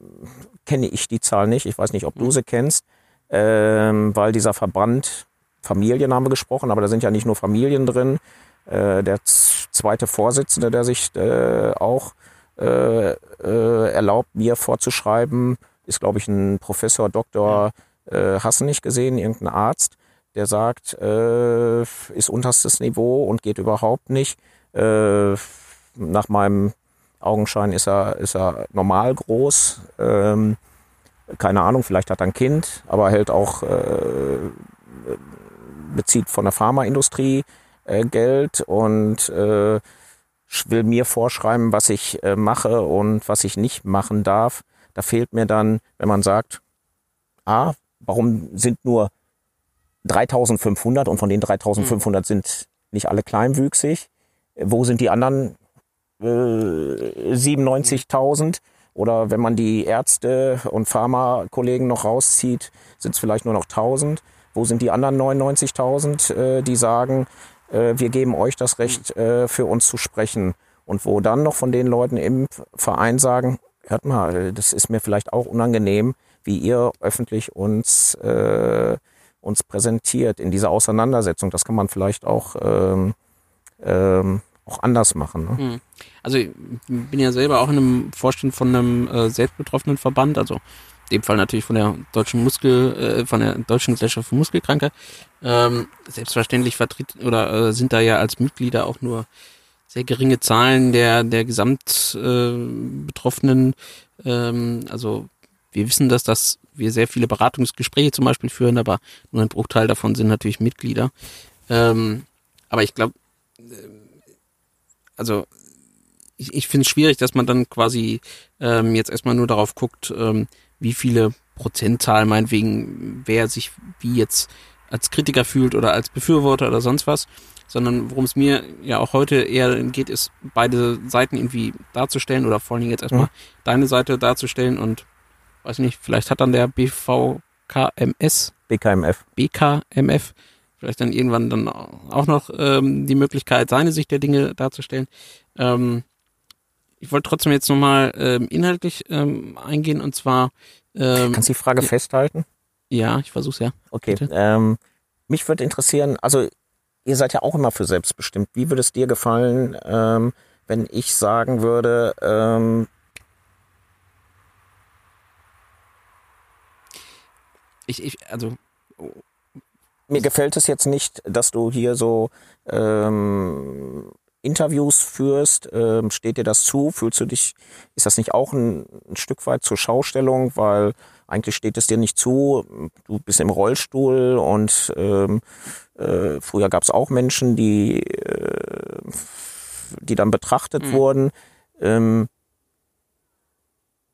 kenne ich die Zahl nicht, ich weiß nicht, ob du sie kennst, ähm, weil dieser Verband, Familien haben wir gesprochen, aber da sind ja nicht nur Familien drin. Äh, der zweite Vorsitzende, der sich äh, auch äh, äh, erlaubt, mir vorzuschreiben, ist, glaube ich, ein Professor, Doktor, äh, hast du nicht gesehen, irgendein Arzt, der sagt, äh, ist unterstes Niveau und geht überhaupt nicht. Äh, nach meinem Augenschein ist er, ist er normal groß. Ähm, keine Ahnung, vielleicht hat er ein Kind, aber hält auch, äh, bezieht von der Pharmaindustrie äh, Geld und äh, will mir vorschreiben, was ich äh, mache und was ich nicht machen darf. Da fehlt mir dann, wenn man sagt, ah, warum sind nur 3500 und von den 3500 mhm. sind nicht alle kleinwüchsig? Wo sind die anderen äh, 97.000? Oder wenn man die Ärzte und Pharmakollegen noch rauszieht, sind es vielleicht nur noch 1000. Wo sind die anderen 99.000, äh, die sagen, äh, wir geben euch das Recht, äh, für uns zu sprechen? Und wo dann noch von den Leuten im Verein sagen, hört mal, das ist mir vielleicht auch unangenehm, wie ihr öffentlich uns, äh, uns präsentiert in dieser Auseinandersetzung. Das kann man vielleicht auch, ähm, ähm, auch anders machen. Ne? Hm.
Also ich bin ja selber auch in einem Vorstand von einem äh, selbstbetroffenen Verband, also in dem Fall natürlich von der deutschen Muskel, äh, von der deutschen Gesellschaft für Muskelkranke. Ähm, selbstverständlich vertritt oder äh, sind da ja als Mitglieder auch nur sehr geringe Zahlen der der gesamt äh, Betroffenen. Ähm, also wir wissen, dass das wir sehr viele Beratungsgespräche zum Beispiel führen, aber nur ein Bruchteil davon sind natürlich Mitglieder. Ähm, aber ich glaube, äh, also ich, ich finde es schwierig, dass man dann quasi ähm, jetzt erstmal nur darauf guckt, ähm, wie viele Prozentzahl meinetwegen, wer sich wie jetzt als Kritiker fühlt oder als Befürworter oder sonst was, sondern worum es mir ja auch heute eher geht, ist beide Seiten irgendwie darzustellen oder vor allen Dingen jetzt erstmal mhm. deine Seite darzustellen und weiß nicht, vielleicht hat dann der BVKMS
BKMF
BKMF vielleicht dann irgendwann dann auch noch ähm, die Möglichkeit, seine Sicht der Dinge darzustellen. Ähm, ich wollte trotzdem jetzt nochmal ähm, inhaltlich ähm, eingehen und zwar.
Ähm, Kannst du die Frage festhalten?
Ja, ich versuch's ja.
Okay. Ähm, mich würde interessieren, also ihr seid ja auch immer für selbstbestimmt. Wie würde es dir gefallen, ähm, wenn ich sagen würde, ähm,
ich, ich, also
mir gefällt es jetzt nicht, dass du hier so ähm, Interviews führst, ähm, steht dir das zu? Fühlst du dich, ist das nicht auch ein, ein, Stück weit zur Schaustellung, weil eigentlich steht es dir nicht zu, du bist im Rollstuhl und ähm, äh, früher gab es auch Menschen, die, äh, die dann betrachtet mhm. wurden. Ähm,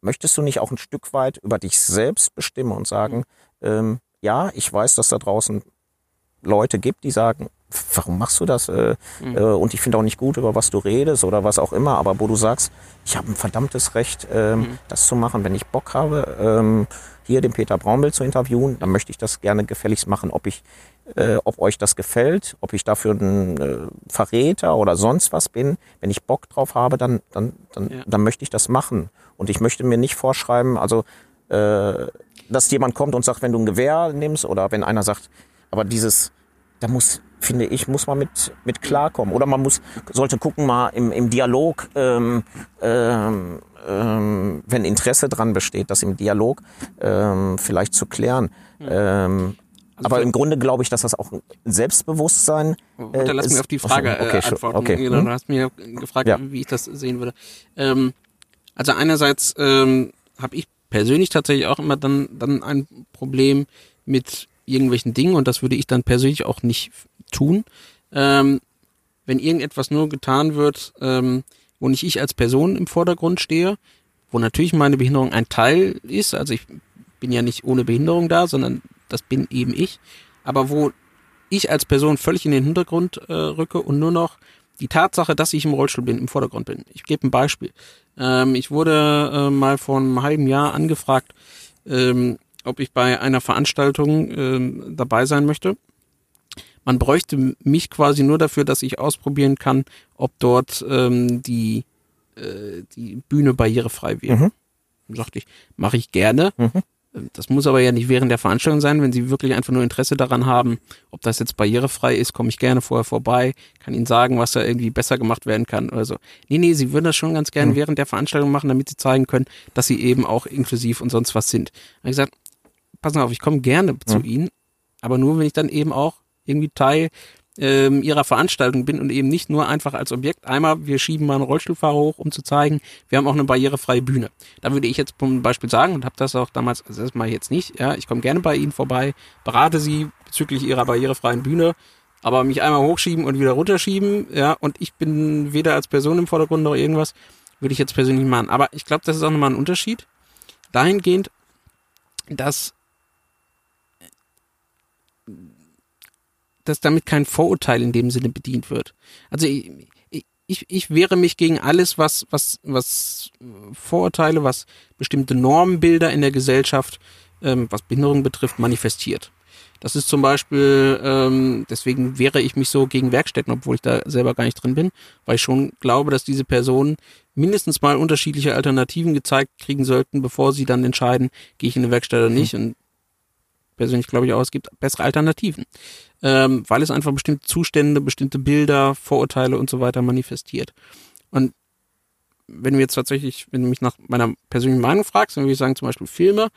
möchtest du nicht auch ein Stück weit über dich selbst bestimmen und sagen, mhm. ähm, ja, ich weiß, dass da draußen Leute gibt, die sagen, warum machst du das? Äh, mhm. äh, und ich finde auch nicht gut, über was du redest oder was auch immer, aber wo du sagst, ich habe ein verdammtes Recht, ähm, mhm. das zu machen, wenn ich Bock habe, ähm, hier den Peter Braunbild zu interviewen, dann möchte ich das gerne gefälligst machen, ob ich, äh, ob euch das gefällt, ob ich dafür ein äh, Verräter oder sonst was bin. Wenn ich Bock drauf habe, dann, dann, dann, ja. dann möchte ich das machen. Und ich möchte mir nicht vorschreiben, also äh, dass jemand kommt und sagt, wenn du ein Gewehr nimmst oder wenn einer sagt, aber dieses, da muss, finde ich, muss man mit, mit klarkommen. Oder man muss, sollte gucken mal im, im Dialog, ähm, ähm, ähm, wenn Interesse dran besteht, das im Dialog ähm, vielleicht zu klären. Ähm, also aber im Grunde glaube ich, dass das auch ein Selbstbewusstsein.
Äh, lass mich auf die Frage äh, okay, antworten. Okay. Genau, du hast mir gefragt, ja. wie ich das sehen würde. Ähm, also einerseits ähm, habe ich persönlich tatsächlich auch immer dann, dann ein Problem mit irgendwelchen Dingen und das würde ich dann persönlich auch nicht tun. Ähm, wenn irgendetwas nur getan wird, ähm, wo nicht ich als Person im Vordergrund stehe, wo natürlich meine Behinderung ein Teil ist, also ich bin ja nicht ohne Behinderung da, sondern das bin eben ich, aber wo ich als Person völlig in den Hintergrund äh, rücke und nur noch die Tatsache, dass ich im Rollstuhl bin, im Vordergrund bin. Ich gebe ein Beispiel. Ähm, ich wurde äh, mal vor einem halben Jahr angefragt, ähm, ob ich bei einer Veranstaltung äh, dabei sein möchte, Man bräuchte mich quasi nur dafür, dass ich ausprobieren kann, ob dort ähm, die, äh, die Bühne barrierefrei wäre. Mhm. Sagte ich, mache ich gerne. Mhm. Das muss aber ja nicht während der Veranstaltung sein. Wenn Sie wirklich einfach nur Interesse daran haben, ob das jetzt barrierefrei ist, komme ich gerne vorher vorbei, kann Ihnen sagen, was da irgendwie besser gemacht werden kann oder so. Nee, nee, Sie würden das schon ganz gerne mhm. während der Veranstaltung machen, damit Sie zeigen können, dass Sie eben auch inklusiv und sonst was sind. Habe ich gesagt, passen auf, ich komme gerne mhm. zu Ihnen, aber nur, wenn ich dann eben auch irgendwie Teil ähm, ihrer Veranstaltung bin und eben nicht nur einfach als Objekt. Einmal, wir schieben mal einen Rollstuhlfahrer hoch, um zu zeigen, wir haben auch eine barrierefreie Bühne. Da würde ich jetzt zum Beispiel sagen und habe das auch damals, also das ich jetzt nicht, ja, ich komme gerne bei Ihnen vorbei, berate Sie bezüglich Ihrer barrierefreien Bühne, aber mich einmal hochschieben und wieder runterschieben, ja, und ich bin weder als Person im Vordergrund noch irgendwas, würde ich jetzt persönlich machen. Aber ich glaube, das ist auch nochmal ein Unterschied. Dahingehend, dass dass damit kein Vorurteil in dem Sinne bedient wird. Also ich, ich, ich wehre mich gegen alles, was, was, was Vorurteile, was bestimmte Normenbilder in der Gesellschaft, ähm, was Behinderung betrifft, manifestiert. Das ist zum Beispiel, ähm, deswegen wehre ich mich so gegen Werkstätten, obwohl ich da selber gar nicht drin bin, weil ich schon glaube, dass diese Personen mindestens mal unterschiedliche Alternativen gezeigt kriegen sollten, bevor sie dann entscheiden, gehe ich in eine Werkstatt oder nicht. Und persönlich glaube ich auch, es gibt bessere Alternativen, ähm, weil es einfach bestimmte Zustände, bestimmte Bilder, Vorurteile und so weiter manifestiert. Und wenn du jetzt tatsächlich, wenn du mich nach meiner persönlichen Meinung fragst, dann würde ich sagen zum Beispiel Filme,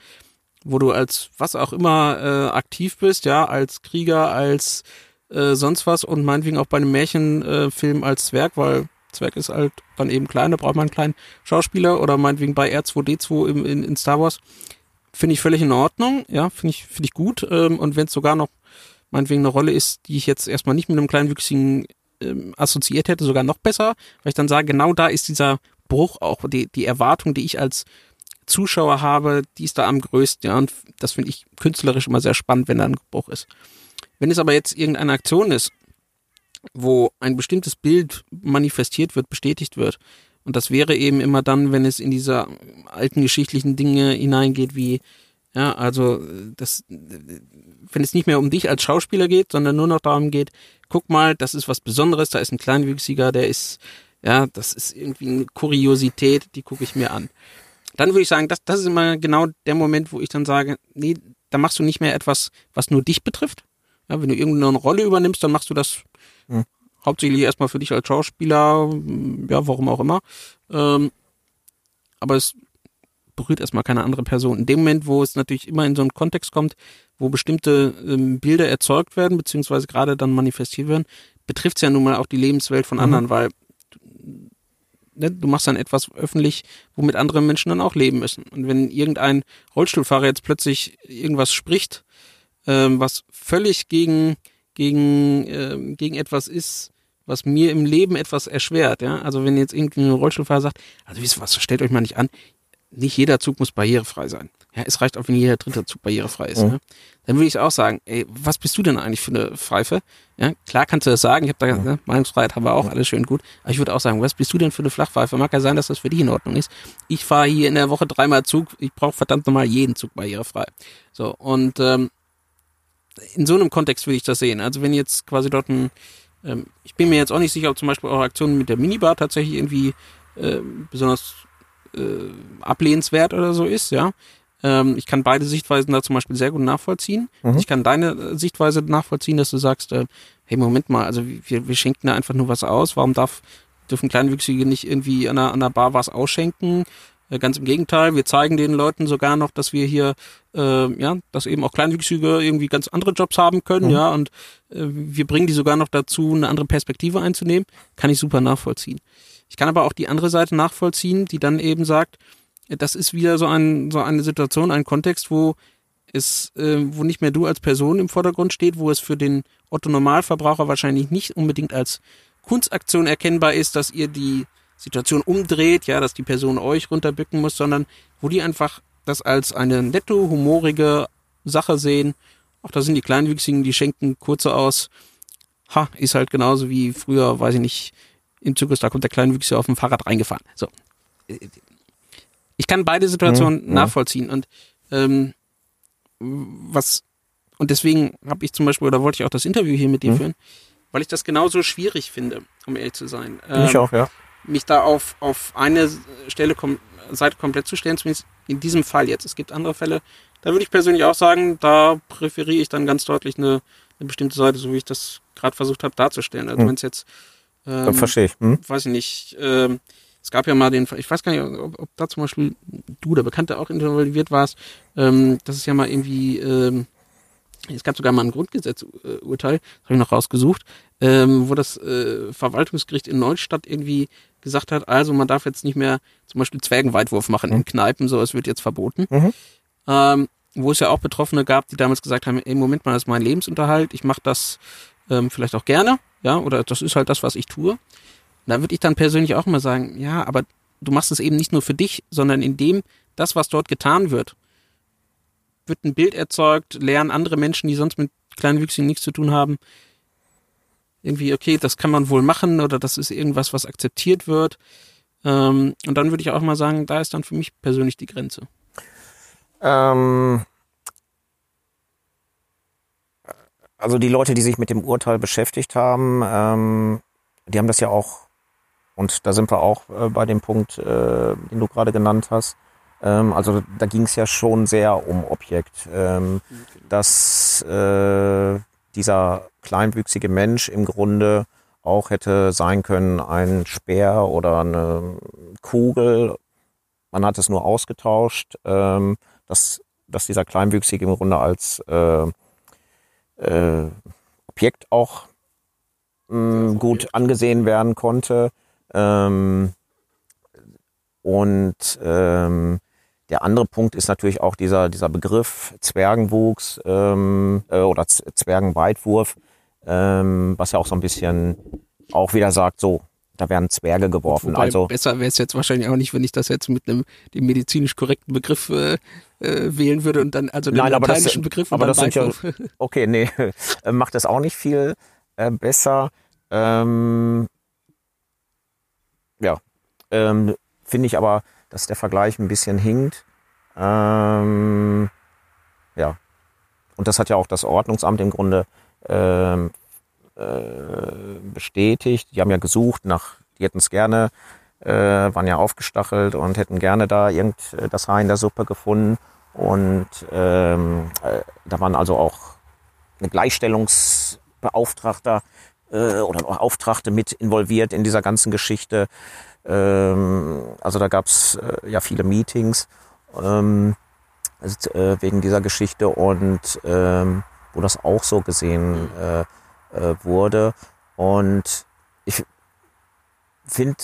wo du als was auch immer äh, aktiv bist, ja, als Krieger, als äh, sonst was und meinetwegen auch bei einem Märchenfilm äh, als Zwerg, weil Zwerg ist halt dann eben klein, da braucht man einen kleinen Schauspieler oder meinetwegen bei R2D2 im, in, in Star Wars finde ich völlig in Ordnung, ja, finde ich, finde ich gut. Ähm, und wenn es sogar noch meinetwegen eine Rolle ist, die ich jetzt erstmal nicht mit einem kleinwüchsigen ähm, assoziiert hätte, sogar noch besser, weil ich dann sage, genau da ist dieser Bruch auch, die, die Erwartung, die ich als Zuschauer habe, die ist da am größten, ja, und das finde ich künstlerisch immer sehr spannend, wenn da ein Bruch ist. Wenn es aber jetzt irgendeine Aktion ist, wo ein bestimmtes Bild manifestiert wird, bestätigt wird, und das wäre eben immer dann, wenn es in diese alten geschichtlichen Dinge hineingeht, wie, ja, also das, wenn es nicht mehr um dich als Schauspieler geht, sondern nur noch darum geht, guck mal, das ist was Besonderes, da ist ein Kleinwüchsiger, der ist, ja, das ist irgendwie eine Kuriosität, die gucke ich mir an. Dann würde ich sagen, das, das ist immer genau der Moment, wo ich dann sage, nee, da machst du nicht mehr etwas, was nur dich betrifft. Ja, wenn du irgendeine Rolle übernimmst, dann machst du das hm hauptsächlich erstmal für dich als Schauspieler, ja, warum auch immer. Ähm, aber es berührt erstmal keine andere Person. In dem Moment, wo es natürlich immer in so einen Kontext kommt, wo bestimmte ähm, Bilder erzeugt werden, beziehungsweise gerade dann manifestiert werden, betrifft es ja nun mal auch die Lebenswelt von mhm. anderen, weil ne, du machst dann etwas öffentlich, womit andere Menschen dann auch leben müssen. Und wenn irgendein Rollstuhlfahrer jetzt plötzlich irgendwas spricht, ähm, was völlig gegen gegen ähm, gegen etwas ist, was mir im Leben etwas erschwert. Ja? Also wenn jetzt irgendein Rollstuhlfahrer sagt, also wisst ihr was, stellt euch mal nicht an, nicht jeder Zug muss barrierefrei sein. Ja, es reicht auch, wenn jeder dritte Zug barrierefrei ist. Mhm. Ne? Dann würde ich auch sagen, ey, was bist du denn eigentlich für eine Pfeife? Ja, klar kannst du das sagen, ich habe da, mhm. ne, Meinungsfreiheit haben wir auch, alles schön gut. Aber ich würde auch sagen, was bist du denn für eine Flachpfeife? Mag ja sein, dass das für dich in Ordnung ist. Ich fahre hier in der Woche dreimal Zug, ich brauche verdammt nochmal jeden Zug barrierefrei. So, und ähm, in so einem Kontext würde ich das sehen. Also wenn jetzt quasi dort ein ähm, ich bin mir jetzt auch nicht sicher, ob zum Beispiel eure Aktion mit der Minibar tatsächlich irgendwie äh, besonders äh, ablehnenswert oder so ist, ja. Ähm, ich kann beide Sichtweisen da zum Beispiel sehr gut nachvollziehen. Mhm. Ich kann deine äh, Sichtweise nachvollziehen, dass du sagst, äh, hey, Moment mal, also wir, wir schenken da einfach nur was aus. Warum darf, dürfen Kleinwüchsige nicht irgendwie an einer, an einer Bar was ausschenken? Äh, ganz im Gegenteil, wir zeigen den Leuten sogar noch, dass wir hier, äh, ja, dass eben auch Kleinwüchsige irgendwie ganz andere Jobs haben können, mhm. ja, und äh, wir bringen die sogar noch dazu, eine andere Perspektive einzunehmen. Kann ich super nachvollziehen. Ich kann aber auch die andere Seite nachvollziehen, die dann eben sagt, das ist wieder so, ein, so eine Situation, ein Kontext, wo es, äh, wo nicht mehr du als Person im Vordergrund steht, wo es für den Otto Normalverbraucher wahrscheinlich nicht unbedingt als Kunstaktion erkennbar ist, dass ihr die Situation umdreht, ja, dass die Person euch runterbücken muss, sondern wo die einfach das als eine nette, humorige Sache sehen. Auch da sind die Kleinwüchsigen, die schenken kurze aus. Ha, ist halt genauso wie früher, weiß ich nicht, im Zyklus, da kommt der Kleinwüchsige auf dem Fahrrad reingefahren. So. Ich kann beide Situationen mhm, nachvollziehen und ähm, was und deswegen habe ich zum Beispiel, oder wollte ich auch das Interview hier mit dir
Mhm.
führen, weil ich das genauso schwierig finde, um ehrlich zu sein.
ich
Ähm,
auch, ja.
Mich da auf, auf eine Stelle kom Seite komplett zu stellen, zumindest in diesem Fall jetzt. Es gibt andere Fälle, da würde ich persönlich auch sagen, da präferiere ich dann ganz deutlich eine, eine bestimmte Seite, so wie ich das gerade versucht habe darzustellen. Also
Hm.
wenn es jetzt, ähm,
Verstehe ich. Hm?
weiß ich nicht, ähm, es gab ja mal den Fall, ich weiß gar nicht, ob, ob da zum Beispiel du, der Bekannte, auch involviert warst, ähm, das ist ja mal irgendwie, ähm, es gab sogar mal ein Grundgesetzurteil, das habe ich noch rausgesucht, ähm, wo das äh, Verwaltungsgericht in Neustadt irgendwie gesagt hat, also man darf jetzt nicht mehr zum Beispiel Zwergenweitwurf machen in Kneipen, so es wird jetzt verboten.
Mhm.
Ähm, wo es ja auch Betroffene gab, die damals gesagt haben, ey, Moment mal, das ist mein Lebensunterhalt, ich mache das ähm, vielleicht auch gerne, ja, oder das ist halt das, was ich tue. Da würde ich dann persönlich auch immer sagen, ja, aber du machst es eben nicht nur für dich, sondern in dem, das, was dort getan wird, wird ein Bild erzeugt, lernen andere Menschen, die sonst mit Kleinwüchsigen nichts zu tun haben, irgendwie, okay, das kann man wohl machen oder das ist irgendwas, was akzeptiert wird. Ähm, und dann würde ich auch mal sagen, da ist dann für mich persönlich die Grenze.
Ähm, also die Leute, die sich mit dem Urteil beschäftigt haben, ähm, die haben das ja auch, und da sind wir auch äh, bei dem Punkt, äh, den du gerade genannt hast. Ähm, also da ging es ja schon sehr um Objekt, ähm, dass äh, dieser kleinwüchsige Mensch im Grunde auch hätte sein können ein Speer oder eine Kugel. Man hat es nur ausgetauscht. Ähm, dass, dass dieser Kleinwüchsige im Grunde als äh, äh, Objekt auch mh, gut angesehen werden konnte. Ähm, und ähm, der andere Punkt ist natürlich auch dieser, dieser Begriff Zwergenwuchs ähm, äh, oder Z Zwergenweitwurf, ähm, was ja auch so ein bisschen auch wieder sagt, so, da werden Zwerge geworfen.
Wobei
also
besser wäre es jetzt wahrscheinlich auch nicht, wenn ich das jetzt mit einem dem medizinisch korrekten Begriff äh, äh, wählen würde und dann also den
Nein, aber das-
lateinischen Begriff
aber das sind ja-
Weitwurf.
Okay, nee, äh, macht das auch nicht viel äh, besser. Ähm, ja, ähm, finde ich aber, dass der Vergleich ein bisschen hinkt. Ähm, ja, und das hat ja auch das Ordnungsamt im Grunde ähm, äh, bestätigt. Die haben ja gesucht nach, die hätten es gerne, äh, waren ja aufgestachelt und hätten gerne da irgend äh, das Haar in der Suppe gefunden. Und ähm, äh, da waren also auch eine Gleichstellungsbeauftragter äh, oder Beauftragte mit involviert in dieser ganzen Geschichte. Ähm, also da gab's äh, ja viele Meetings ähm, also, äh, wegen dieser Geschichte und ähm, wo das auch so gesehen äh, äh, wurde. Und ich finde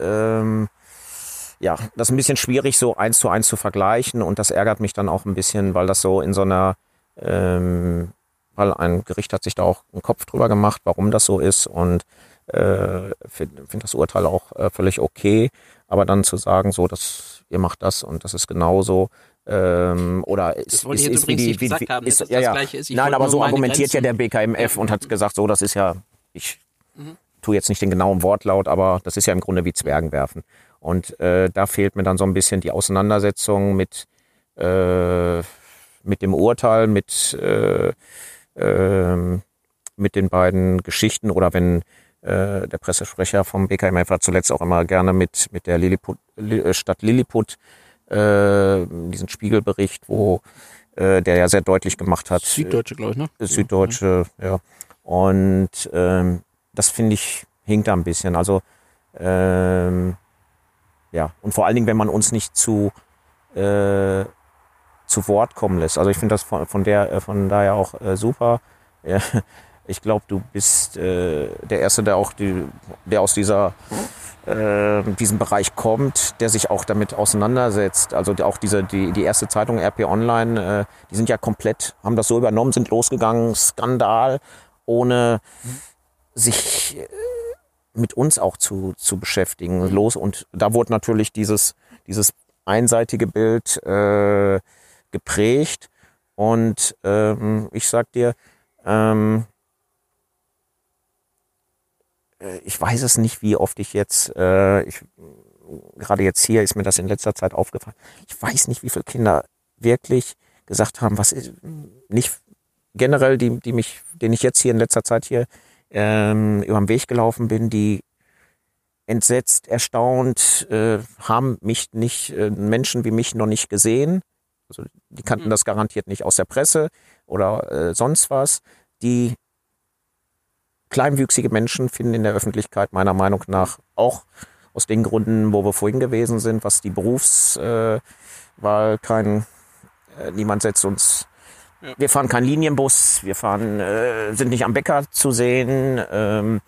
ähm, ja, das ist ein bisschen schwierig, so eins zu eins zu vergleichen und das ärgert mich dann auch ein bisschen, weil das so in so einer, ähm, weil ein Gericht hat sich da auch einen Kopf drüber gemacht, warum das so ist und äh, finde find das Urteil auch äh, völlig okay, aber dann zu sagen, so, dass ihr macht das und das ist genauso, ähm, oder ist,
Das wollte
ist,
ich jetzt
ist wie
übrigens
die,
nicht
wie,
gesagt haben,
ist, ja, ja.
Gleiche ist.
Nein, aber so argumentiert ja der
Grenzen-
BKMF und hat gesagt, so, das ist ja, ich
Mhm.
tue jetzt nicht den genauen Wortlaut, aber das ist ja im Grunde wie Zwergenwerfen. Und äh, da fehlt mir dann so ein bisschen die Auseinandersetzung mit, äh, mit dem Urteil, mit, äh, ähm, mit den beiden Geschichten oder wenn äh, der Pressesprecher vom BKMF hat zuletzt auch immer gerne mit, mit der Lilliput, Li- äh, Stadt Lilliput äh, diesen Spiegelbericht, wo äh, der ja sehr deutlich gemacht hat,
Süddeutsche, glaube ich, ne?
äh, Süddeutsche, ja. Und ähm, das finde ich hinkt da ein bisschen. Also ähm, ja, und vor allen Dingen, wenn man uns nicht zu äh, zu Wort kommen lässt. Also ich finde das von, von der äh, von daher auch äh, super. Ja, ich glaube, du bist äh, der erste, der auch die, der aus dieser äh, diesem Bereich kommt, der sich auch damit auseinandersetzt. Also auch diese die die erste Zeitung RP Online, äh, die sind ja komplett, haben das so übernommen, sind losgegangen, Skandal, ohne sich äh, mit uns auch zu, zu beschäftigen. Los und da wurde natürlich dieses, dieses einseitige Bild äh, geprägt. Und ähm, ich sag dir, ähm, äh, ich weiß es nicht, wie oft ich jetzt, äh, ich, gerade jetzt hier ist mir das in letzter Zeit aufgefallen. Ich weiß nicht, wie viele Kinder wirklich gesagt haben, was ist, nicht generell, die, die mich, den ich jetzt hier in letzter Zeit hier ähm, über den Weg gelaufen bin, die entsetzt, erstaunt, äh, haben mich nicht, äh, Menschen wie mich noch nicht gesehen. Also die kannten mhm. das garantiert nicht aus der Presse oder äh, sonst was. Die kleinwüchsige Menschen finden in der Öffentlichkeit meiner Meinung nach auch aus den Gründen, wo wir vorhin gewesen sind, was die Berufswahl äh, kein, äh, niemand setzt uns ja. Wir fahren keinen Linienbus, wir fahren, äh, sind nicht am Bäcker zu sehen, ähm,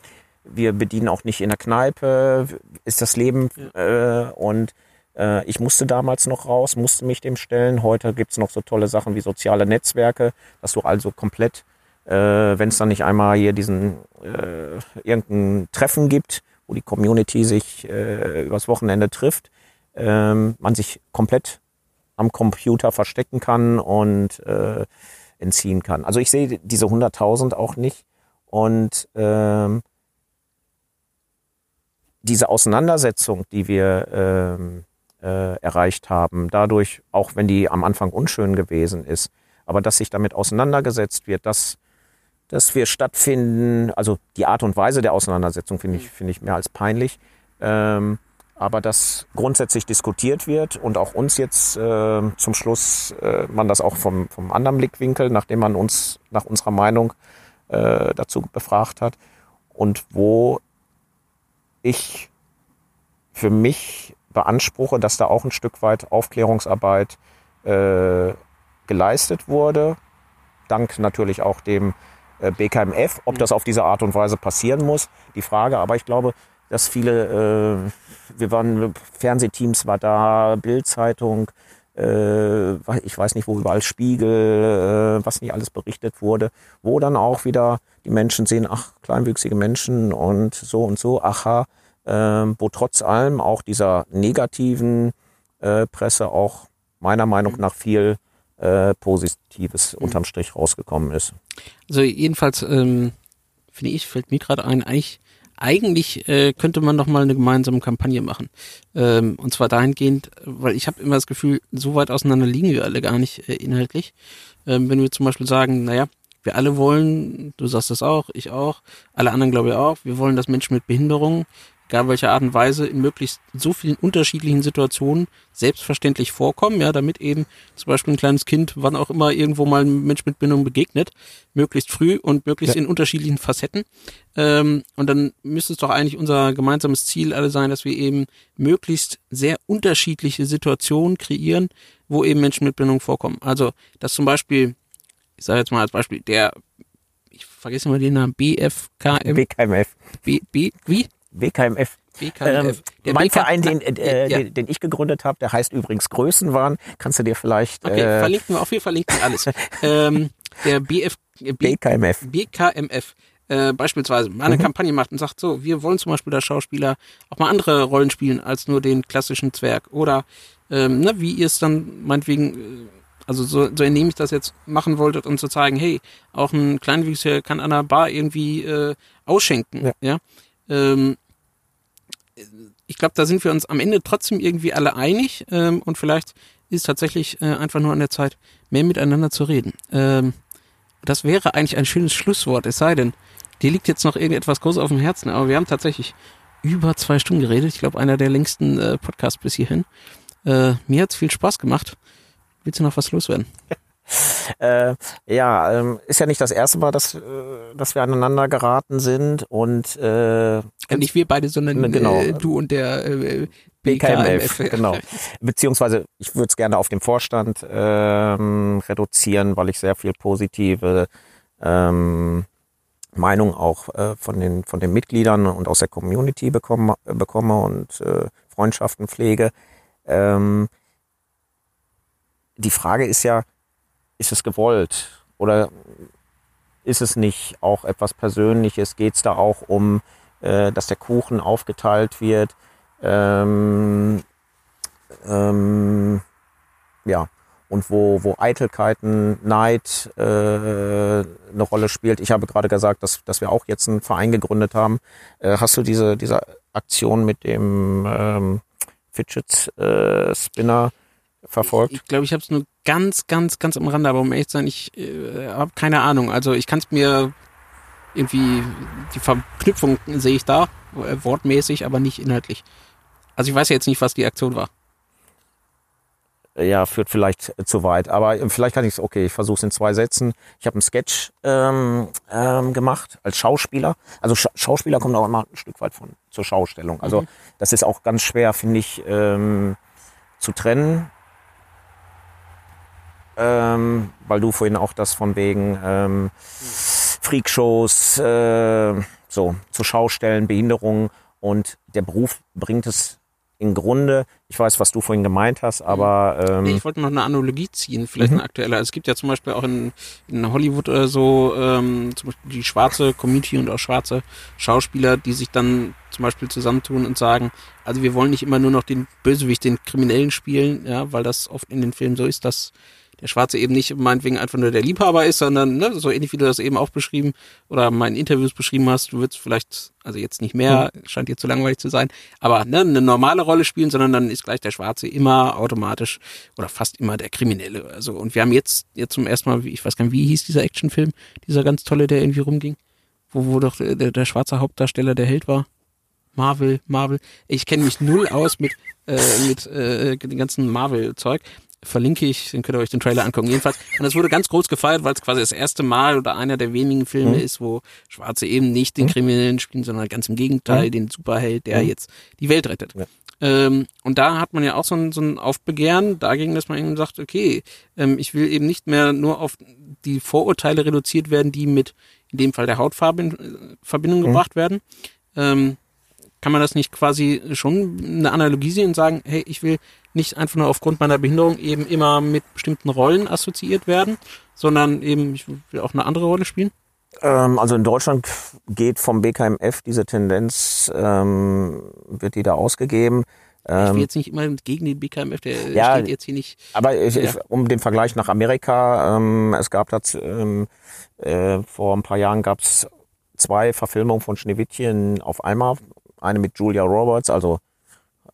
wir bedienen auch nicht in der Kneipe, ist das Leben ja. äh, und äh, ich musste damals noch raus, musste mich dem stellen. Heute gibt's noch so tolle Sachen wie soziale Netzwerke, dass du also komplett, äh, wenn es dann nicht einmal hier diesen äh, irgendein Treffen gibt, wo die Community sich äh, übers Wochenende trifft, ähm, man sich komplett am Computer verstecken kann und äh, entziehen kann. Also ich sehe diese 100.000 auch nicht. Und ähm, diese Auseinandersetzung, die wir ähm, äh, erreicht haben, dadurch, auch wenn die am Anfang unschön gewesen ist, aber dass sich damit auseinandergesetzt wird, dass, dass wir stattfinden, also die Art und Weise der Auseinandersetzung finde ich, finde ich mehr als peinlich. Ähm, aber dass grundsätzlich diskutiert wird und auch uns jetzt äh, zum Schluss äh, man das auch vom, vom anderen Blickwinkel, nachdem man uns nach unserer Meinung äh, dazu befragt hat und wo ich für mich beanspruche, dass da auch ein Stück weit Aufklärungsarbeit äh, geleistet wurde, dank natürlich auch dem BKMF, ob das auf diese Art und Weise passieren muss, die Frage. Aber ich glaube, dass viele, äh, wir waren, Fernsehteams war da, Bildzeitung, äh, ich weiß nicht wo, überall Spiegel, äh, was nicht alles berichtet wurde, wo dann auch wieder die Menschen sehen, ach, kleinwüchsige Menschen und so und so, aha, äh, wo trotz allem auch dieser negativen äh, Presse auch meiner Meinung nach viel äh, Positives mhm. unterm Strich rausgekommen ist.
Also jedenfalls ähm, finde ich, fällt mir gerade ein, eigentlich eigentlich äh, könnte man doch mal eine gemeinsame Kampagne machen. Ähm, und zwar dahingehend, weil ich habe immer das Gefühl, so weit auseinander liegen wir alle gar nicht äh, inhaltlich. Ähm, wenn wir zum Beispiel sagen, naja, wir alle wollen, du sagst das auch, ich auch, alle anderen glaube ich auch, wir wollen, dass Menschen mit Behinderungen egal welcher Art und Weise, in möglichst so vielen unterschiedlichen Situationen selbstverständlich vorkommen, ja, damit eben zum Beispiel ein kleines Kind, wann auch immer irgendwo mal ein Mensch mit Bindung begegnet, möglichst früh und möglichst ja. in unterschiedlichen Facetten. Ähm, und dann müsste es doch eigentlich unser gemeinsames Ziel alle sein, dass wir eben möglichst sehr unterschiedliche Situationen kreieren, wo eben Menschen mit Bindung vorkommen. Also, dass zum Beispiel, ich sage jetzt mal als Beispiel, der ich vergesse mal den Namen, BFKM.
BKMF.
B, B, wie?
BKMF. BKMF. Ähm, mein BK Verein, den, äh, ja. den, den, ich gegründet habe, der heißt übrigens Größenwahn. Kannst du dir vielleicht.
Okay, äh, verlinken wir auf jeden Fall verlinken alles. ähm, der BF,
B, BKMF.
BKMF äh, beispielsweise mal eine mhm. Kampagne macht und sagt, so, wir wollen zum Beispiel, dass Schauspieler auch mal andere Rollen spielen als nur den klassischen Zwerg. Oder ähm, ne, wie ihr es dann meinetwegen, äh, also so, so indem ich das jetzt machen wolltet, um zu zeigen, hey, auch ein Kleinwüchsiger kann an einer Bar irgendwie äh, ausschenken. Ja. ja? Ähm, ich glaube, da sind wir uns am Ende trotzdem irgendwie alle einig ähm, und vielleicht ist tatsächlich äh, einfach nur an der Zeit, mehr miteinander zu reden. Ähm, das wäre eigentlich ein schönes Schlusswort, es sei denn, dir liegt jetzt noch irgendetwas groß auf dem Herzen, aber wir haben tatsächlich über zwei Stunden geredet. Ich glaube, einer der längsten äh, Podcasts bis hierhin. Äh, mir hat's viel Spaß gemacht. Willst du noch was loswerden?
Äh, ja, ähm, ist ja nicht das erste Mal, dass, äh, dass wir aneinander geraten sind und äh,
nicht wir beide, sondern
ne, genau,
äh, du und der äh,
BKMF. genau. Beziehungsweise ich würde es gerne auf den Vorstand ähm, reduzieren, weil ich sehr viel positive ähm, Meinung auch äh, von den von den Mitgliedern und aus der Community bekomme, bekomme und äh, Freundschaften pflege. Ähm, die Frage ist ja, ist es gewollt oder ist es nicht auch etwas Persönliches? Geht es da auch um, äh, dass der Kuchen aufgeteilt wird? Ähm, ähm, ja, und wo, wo Eitelkeiten, Neid äh, eine Rolle spielt. Ich habe gerade gesagt, dass, dass wir auch jetzt einen Verein gegründet haben. Äh, hast du diese, diese Aktion mit dem ähm, Fidget äh, Spinner verfolgt?
Ich glaube, ich, glaub, ich habe es nur ganz, ganz, ganz am Rande, aber um ehrlich zu sein, ich äh, habe keine Ahnung. Also ich kann es mir irgendwie, die Verknüpfung sehe ich da, äh, wortmäßig, aber nicht inhaltlich. Also ich weiß jetzt nicht, was die Aktion war.
Ja, führt vielleicht zu weit. Aber vielleicht kann ich es, okay, ich versuche es in zwei Sätzen. Ich habe einen Sketch ähm, ähm, gemacht als Schauspieler. Also Sch Schauspieler kommt auch immer ein Stück weit von zur Schaustellung. Also mhm. das ist auch ganz schwer, finde ich, ähm, zu trennen. Ähm, weil du vorhin auch das von wegen ähm, Freakshows, äh, so zu Schaustellen, Behinderungen und der Beruf bringt es im Grunde, ich weiß, was du vorhin gemeint hast, aber
ähm, ich wollte noch eine Analogie ziehen, vielleicht mhm. eine aktuelle. Also es gibt ja zum Beispiel auch in, in Hollywood oder so ähm, zum Beispiel die schwarze Community und auch schwarze Schauspieler, die sich dann zum Beispiel zusammentun und sagen, also wir wollen nicht immer nur noch den Bösewicht, den Kriminellen spielen, ja, weil das oft in den Filmen so ist, dass der Schwarze eben nicht meinetwegen einfach nur der Liebhaber ist, sondern ne, so ähnlich wie du das eben auch beschrieben oder in Interviews beschrieben hast, du würdest vielleicht, also jetzt nicht mehr, mhm. scheint dir zu langweilig zu sein, aber ne, eine normale Rolle spielen, sondern dann ist gleich der Schwarze immer automatisch oder fast immer der Kriminelle. Also und wir haben jetzt jetzt zum ersten Mal, ich weiß gar nicht, wie hieß dieser Actionfilm, dieser ganz tolle, der irgendwie rumging, wo, wo doch der, der schwarze Hauptdarsteller der Held war. Marvel, Marvel. Ich kenne mich null aus mit, äh, mit äh, dem ganzen Marvel-Zeug verlinke ich, dann könnt ihr euch den Trailer angucken. Jedenfalls, und das wurde ganz groß gefeiert, weil es quasi das erste Mal oder einer der wenigen Filme mhm. ist, wo Schwarze eben nicht den mhm. Kriminellen spielen, sondern ganz im Gegenteil, mhm. den Superheld, der mhm. jetzt die Welt rettet. Ja. Ähm, und da hat man ja auch so ein, so ein Aufbegehren dagegen, dass man eben sagt, okay, ähm, ich will eben nicht mehr nur auf die Vorurteile reduziert werden, die mit in dem Fall der Hautfarbe in äh, Verbindung mhm. gebracht werden. Ähm, kann man das nicht quasi schon eine Analogie sehen und sagen, hey, ich will nicht einfach nur aufgrund meiner Behinderung eben immer mit bestimmten Rollen assoziiert werden, sondern eben, ich will auch eine andere Rolle spielen?
Ähm, also in Deutschland geht vom BKMF diese Tendenz, ähm, wird die da ausgegeben.
ich will ähm, jetzt nicht immer gegen den BKMF, der ja, steht jetzt hier nicht.
Aber ich, ja. ich, um den Vergleich nach Amerika, ähm, es gab das, ähm, äh, vor ein paar Jahren gab es zwei Verfilmungen von Schneewittchen auf einmal. Eine mit Julia Roberts, also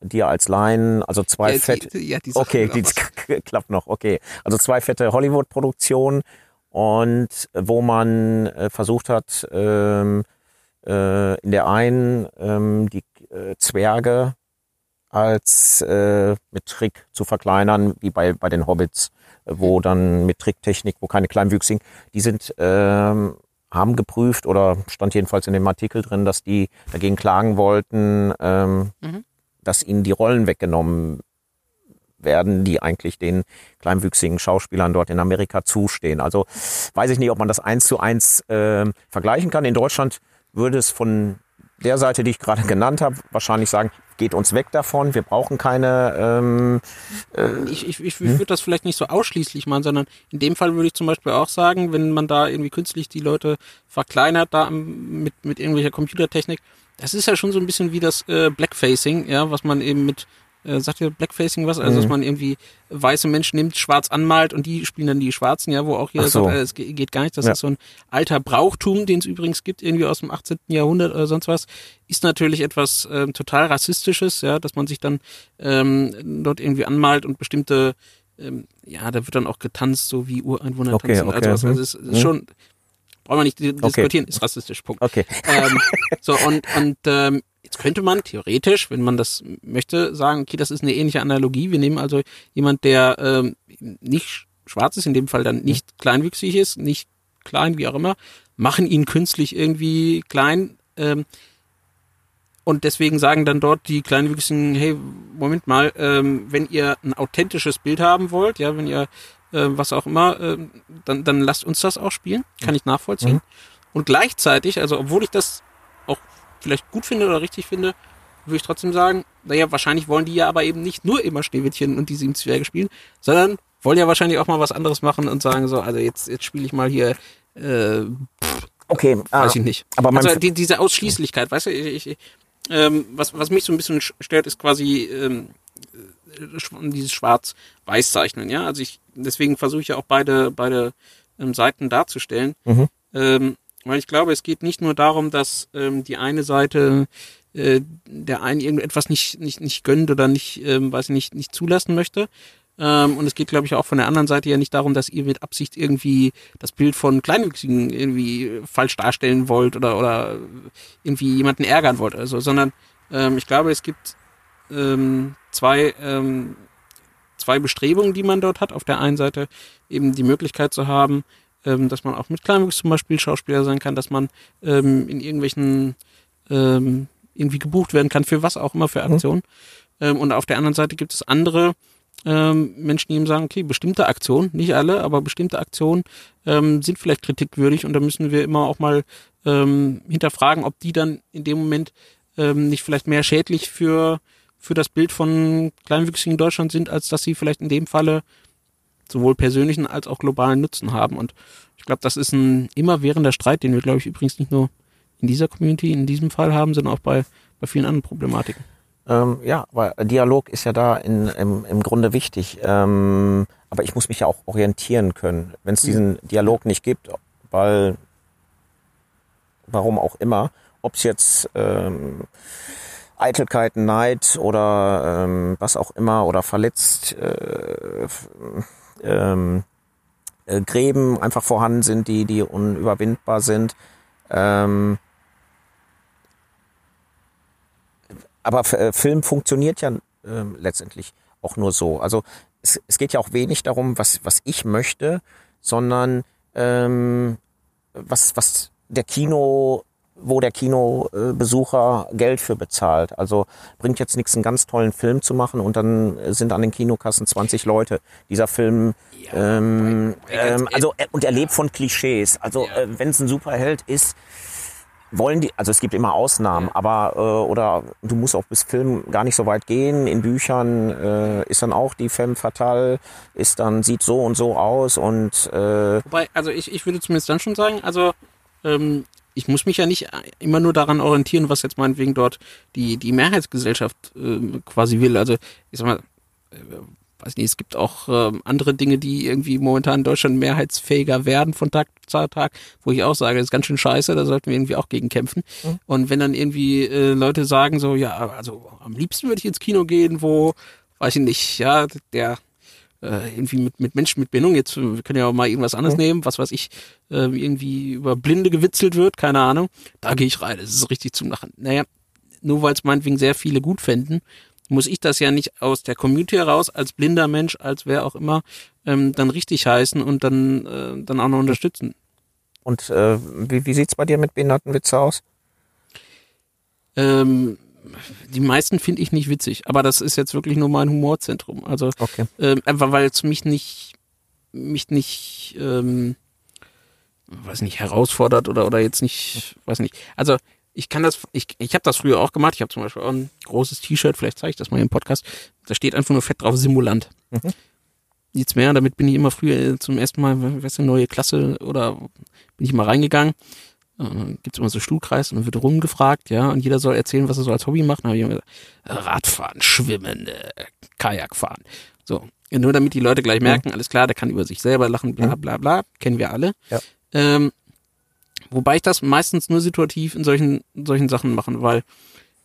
dir als Laien, also zwei ja, fette, die, ja, die okay, die klappt noch, okay, also zwei fette Hollywood-Produktionen und wo man äh, versucht hat, ähm, äh, in der einen ähm, die äh, Zwerge als äh, mit Trick zu verkleinern, wie bei, bei den Hobbits, wo dann mit Tricktechnik, wo keine Kleinwüchsigen, die sind ähm, haben geprüft oder stand jedenfalls in dem Artikel drin, dass die dagegen klagen wollten, ähm, mhm dass ihnen die Rollen weggenommen werden, die eigentlich den kleinwüchsigen Schauspielern dort in Amerika zustehen. Also weiß ich nicht, ob man das eins zu eins äh, vergleichen kann. In Deutschland würde es von der Seite, die ich gerade genannt habe, wahrscheinlich sagen, geht uns weg davon, wir brauchen keine. Ähm,
äh, ich ich, ich hm? würde das vielleicht nicht so ausschließlich machen, sondern in dem Fall würde ich zum Beispiel auch sagen, wenn man da irgendwie künstlich die Leute verkleinert, da mit, mit irgendwelcher Computertechnik, das ist ja schon so ein bisschen wie das äh, Blackfacing, ja, was man eben mit, äh, sagt ihr Blackfacing was? Also, mhm. dass man irgendwie weiße Menschen nimmt, schwarz anmalt und die spielen dann die Schwarzen, ja, wo auch jeder so. sagt, äh, es geht gar nicht. Das ja. ist so ein alter Brauchtum, den es übrigens gibt, irgendwie aus dem 18. Jahrhundert oder sonst was. Ist natürlich etwas ähm, total rassistisches, ja, dass man sich dann ähm, dort irgendwie anmalt und bestimmte ähm, ja, da wird dann auch getanzt, so wie Ureinwohner
okay,
tanzen.
Okay.
Also, also es ist, ist mhm. schon brauchen wir nicht diskutieren, okay. ist rassistisch, Punkt.
Okay.
Ähm, so, und, und ähm, jetzt könnte man theoretisch, wenn man das möchte, sagen, okay, das ist eine ähnliche Analogie. Wir nehmen also jemand, der ähm, nicht schwarz ist, in dem Fall dann nicht kleinwüchsig ist, nicht klein, wie auch immer, machen ihn künstlich irgendwie klein, ähm, und deswegen sagen dann dort die Kleinwüchsigen, hey, Moment mal, ähm, wenn ihr ein authentisches Bild haben wollt, ja, wenn ihr äh, was auch immer, äh, dann, dann lasst uns das auch spielen. Kann ich nachvollziehen. Mhm. Und gleichzeitig, also obwohl ich das auch vielleicht gut finde oder richtig finde, würde ich trotzdem sagen, naja, wahrscheinlich wollen die ja aber eben nicht nur immer Schneewittchen und die sieben Zwerge spielen, sondern wollen ja wahrscheinlich auch mal was anderes machen und sagen so, also jetzt, jetzt spiele ich mal hier, äh, pff,
okay,
weiß ah, ich nicht. Aber also die, diese Ausschließlichkeit, weißt du, ich, ich, ähm, was, was mich so ein bisschen stört, ist quasi ähm, äh, dieses Schwarz-Weiß-Zeichnen, ja. Also ich, deswegen versuche ich ja auch beide, beide ähm, Seiten darzustellen. Mhm. Ähm, weil ich glaube, es geht nicht nur darum, dass ähm, die eine Seite äh, der einen irgendetwas nicht, nicht, nicht gönnt oder nicht, ähm, weiß ich nicht, nicht zulassen möchte, Ähm, und es geht, glaube ich, auch von der anderen Seite ja nicht darum, dass ihr mit Absicht irgendwie das Bild von Kleinwüchsigen irgendwie falsch darstellen wollt oder, oder irgendwie jemanden ärgern wollt oder so, sondern ähm, ich glaube, es gibt ähm, zwei, ähm, zwei Bestrebungen, die man dort hat. Auf der einen Seite eben die Möglichkeit zu haben, ähm, dass man auch mit Kleinwuchs zum Beispiel Schauspieler sein kann, dass man ähm, in irgendwelchen ähm, irgendwie gebucht werden kann, für was auch immer für Aktionen. Mhm. Und auf der anderen Seite gibt es andere ähm, Menschen, die eben sagen, okay, bestimmte Aktionen, nicht alle, aber bestimmte Aktionen ähm, sind vielleicht kritikwürdig und da müssen wir immer auch mal ähm, hinterfragen, ob die dann in dem Moment nicht vielleicht mehr schädlich für, für das Bild von Kleinwüchsigen in Deutschland sind, als dass sie vielleicht in dem Falle sowohl persönlichen als auch globalen Nutzen haben. Und ich glaube, das ist ein immerwährender Streit, den wir, glaube ich, übrigens nicht nur in dieser Community, in diesem Fall haben, sondern auch bei, bei vielen anderen Problematiken.
Ähm, ja, weil Dialog ist ja da in, im, im Grunde wichtig. Ähm, aber ich muss mich ja auch orientieren können. Wenn es diesen Dialog nicht gibt, weil, warum auch immer, ob es jetzt ähm, Eitelkeit, Neid oder ähm, was auch immer oder verletzt äh, ähm, äh, Gräben einfach vorhanden sind, die, die unüberwindbar sind. Ähm, aber äh, Film funktioniert ja äh, letztendlich auch nur so. Also es, es geht ja auch wenig darum, was, was ich möchte, sondern ähm, was, was der Kino wo der Kinobesucher Geld für bezahlt. Also bringt jetzt nichts, einen ganz tollen Film zu machen und dann sind an den Kinokassen 20 Leute. Dieser Film, ja, ähm, ähm, also und er lebt von Klischees. Also ja. äh, wenn es ein Superheld ist, wollen die, also es gibt immer Ausnahmen, aber äh, oder du musst auch bis Film gar nicht so weit gehen. In Büchern äh, ist dann auch die Femme fatale, ist dann sieht so und so aus und äh,
wobei, also ich, ich würde zumindest dann schon sagen, also ähm, ich muss mich ja nicht immer nur daran orientieren, was jetzt meinetwegen dort die die Mehrheitsgesellschaft äh, quasi will. Also ich sag mal, äh, weiß nicht, es gibt auch ähm, andere Dinge, die irgendwie momentan in Deutschland mehrheitsfähiger werden von Tag zu Tag, wo ich auch sage, das ist ganz schön scheiße, da sollten wir irgendwie auch gegen kämpfen. Mhm. Und wenn dann irgendwie äh, Leute sagen so, ja, also am liebsten würde ich ins Kino gehen, wo, weiß ich nicht, ja, der äh, irgendwie mit, mit Menschen mit Bindung, jetzt wir können ja auch mal irgendwas anderes mhm. nehmen, was weiß ich, äh, irgendwie über Blinde gewitzelt wird, keine Ahnung, da gehe ich rein, das ist richtig zum Lachen. Naja, nur weil es meinetwegen sehr viele gut fänden, muss ich das ja nicht aus der Community heraus als blinder Mensch, als wer auch immer, ähm, dann richtig heißen und dann, äh, dann auch noch unterstützen.
Und äh, wie, wie sieht's bei dir mit Behindertenwitze aus?
Ähm, die meisten finde ich nicht witzig, aber das ist jetzt wirklich nur mein Humorzentrum. Also okay. ähm, einfach weil es mich nicht, mich nicht, ähm, weiß nicht, herausfordert oder oder jetzt nicht, weiß nicht. Also ich kann das, ich, ich habe das früher auch gemacht. Ich habe zum Beispiel auch ein großes T-Shirt, vielleicht zeige ich das mal im Podcast. Da steht einfach nur fett drauf Simulant. Mhm. Nichts mehr, damit bin ich immer früher zum ersten Mal, was eine neue Klasse oder bin ich mal reingegangen. Dann gibt's immer so Stuhlkreis und dann wird rumgefragt, ja, und jeder soll erzählen, was er so als Hobby macht. Dann habe ich immer gesagt, Radfahren, Schwimmen, äh, Kajak fahren. So. Nur damit die Leute gleich merken, alles klar, der kann über sich selber lachen, bla bla bla, kennen wir alle. Ja. Ähm, Wobei ich das meistens nur situativ in solchen, in solchen Sachen mache, weil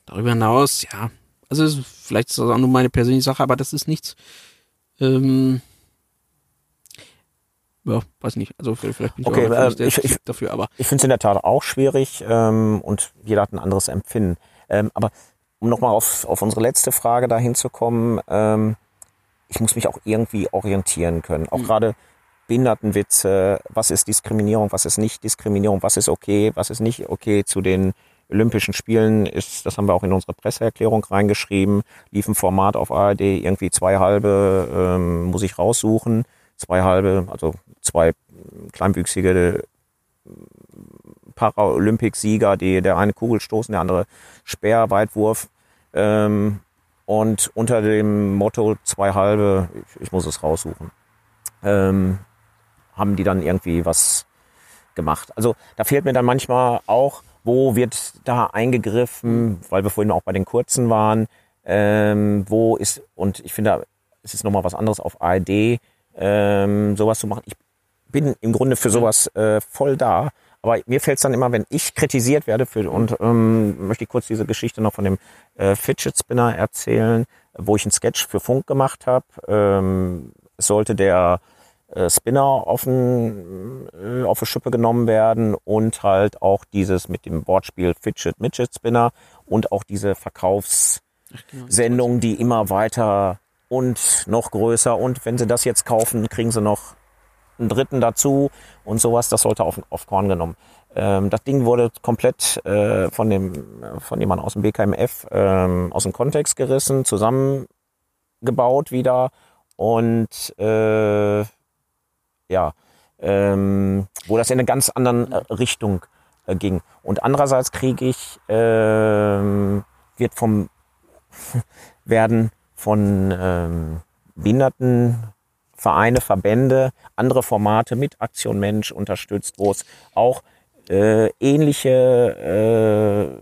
darüber hinaus, ja, also vielleicht ist das auch nur meine persönliche Sache, aber das ist nichts, ähm, ja, weiß nicht. Also vielleicht bin ich
okay, auch äh, ich, ich, dafür, aber. Ich finde es in der Tat auch schwierig ähm, und jeder hat ein anderes Empfinden. Ähm, aber um nochmal auf, auf unsere letzte Frage dahin zu kommen, ähm, ich muss mich auch irgendwie orientieren können. Auch mhm. gerade Behindertenwitze, was ist Diskriminierung, was ist nicht Diskriminierung, was ist okay, was ist nicht okay zu den Olympischen Spielen ist, das haben wir auch in unsere Presseerklärung reingeschrieben, lief ein Format auf ARD, irgendwie zwei halbe ähm, muss ich raussuchen, zwei halbe, also zwei kleinwüchsige Paralympicsieger, die der eine Kugelstoßen, der andere Speerweitwurf ähm, und unter dem Motto zwei halbe, ich, ich muss es raussuchen. Ähm, haben die dann irgendwie was gemacht. Also da fehlt mir dann manchmal auch, wo wird da eingegriffen, weil wir vorhin auch bei den kurzen waren, ähm, wo ist, und ich finde, es ist nochmal was anderes auf ARD, ähm, sowas zu machen. Ich bin im Grunde für sowas äh, voll da, aber mir fällt es dann immer, wenn ich kritisiert werde für, und ähm, möchte ich kurz diese Geschichte noch von dem äh, Fidget Spinner erzählen, wo ich einen Sketch für Funk gemacht habe. Ähm, es sollte der äh, Spinner auf, ein, äh, auf eine Schippe genommen werden und halt auch dieses mit dem Wortspiel Fidget Midget Spinner und auch diese Verkaufssendung, die immer weiter und noch größer und wenn sie das jetzt kaufen, kriegen sie noch einen dritten dazu und sowas. Das sollte auf, auf Korn genommen. Ähm, das Ding wurde komplett äh, von dem von jemandem aus dem BKMF ähm, aus dem Kontext gerissen, zusammengebaut wieder und äh, ja, ähm, wo das in eine ganz anderen äh, Richtung äh, ging. Und andererseits kriege ich, äh, wird vom, werden von ähm, Behindertenvereine, Verbände, andere Formate mit Aktion Mensch unterstützt, wo es auch äh, ähnliche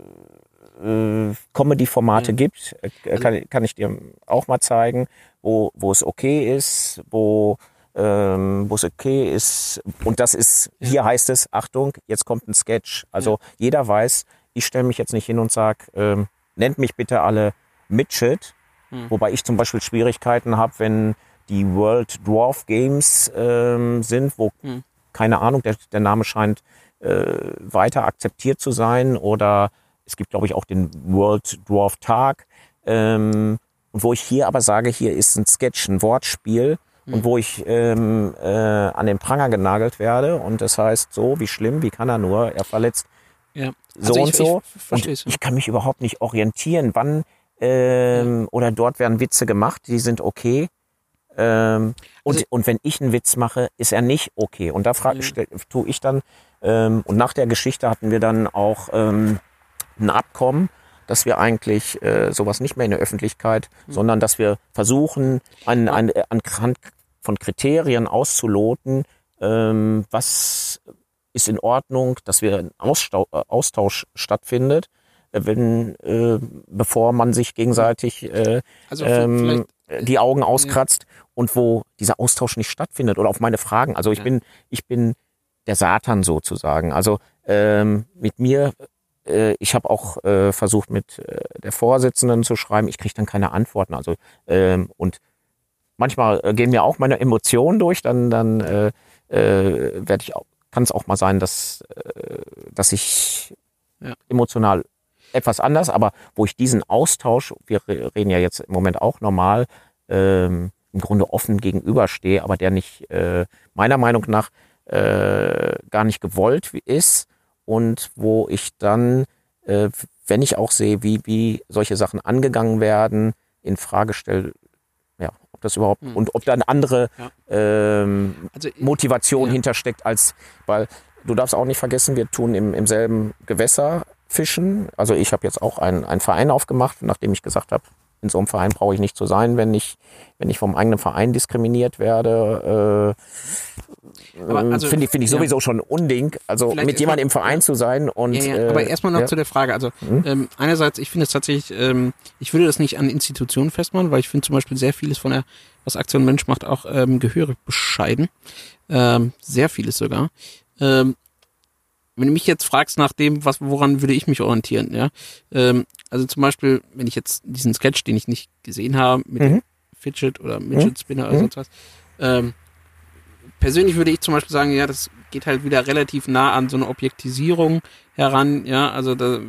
äh, äh, Comedy-Formate mhm. gibt. Äh, also kann, kann ich dir auch mal zeigen, wo, wo es okay ist, wo ähm, wo es okay ist. Und das ist, hier heißt es, Achtung, jetzt kommt ein Sketch. Also ja. jeder weiß, ich stelle mich jetzt nicht hin und sage, ähm, nennt mich bitte alle Midget. Hm. Wobei ich zum Beispiel Schwierigkeiten habe, wenn die World Dwarf Games ähm, sind, wo, hm. keine Ahnung, der, der Name scheint äh, weiter akzeptiert zu sein. Oder es gibt, glaube ich, auch den World Dwarf Tag. Ähm, wo ich hier aber sage, hier ist ein Sketch, ein Wortspiel mhm. und wo ich ähm, äh, an den Pranger genagelt werde und das heißt so, wie schlimm, wie kann er nur, er verletzt ja. so also und ich, so ich, und ich kann mich überhaupt nicht orientieren, wann ähm, oder dort werden Witze gemacht, die sind okay ähm, und, also, und wenn ich einen Witz mache, ist er nicht okay und da frage ja. tue ich dann ähm, und nach der Geschichte hatten wir dann auch ähm, ein Abkommen, dass wir eigentlich äh, sowas nicht mehr in der Öffentlichkeit, mhm. sondern dass wir versuchen, an, an, anhand von Kriterien auszuloten, ähm, was ist in Ordnung, dass wir ein Austausch, äh, Austausch stattfindet, äh, wenn äh, bevor man sich gegenseitig äh, also ähm, die Augen auskratzt ja. und wo dieser Austausch nicht stattfindet oder auf meine Fragen. Also ich ja. bin ich bin der Satan sozusagen. Also ähm, mit mir äh, ich habe auch äh, versucht, mit äh, der Vorsitzenden zu schreiben. Ich kriege dann keine Antworten. Also ähm, und manchmal äh, gehen mir auch meine Emotionen durch. Dann dann äh, äh, werde ich auch kann es auch mal sein, dass äh, dass ich ja. emotional etwas anders, aber wo ich diesen Austausch, wir reden ja jetzt im Moment auch normal, ähm, im Grunde offen gegenüberstehe, aber der nicht äh, meiner Meinung nach äh, gar nicht gewollt ist und wo ich dann, äh, wenn ich auch sehe, wie, wie solche Sachen angegangen werden, in Frage stelle, ja, ob das überhaupt hm. und ob da eine andere ja. ähm, also, Motivation ja. hintersteckt, als weil du darfst auch nicht vergessen, wir tun im, im selben Gewässer fischen. Also ich habe jetzt auch einen, einen Verein aufgemacht, nachdem ich gesagt habe, in so einem Verein brauche ich nicht zu sein, wenn ich, wenn ich vom eigenen Verein diskriminiert werde. Äh, also, Finde ich, find ich sowieso ja. schon Unding, also mit jemandem im Verein zu sein. Und,
ja, ja. Aber äh, erstmal noch zu der Frage. Also hm? ähm, einerseits, ich finde es tatsächlich, ähm, ich würde das nicht an Institutionen festmachen, weil ich finde zum Beispiel sehr vieles von der, was Aktion Mensch macht, auch ähm, gehörig bescheiden. Ähm, sehr vieles sogar. Ähm, wenn du mich jetzt fragst nach dem, was, woran würde ich mich orientieren, ja, ähm, also zum Beispiel, wenn ich jetzt diesen Sketch, den ich nicht gesehen habe, mit mhm. dem Fidget oder Midget Spinner mhm. oder sonst was, ähm, persönlich würde ich zum Beispiel sagen, ja, das geht halt wieder relativ nah an so eine Objektisierung heran, ja, also da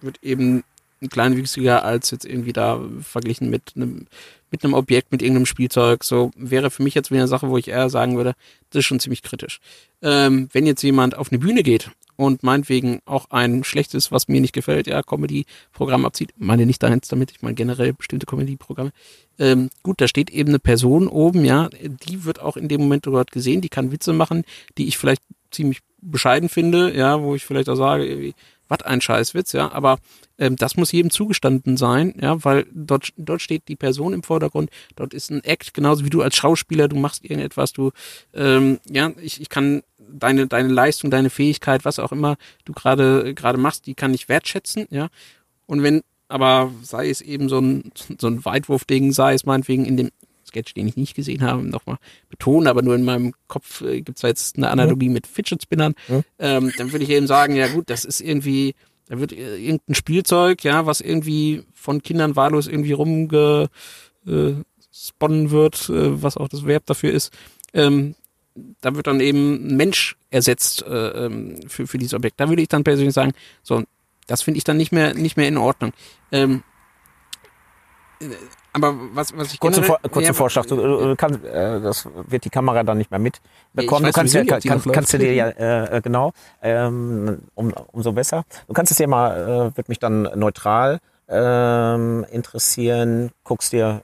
wird eben kleinwüchsiger als jetzt irgendwie da verglichen mit einem mit einem Objekt, mit irgendeinem Spielzeug. So wäre für mich jetzt wieder eine Sache, wo ich eher sagen würde, das ist schon ziemlich kritisch. Ähm, wenn jetzt jemand auf eine Bühne geht und meinetwegen auch ein schlechtes, was mir nicht gefällt, ja, Comedy-Programm abzieht. meine nicht eins damit, ich meine generell bestimmte Comedy-Programme. Ähm, gut, da steht eben eine Person oben, ja, die wird auch in dem Moment dort gesehen, die kann Witze machen, die ich vielleicht ziemlich bescheiden finde, ja, wo ich vielleicht auch sage, irgendwie, was ein Scheißwitz, ja, aber ähm, das muss jedem zugestanden sein, ja, weil dort, dort steht die Person im Vordergrund, dort ist ein Act, genauso wie du als Schauspieler, du machst irgendetwas, du, ähm, ja, ich, ich kann deine, deine Leistung, deine Fähigkeit, was auch immer du gerade, gerade machst, die kann ich wertschätzen, ja. Und wenn, aber sei es eben so ein, so ein Weitwurfding, sei es meinetwegen in dem Sketch, den ich nicht gesehen habe, nochmal betonen, aber nur in meinem Kopf äh, gibt es jetzt eine Analogie mhm. mit Fidget Spinnern, mhm. ähm, dann würde ich eben sagen, ja gut, das ist irgendwie, da wird äh, irgendein Spielzeug, ja, was irgendwie von Kindern wahllos irgendwie rumgesponnen äh, wird, äh, was auch das Verb dafür ist, ähm, da wird dann eben ein Mensch ersetzt äh, ähm, für, für dieses Objekt. Da würde ich dann persönlich sagen, so, das finde ich dann nicht mehr, nicht mehr in Ordnung. Ähm, äh, aber was, was ich
kurze,
generell,
Vor kurze
ja,
Vorschlag, du, du kannst, äh, das wird die Kamera dann nicht mehr mitbekommen.
Ja, weiß
du kannst, ja, kann,
noch
kannst du dir ja, äh, äh, genau, ähm, um, umso besser. Du kannst es dir mal, äh, wird mich dann neutral ähm, interessieren, guckst dir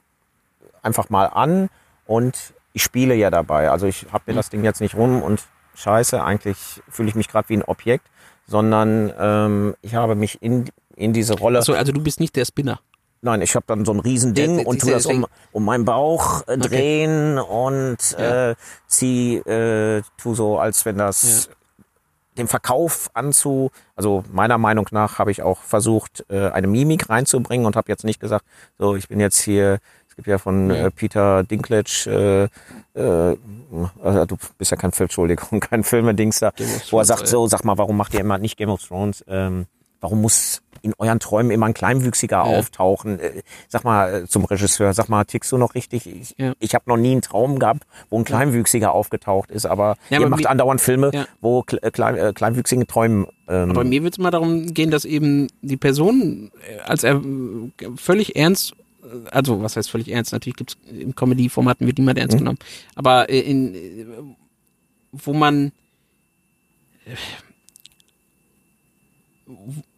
einfach mal an und ich spiele ja dabei. Also ich habe mir das Ding jetzt nicht rum und scheiße, eigentlich fühle ich mich gerade wie ein Objekt, sondern ähm, ich habe mich in, in diese Rolle.
Achso, also du bist nicht der Spinner.
Nein, ich habe dann so ein Riesending
der-
und tu
dieser-
das um, um meinen Bauch äh, drehen und
Ja.
äh, zieh, äh, tu so, als wenn das dem Verkauf anzu, also meiner Meinung nach habe ich auch versucht, äh, eine Mimik reinzubringen und habe jetzt nicht gesagt, so ich bin jetzt hier, es gibt ja von äh, Peter Dinklage, äh, äh, also du bist ja kein Film, Entschuldigung, kein Filmedingster, wo er sagt so, sag mal, warum macht ihr immer nicht Game of Thrones? Ähm, warum muss in euren Träumen immer ein Kleinwüchsiger
Ja.
auftauchen? Äh, sag mal äh, zum Regisseur, sag mal, tickst du noch richtig? Ich,
Ja.
ich habe noch nie einen Traum gehabt, wo ein Kleinwüchsiger aufgetaucht ist, aber
Ja,
ihr
aber
macht andauernd Filme, wo äh, klein, äh, Kleinwüchsige träumen. Ähm,
Aber mir wird es mal darum gehen, dass eben die Person als er völlig ernst, also was heißt völlig ernst, natürlich gibt es in Comedy-Formaten wird niemand
Mhm.
ernst genommen, aber in, wo man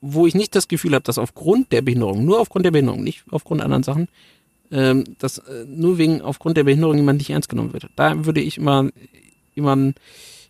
wo ich nicht das Gefühl habe, dass aufgrund der Behinderung, nur aufgrund der Behinderung, nicht aufgrund anderen Sachen, ähm, dass äh, nur wegen aufgrund der Behinderung jemand nicht ernst genommen wird. Da würde ich immer, immer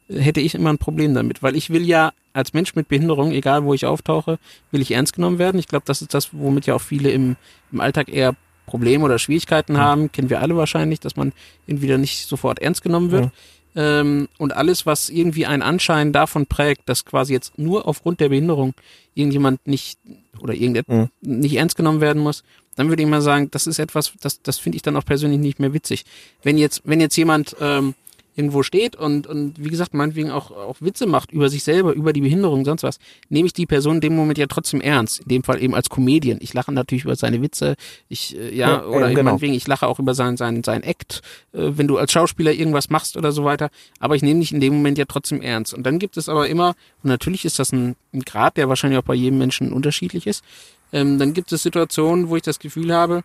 hätte ich immer ein Problem damit, weil ich will ja als Mensch mit Behinderung, egal wo ich auftauche, will ich ernst genommen werden. Ich glaube, das ist das, womit ja auch viele im, im Alltag eher Probleme oder Schwierigkeiten haben. Kennen wir alle wahrscheinlich, dass man dann nicht sofort ernst genommen wird. Ähm, und alles, was irgendwie einen Anschein davon prägt, dass quasi jetzt nur aufgrund der Behinderung irgendjemand nicht oder irgendetwas nicht ernst genommen werden muss, dann würde ich mal sagen, das ist etwas, das, das finde ich dann auch persönlich nicht mehr witzig. Wenn jetzt, wenn jetzt jemand ähm, irgendwo steht und, und wie gesagt, meinetwegen auch, auch Witze macht über sich selber, über die Behinderung, sonst was, nehme ich die Person in dem Moment ja trotzdem ernst. In dem Fall eben als Comedian. Ich lache natürlich über seine Witze, ich, äh, ja,
Ja,
oder
eben, genau.
meinetwegen, ich lache auch über sein, sein, sein Act, äh, wenn du als Schauspieler irgendwas machst oder so weiter, aber ich nehme dich in dem Moment ja trotzdem ernst. Und dann gibt es aber immer, und natürlich ist das ein, ein Grad, der wahrscheinlich auch bei jedem Menschen unterschiedlich ist, ähm, dann gibt es Situationen, wo ich das Gefühl habe,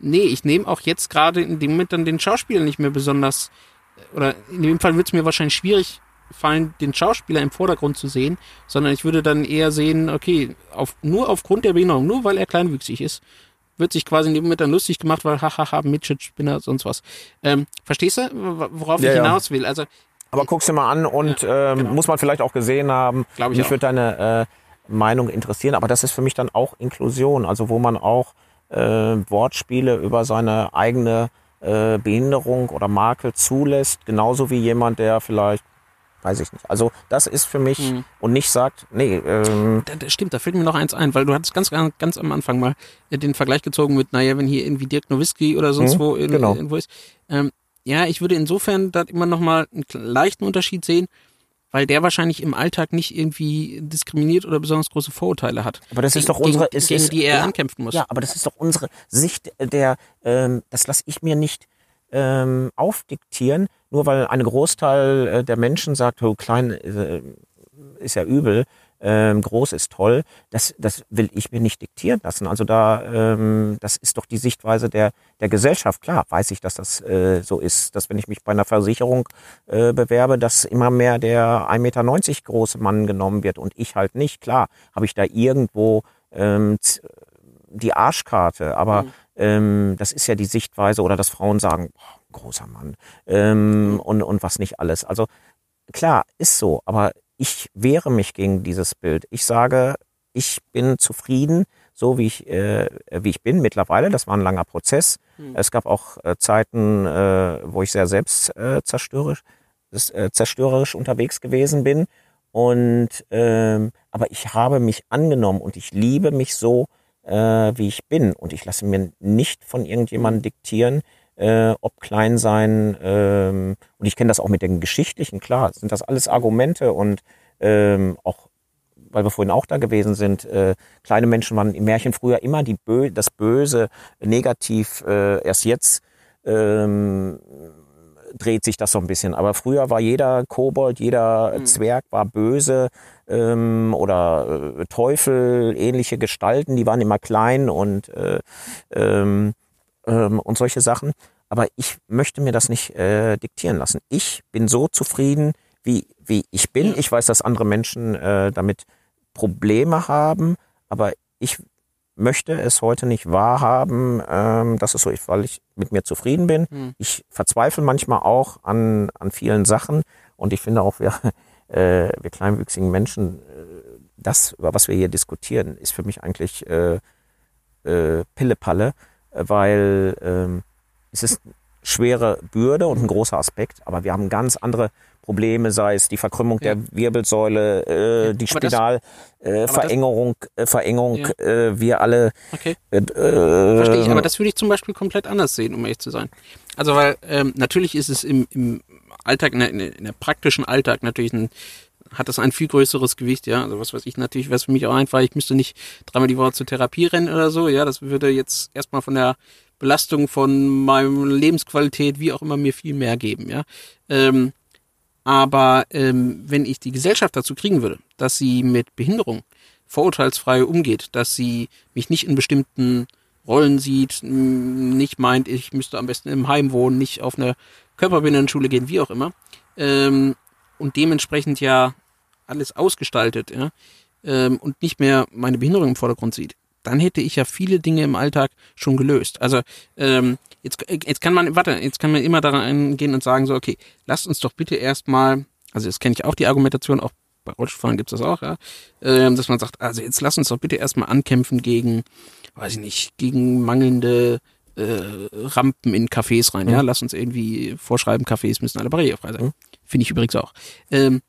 nee, ich nehme auch jetzt gerade in dem Moment dann den Schauspieler nicht mehr besonders, oder in dem Fall wird es mir wahrscheinlich schwierig fallen, den Schauspieler im Vordergrund zu sehen, sondern ich würde dann eher sehen, okay, auf, nur aufgrund der Behinderung, nur weil er kleinwüchsig ist, wird sich quasi in dem Moment dann lustig gemacht, weil hahaha, Midget, Spinner, sonst was. Ähm, verstehst du, worauf
Ja,
ich
ja.
hinaus will? Also,
aber guck's dir mal an und ähm, muss man vielleicht auch gesehen haben.
Glaub ich
Mich würde deine äh, Meinung interessieren, aber das ist für mich dann auch Inklusion, also wo man auch äh, Wortspiele über seine eigene äh, Behinderung oder Makel zulässt, genauso wie jemand, der vielleicht, weiß ich nicht. Also das ist für mich
Mhm.
und nicht sagt, nee, ähm,
da, da stimmt, da fällt mir noch eins ein, weil du hattest ganz, ganz, ganz am Anfang mal äh, den Vergleich gezogen mit, naja, wenn hier irgendwie Dirk Nowitzki oder sonst
Mhm,
wo in,
genau.
irgendwo ist. Ähm, ja, ich würde insofern da immer noch mal einen leichten Unterschied sehen, weil der wahrscheinlich im Alltag nicht irgendwie diskriminiert oder besonders große Vorurteile hat.
Aber das ist doch unsere,
gegen,
ist,
gegen die er
ja,
ankämpfen muss.
Ja, aber das ist doch unsere Sicht der, ähm, das lasse ich mir nicht ähm, aufdiktieren, nur weil ein Großteil äh, der Menschen sagt, oh, klein äh, ist ja übel, ähm, groß ist toll. Das, das will ich mir nicht diktieren lassen. Also da, ähm, das ist doch die Sichtweise der, der Gesellschaft. Klar, weiß ich, dass das äh, so ist, dass wenn ich mich bei einer Versicherung äh, bewerbe, dass immer mehr der 1,90 Meter große Mann genommen wird und ich halt nicht. Klar, habe ich da irgendwo ähm, die Arschkarte, aber ähm, das ist ja die Sichtweise oder dass Frauen sagen, boah, großer Mann ähm, und, und was nicht alles. Also klar, ist so, aber ich wehre mich gegen dieses Bild. Ich sage, ich bin zufrieden, so wie ich, äh, wie ich bin mittlerweile. Das war ein langer Prozess. Es gab auch äh, Zeiten, äh, wo ich sehr selbst äh, zerstörerisch, äh, zerstörerisch unterwegs gewesen bin. Und ähm, aber ich habe mich angenommen und ich liebe mich so, äh, wie ich bin. Und ich lasse mir nicht von irgendjemandem diktieren, äh, ob klein sein. Ähm, und ich kenne das auch mit den geschichtlichen, klar, sind das alles Argumente und ähm, auch weil wir vorhin auch da gewesen sind, äh, kleine Menschen waren im Märchen früher immer die Bö das Böse, negativ, äh, erst jetzt ähm, dreht sich das so ein bisschen. Aber früher war jeder Kobold, jeder mhm. Zwerg war böse ähm, oder äh, Teufel, ähnliche Gestalten, die waren immer klein und, äh, ähm, ähm, und solche Sachen. Aber ich möchte mir das nicht äh, diktieren lassen. Ich bin so zufrieden, wie, wie ich bin. Ich weiß, dass andere Menschen äh, damit Probleme haben, aber ich möchte es heute nicht wahrhaben, ähm, dass es so ist, weil ich mit mir zufrieden bin. Mhm. Ich verzweifle manchmal auch an, an vielen Sachen und ich finde auch, wir, äh, wir kleinwüchsigen Menschen, äh, das, über was wir hier diskutieren, ist für mich eigentlich äh, äh, Pillepalle, weil äh, es ist schwere Bürde und ein großer Aspekt, aber wir haben ganz andere Probleme, sei es die Verkrümmung ja. der Wirbelsäule, äh, ja, die Spinalverengerung, äh, Verengung, ja. äh, wir alle.
Okay. Äh, Verstehe ich, aber das würde ich zum Beispiel komplett anders sehen, um ehrlich zu sein. Also weil ähm, natürlich ist es im, im Alltag, in der, in der praktischen Alltag natürlich ein hat das ein viel größeres Gewicht, ja. Also was weiß ich, natürlich wäre es für mich auch einfach, ich müsste nicht dreimal die Woche zur Therapie rennen oder so, ja. Das würde jetzt erstmal von der Belastung von meinem Lebensqualität, wie auch immer, mir viel mehr geben, ja. Ähm, aber ähm, wenn ich die Gesellschaft dazu kriegen würde, dass sie mit Behinderung vorurteilsfrei umgeht, dass sie mich nicht in bestimmten Rollen sieht, nicht meint, ich müsste am besten im Heim wohnen, nicht auf eine Körperbehindertenschule gehen, wie auch immer, ähm, und dementsprechend ja alles ausgestaltet, ja, ähm, und nicht mehr meine Behinderung im Vordergrund sieht, dann hätte ich ja viele Dinge im Alltag schon gelöst. Also ähm, jetzt, jetzt kann man, warte, jetzt kann man immer daran gehen und sagen so, okay, lasst uns doch bitte erstmal, also das kenne ich auch die Argumentation, auch bei Rollstuhlfahrern gibt es das auch, ja, ähm, dass man sagt, also jetzt lasst uns doch bitte erstmal ankämpfen gegen, weiß ich nicht, gegen mangelnde äh, Rampen in Cafés rein, mhm. ja, lass uns irgendwie vorschreiben, Cafés müssen alle barrierefrei sein. Mhm. Finde ich übrigens auch. Ähm,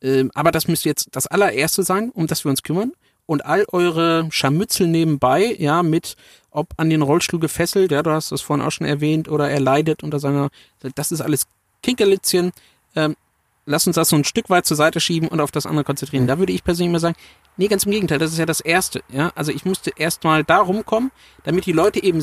ähm, aber das müsste jetzt das allererste sein, um das wir uns kümmern und all eure Scharmützel nebenbei, ja, mit ob an den Rollstuhl gefesselt, ja, du hast das vorhin auch schon erwähnt, oder er leidet unter seiner, das ist alles Kinkerlitzchen. Ähm, lass uns das so ein Stück weit zur Seite schieben und auf das andere konzentrieren. Da würde ich persönlich mal sagen, nee, ganz im Gegenteil, das ist ja das Erste, ja. Also ich musste erstmal da rumkommen, damit die Leute eben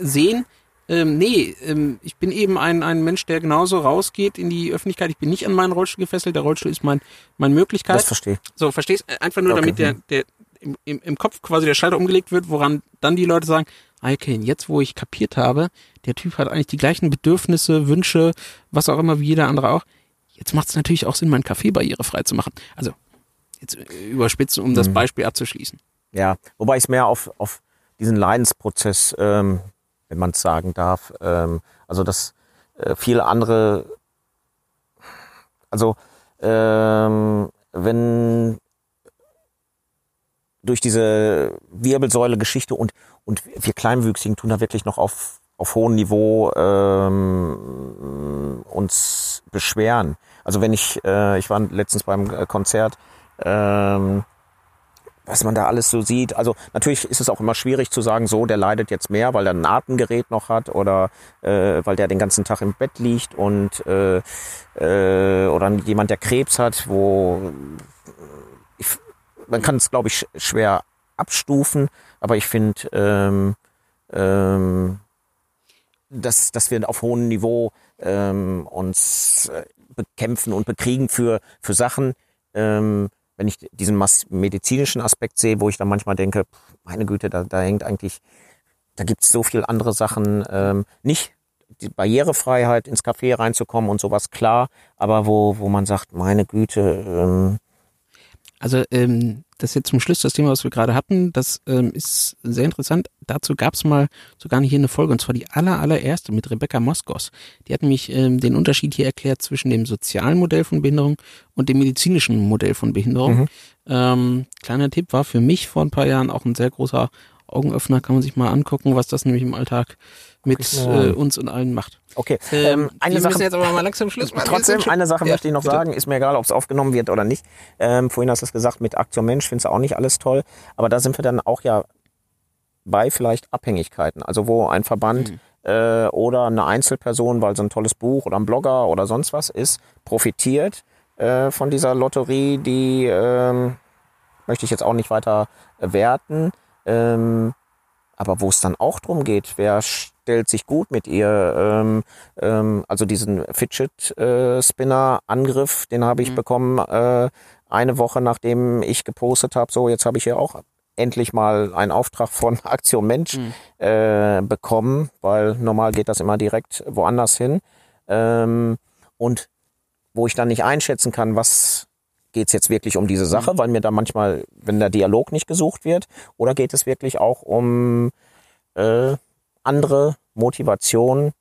sehen, ähm, nee, ähm, ich bin eben ein, ein Mensch, der genauso rausgeht in die Öffentlichkeit. Ich bin nicht an meinen Rollstuhl gefesselt. Der Rollstuhl ist mein, meine Möglichkeit. Das
verstehe.
So, verstehst? Einfach nur, okay. damit der, der im, im, im Kopf quasi der Schalter umgelegt wird, woran dann die Leute sagen, okay, jetzt wo ich kapiert habe, der Typ hat eigentlich die gleichen Bedürfnisse, Wünsche, was auch immer wie jeder andere auch. Jetzt macht es natürlich auch Sinn, meinen Kaffee barrierefrei zu machen. Also, jetzt äh, überspitzen, um mhm. das Beispiel abzuschließen.
Ja, wobei ich es mehr auf, auf diesen Leidensprozess ähm, wenn man es sagen darf. Ähm, also dass äh, viele andere, also ähm, wenn durch diese Wirbelsäule-Geschichte und, und wir Kleinwüchsigen tun da wirklich noch auf, auf hohem Niveau ähm, uns beschweren. Also wenn ich, äh, ich war letztens beim Konzert, ähm, was man da alles so sieht. Also natürlich ist es auch immer schwierig zu sagen, so, der leidet jetzt mehr, weil er ein Atemgerät noch hat oder äh, weil der den ganzen Tag im Bett liegt und äh, äh, oder jemand, der Krebs hat, wo ich, man kann es, glaube ich, schwer abstufen, aber ich finde, ähm, ähm, dass, dass wir auf hohem Niveau ähm, uns äh, bekämpfen und bekriegen für, für Sachen, ähm, wenn ich diesen medizinischen Aspekt sehe, wo ich dann manchmal denke, meine Güte, da, da hängt eigentlich, da gibt es so viel andere Sachen, ähm, nicht die Barrierefreiheit ins Café reinzukommen und sowas, klar, aber wo, wo man sagt, meine Güte, ähm,
also ähm, das ist jetzt zum Schluss das Thema, was wir gerade hatten. Das ähm, ist sehr interessant. Dazu gab es mal sogar hier eine Folge, und zwar die aller, allererste mit Rebecca Moskos. Die hat nämlich ähm, den Unterschied hier erklärt zwischen dem sozialen Modell von Behinderung und dem medizinischen Modell von Behinderung. Mhm. Ähm, kleiner Tipp war für mich vor ein paar Jahren auch ein sehr großer Augenöffner. Kann man sich mal angucken, was das nämlich im Alltag mit äh, uns und allen macht.
Okay.
Ähm, eine Sache, jetzt aber mal langsam Schluss
machen. Trotzdem, eine Sache ja, möchte ich noch bitte. sagen, ist mir egal, ob es aufgenommen wird oder nicht. Ähm, vorhin hast du es gesagt, mit Aktion Mensch findest du auch nicht alles toll. Aber da sind wir dann auch ja bei vielleicht Abhängigkeiten. Also wo ein Verband mhm. äh, oder eine Einzelperson, weil so ein tolles Buch oder ein Blogger oder sonst was ist, profitiert äh, von dieser Lotterie, die ähm, möchte ich jetzt auch nicht weiter werten. Ähm, aber wo es dann auch drum geht, wer stellt sich gut mit ihr? Ähm, ähm, also diesen Fidget-Spinner-Angriff, den habe ich mhm. bekommen äh, eine Woche nachdem ich gepostet habe, so jetzt habe ich ja auch endlich mal einen Auftrag von Aktion Mensch mhm. äh, bekommen, weil normal geht das immer direkt woanders hin. Ähm, und wo ich dann nicht einschätzen kann, was geht es jetzt wirklich um diese Sache, mhm. weil mir da manchmal, wenn der Dialog nicht gesucht wird, oder geht es wirklich auch um äh, andere Motivationen?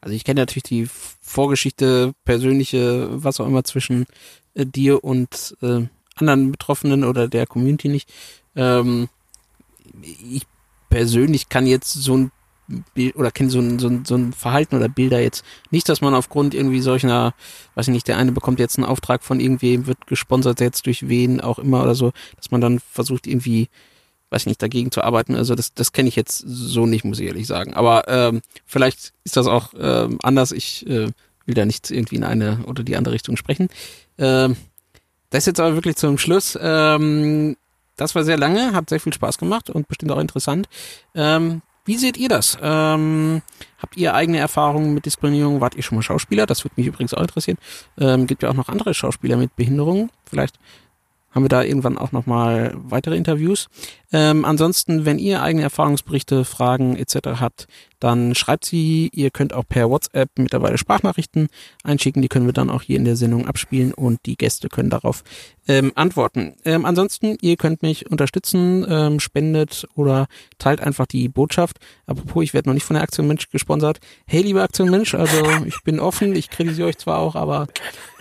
Also ich kenne natürlich die Vorgeschichte, persönliche, was auch immer zwischen äh, dir und äh, anderen Betroffenen oder der Community nicht. Ähm, ich persönlich kann jetzt so ein Bild oder kenne so ein, so, ein, so ein Verhalten oder Bilder jetzt nicht, dass man aufgrund irgendwie solcher, weiß ich nicht, der eine bekommt jetzt einen Auftrag von irgendwem, wird gesponsert jetzt durch wen auch immer oder so, dass man dann versucht irgendwie, weiß ich nicht, dagegen zu arbeiten. Also das, das kenne ich jetzt so nicht, muss ich ehrlich sagen. Aber ähm, vielleicht ist das auch ähm, anders. Ich äh, will da nicht irgendwie in eine oder die andere Richtung sprechen. Ähm, das ist jetzt aber wirklich zum Schluss. Ähm, das war sehr lange, hat sehr viel Spaß gemacht und bestimmt auch interessant. Ähm, wie seht ihr das? Ähm, habt ihr eigene Erfahrungen mit Diskriminierung? Wart ihr schon mal Schauspieler? Das würde mich übrigens auch interessieren. Ähm, gibt ja auch noch andere Schauspieler mit Behinderungen. Vielleicht haben wir da irgendwann auch nochmal weitere Interviews. Ähm, ansonsten, wenn ihr eigene Erfahrungsberichte, Fragen etc. habt, dann schreibt sie. Ihr könnt auch per WhatsApp mittlerweile Sprachnachrichten einschicken. Die können wir dann auch hier in der Sendung abspielen und die Gäste können darauf ähm, antworten. Ähm, ansonsten, ihr könnt mich unterstützen, ähm, spendet oder teilt einfach die Botschaft. Apropos, ich werde noch nicht von der Aktion Mensch gesponsert. Hey, liebe Aktion Mensch, also ich bin offen, ich kritisiere euch zwar auch, aber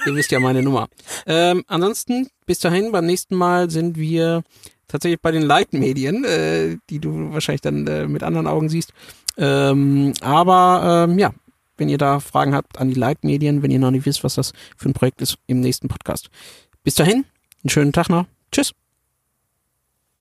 ihr wisst ja meine Nummer. Ähm, ansonsten, bis dahin, beim nächsten Mal sind wir tatsächlich bei den Leitmedien, äh, die du wahrscheinlich dann äh, mit anderen Augen siehst. Ähm, aber ähm, ja, wenn ihr da Fragen habt an die Leitmedien, wenn ihr noch nicht wisst, was das für ein Projekt ist, im nächsten Podcast. Bis dahin, einen schönen Tag noch.